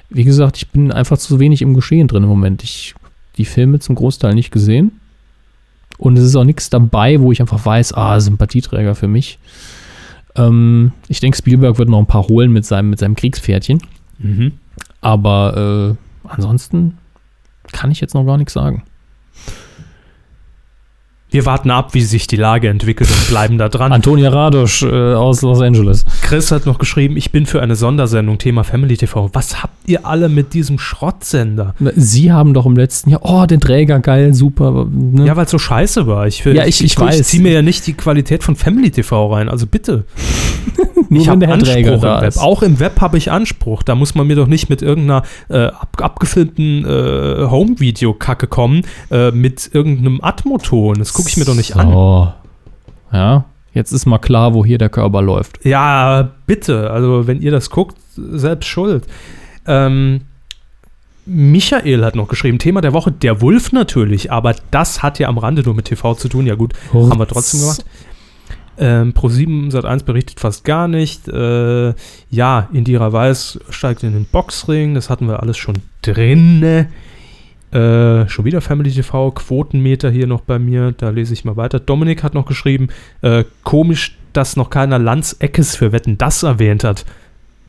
Wie gesagt, ich bin einfach zu wenig im Geschehen drin im Moment. Ich die Filme zum Großteil nicht gesehen. Und es ist auch nichts dabei, wo ich einfach weiß, ah, Sympathieträger für mich. Ähm, ich denke, Spielberg wird noch ein paar holen mit seinem, mit seinem Kriegspferdchen. Mhm. Aber äh, ansonsten kann ich jetzt noch gar nichts sagen. Wir warten ab, wie sich die Lage entwickelt und bleiben da dran. Antonia Radosch äh, aus Los Angeles. Chris hat noch geschrieben, ich bin für eine Sondersendung Thema Family TV. Was habt ihr alle mit diesem Schrottsender? Sie haben doch im letzten Jahr, oh, den Träger, geil, super. Ne? Ja, weil es so scheiße war. Ich, Ja, ich- ich weiß. Ich ziehe mir ja nicht die Qualität von Family TV rein. Also bitte. Nur ich habe Anspruch Träger im Web. ist. Auch im Web habe ich Anspruch. Da muss man mir doch nicht mit irgendeiner äh, ab, abgefilmten äh, Home-Video-Kacke kommen äh, mit irgendeinem Atmoton. Das gucke ich mir doch nicht an. So. Ja, jetzt ist mal klar, wo hier der Körper läuft. Ja, bitte. Also, wenn ihr das guckt, selbst schuld. Ähm, Michael hat noch geschrieben, Thema der Woche, der Wolf natürlich, aber das hat ja am Rande nur mit TV zu tun. Ja gut, haben wir trotzdem gemacht. Ähm, Pro7 Sat1 berichtet fast gar nicht. Äh, ja, Indira Weiß steigt in den Boxring, das hatten wir alles schon drin. Äh, schon wieder Family TV, Quotenmeter hier noch bei mir, da lese ich mal weiter. Dominik hat noch geschrieben, äh, komisch, dass noch keiner Lanz Eckes für Wetten das erwähnt hat.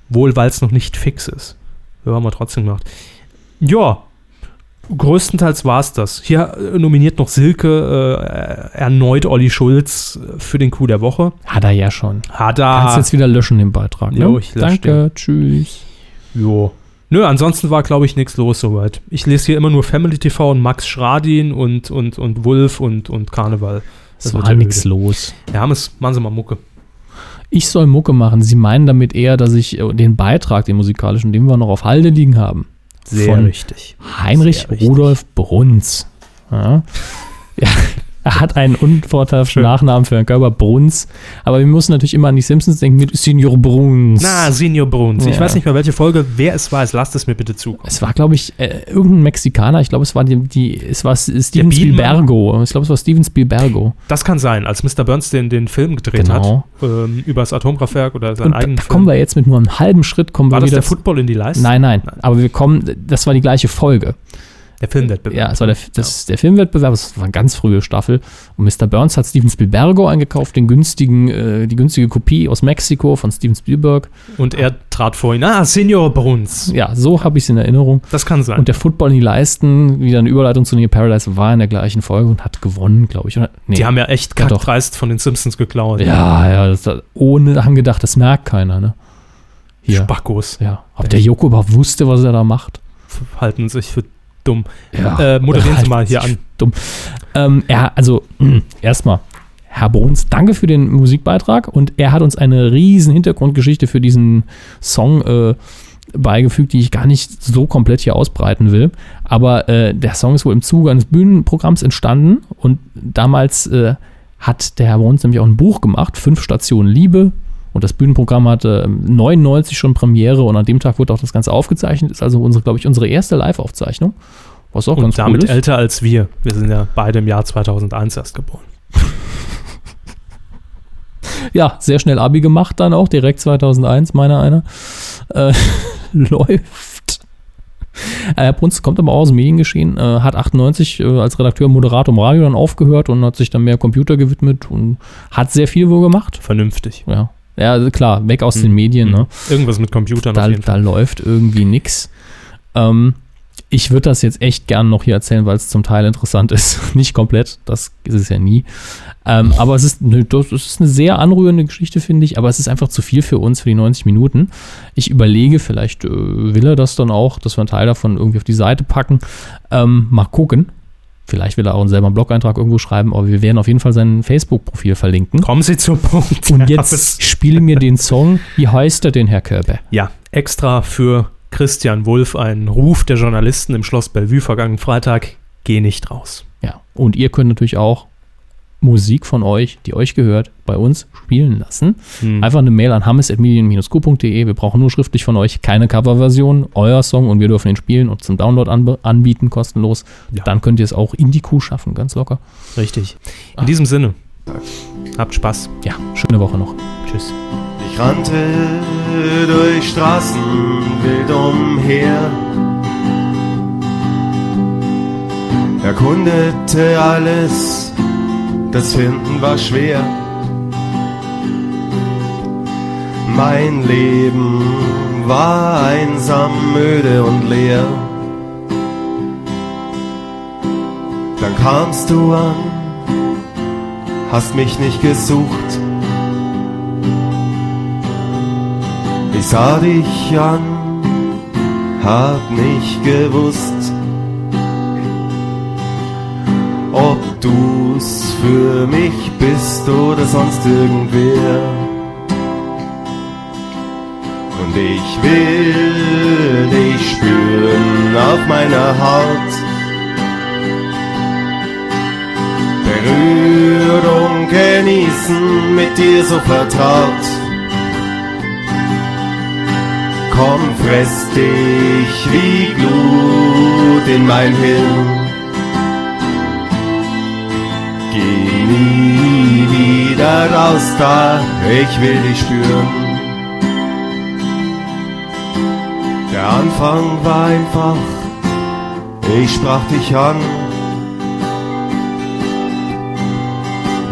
Wohl, weil es noch nicht fix ist. Ja, haben wir trotzdem gemacht. Ja, größtenteils war es das. Hier äh, nominiert noch Silke äh, erneut Olli Schulz äh, für den Coup der Woche. Hat er ja schon. Hat Kannst er. jetzt wieder löschen, den Beitrag. Ne? Jo, Danke, tschüss. Jo. Nö, ansonsten war, glaube ich, nichts los soweit. Ich lese hier immer nur Family TV und Max Schradin und, und, und Wolf und, und Karneval. Es war nichts los. Ja, haben es, machen Sie mal Mucke. Ich soll Mucke machen. Sie meinen damit eher, dass ich äh, den Beitrag, den musikalischen, den wir noch auf Halde liegen haben, von richtig. Heinrich Sehr richtig. Rudolf Bruns. Ja. ja. Er hat einen unvorteilhaften. Nachnamen für Herrn Körper, Bruns. Aber wir müssen natürlich immer an die Simpsons denken mit Senior Bruns. Na, Senior Bruns. Ich Ja. weiß nicht mehr, welche Folge, wer es war. Lasst es mir bitte zukommen. Es war, glaube ich, äh, irgendein Mexikaner. Ich glaube, es war die, die es war Steven? Spielbergo. Ich glaube, es war Steven Spielbergo. Das kann sein, als Mr. Burns den, den Film gedreht Genau. hat, ähm, über das Atomkraftwerk oder seinen Und da, eigenen da Film. kommen wir jetzt mit nur einem halben Schritt kommen war wir das wieder. der Football in die Leiste? Nein, nein, Aber wir kommen. Das war die gleiche Folge. Der Filmwettbewerb. Ja, es war der, das, der Filmwettbewerb. Das war eine ganz frühe Staffel. Und Mr. Burns hat Steven Spielbergo eingekauft, den günstigen, äh, die günstige Kopie aus Mexiko von Steven Spielberg. Und er trat vor ihn. Ah, Senior Bruns. Ja, so habe ich es in Erinnerung. Das kann sein. Und der Football in die Leisten, wieder eine Überleitung zu Near Paradise, war in der gleichen Folge und hat gewonnen, glaube ich. Oder? Nee. die haben ja echt Ja, kackdreist von den Simpsons geklaut. Ja, ja, das, ohne haben gedacht, das merkt keiner, ne? Hier. Spackos Ja. Ob der Joko überhaupt wusste, was er da macht? halten sich für dumm. Ja. Äh, moderieren Sie mal hier an. Dumm. Ähm, ja, also erstmal, Herr Bruns, danke für den Musikbeitrag und er hat uns eine riesen Hintergrundgeschichte für diesen Song äh, beigefügt, die ich gar nicht so komplett hier ausbreiten will. Aber äh, der Song ist wohl im Zuge eines Bühnenprogramms entstanden und damals äh, hat der Herr Bruns nämlich auch ein Buch gemacht, Fünf Stationen Liebe. Und das Bühnenprogramm hatte ähm, 99 schon Premiere und an dem Tag wurde auch das Ganze aufgezeichnet. Ist also unsere, glaube ich, unsere erste Live-Aufzeichnung. Was auch ganz Und damit cool ist. älter als wir. Wir sind ja beide im Jahr 2001 erst geboren. Ja, sehr schnell Abi gemacht dann auch, direkt 2001, meiner einer. Äh, läuft. Äh, Herr Bruns kommt aber auch aus dem Mediengeschehen, äh, hat 98 äh, als Redakteur, Moderator im Radio dann aufgehört und hat sich dann mehr Computer gewidmet und hat sehr viel wohl gemacht. Vernünftig. Ja, ja also klar, weg aus Hm. den Medien, ne? Irgendwas mit Computern da, da läuft irgendwie nix. Ähm, ich würde das jetzt echt gern noch hier erzählen, weil es zum Teil interessant ist. Nicht komplett, das ist es ja nie. Ähm, aber es ist, eine, das ist eine sehr anrührende Geschichte, finde ich, aber es ist einfach zu viel für uns, für die 90 Minuten. Ich überlege, vielleicht äh, will er das dann auch, dass wir einen Teil davon irgendwie auf die Seite packen. Ähm, mal gucken. Vielleicht will er auch einen selber einen Blog-Eintrag irgendwo schreiben, aber wir werden auf jeden Fall sein Facebook-Profil verlinken. Kommen Sie zum Punkt. Und jetzt spiele mir den Song. Wie heißt er denn, Herr Körber? Ja, extra für Christian Wulff ein Ruf der Journalisten im Schloss Bellevue vergangenen Freitag. Geh nicht raus. Ja, und ihr könnt natürlich auch Musik von euch, die euch gehört, bei uns spielen lassen. Hm. Einfach eine Mail an hammes.medien-q.de. Wir brauchen nur schriftlich von euch keine Coverversion, euer Song und wir dürfen ihn spielen und zum Download anb anbieten, kostenlos. Ja. Dann könnt ihr es auch in die Kuh schaffen, ganz locker. Richtig. In Ah. diesem Sinne, habt Spaß. Ja, schöne Woche noch. Tschüss. Ich rannte durch Straßen wild umher, erkundete alles, das Finden war schwer. Mein Leben war einsam, müde und leer. Dann kamst du an hast mich nicht gesucht. Ich sah dich an, hab nicht gewusst, ob du's für mich bist oder sonst irgendwer. Und ich will dich spüren auf meiner Haut. Berührung genießen, mit dir so vertraut. Komm, fress dich wie Glut in mein Hirn. Geh nie wieder raus da, ich will dich spüren. Der Anfang war einfach, ich sprach dich an.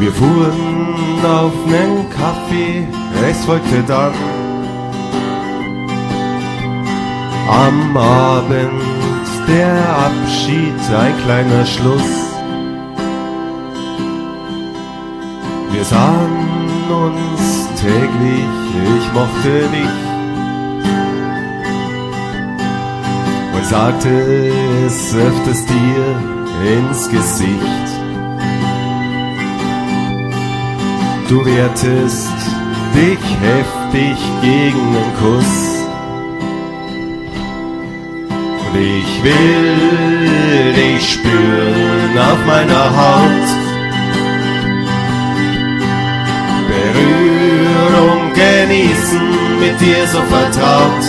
Wir fuhren auf nen Kaffee, es folgte dann am Abend der Abschied, ein kleiner Schluss. Wir sahen uns täglich, ich mochte dich und sagte es öfters dir ins Gesicht. Du wehrtest dich heftig gegen den Kuss. Und ich will dich spüren auf meiner Haut. Genießen, mit dir so vertraut.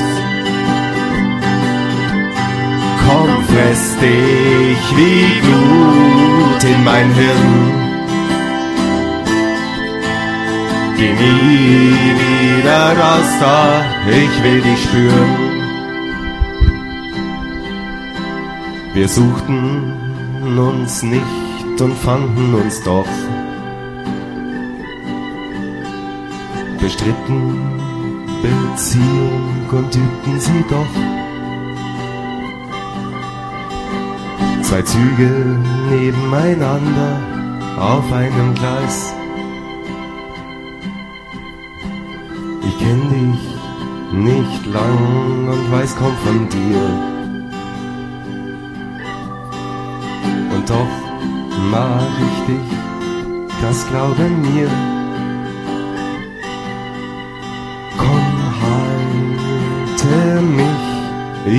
Komm, fress dich wie Glut in mein Hirn. Geh nie wieder raus da, ich will dich spüren. Wir suchten uns nicht und fanden uns doch. Bestritten Beziehung und übten sie doch. Zwei Züge nebeneinander auf einem Gleis. Ich kenn dich nicht lang und weiß kaum von dir. Und doch mag ich dich, das glaube mir. Komm, halte mich,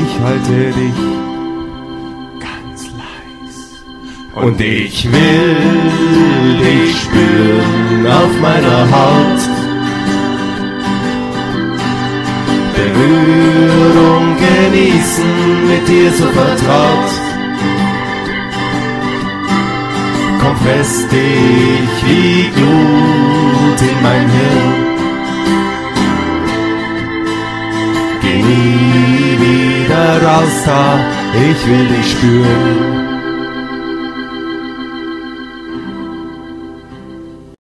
ich halte dich ganz leis. Und ich will dich spüren auf meiner Haut. Berührung genießen, mit dir so vertraut. Komm fest dich wie Glut in mein Hirn. Nie wieder raus da, ich will dich spüren.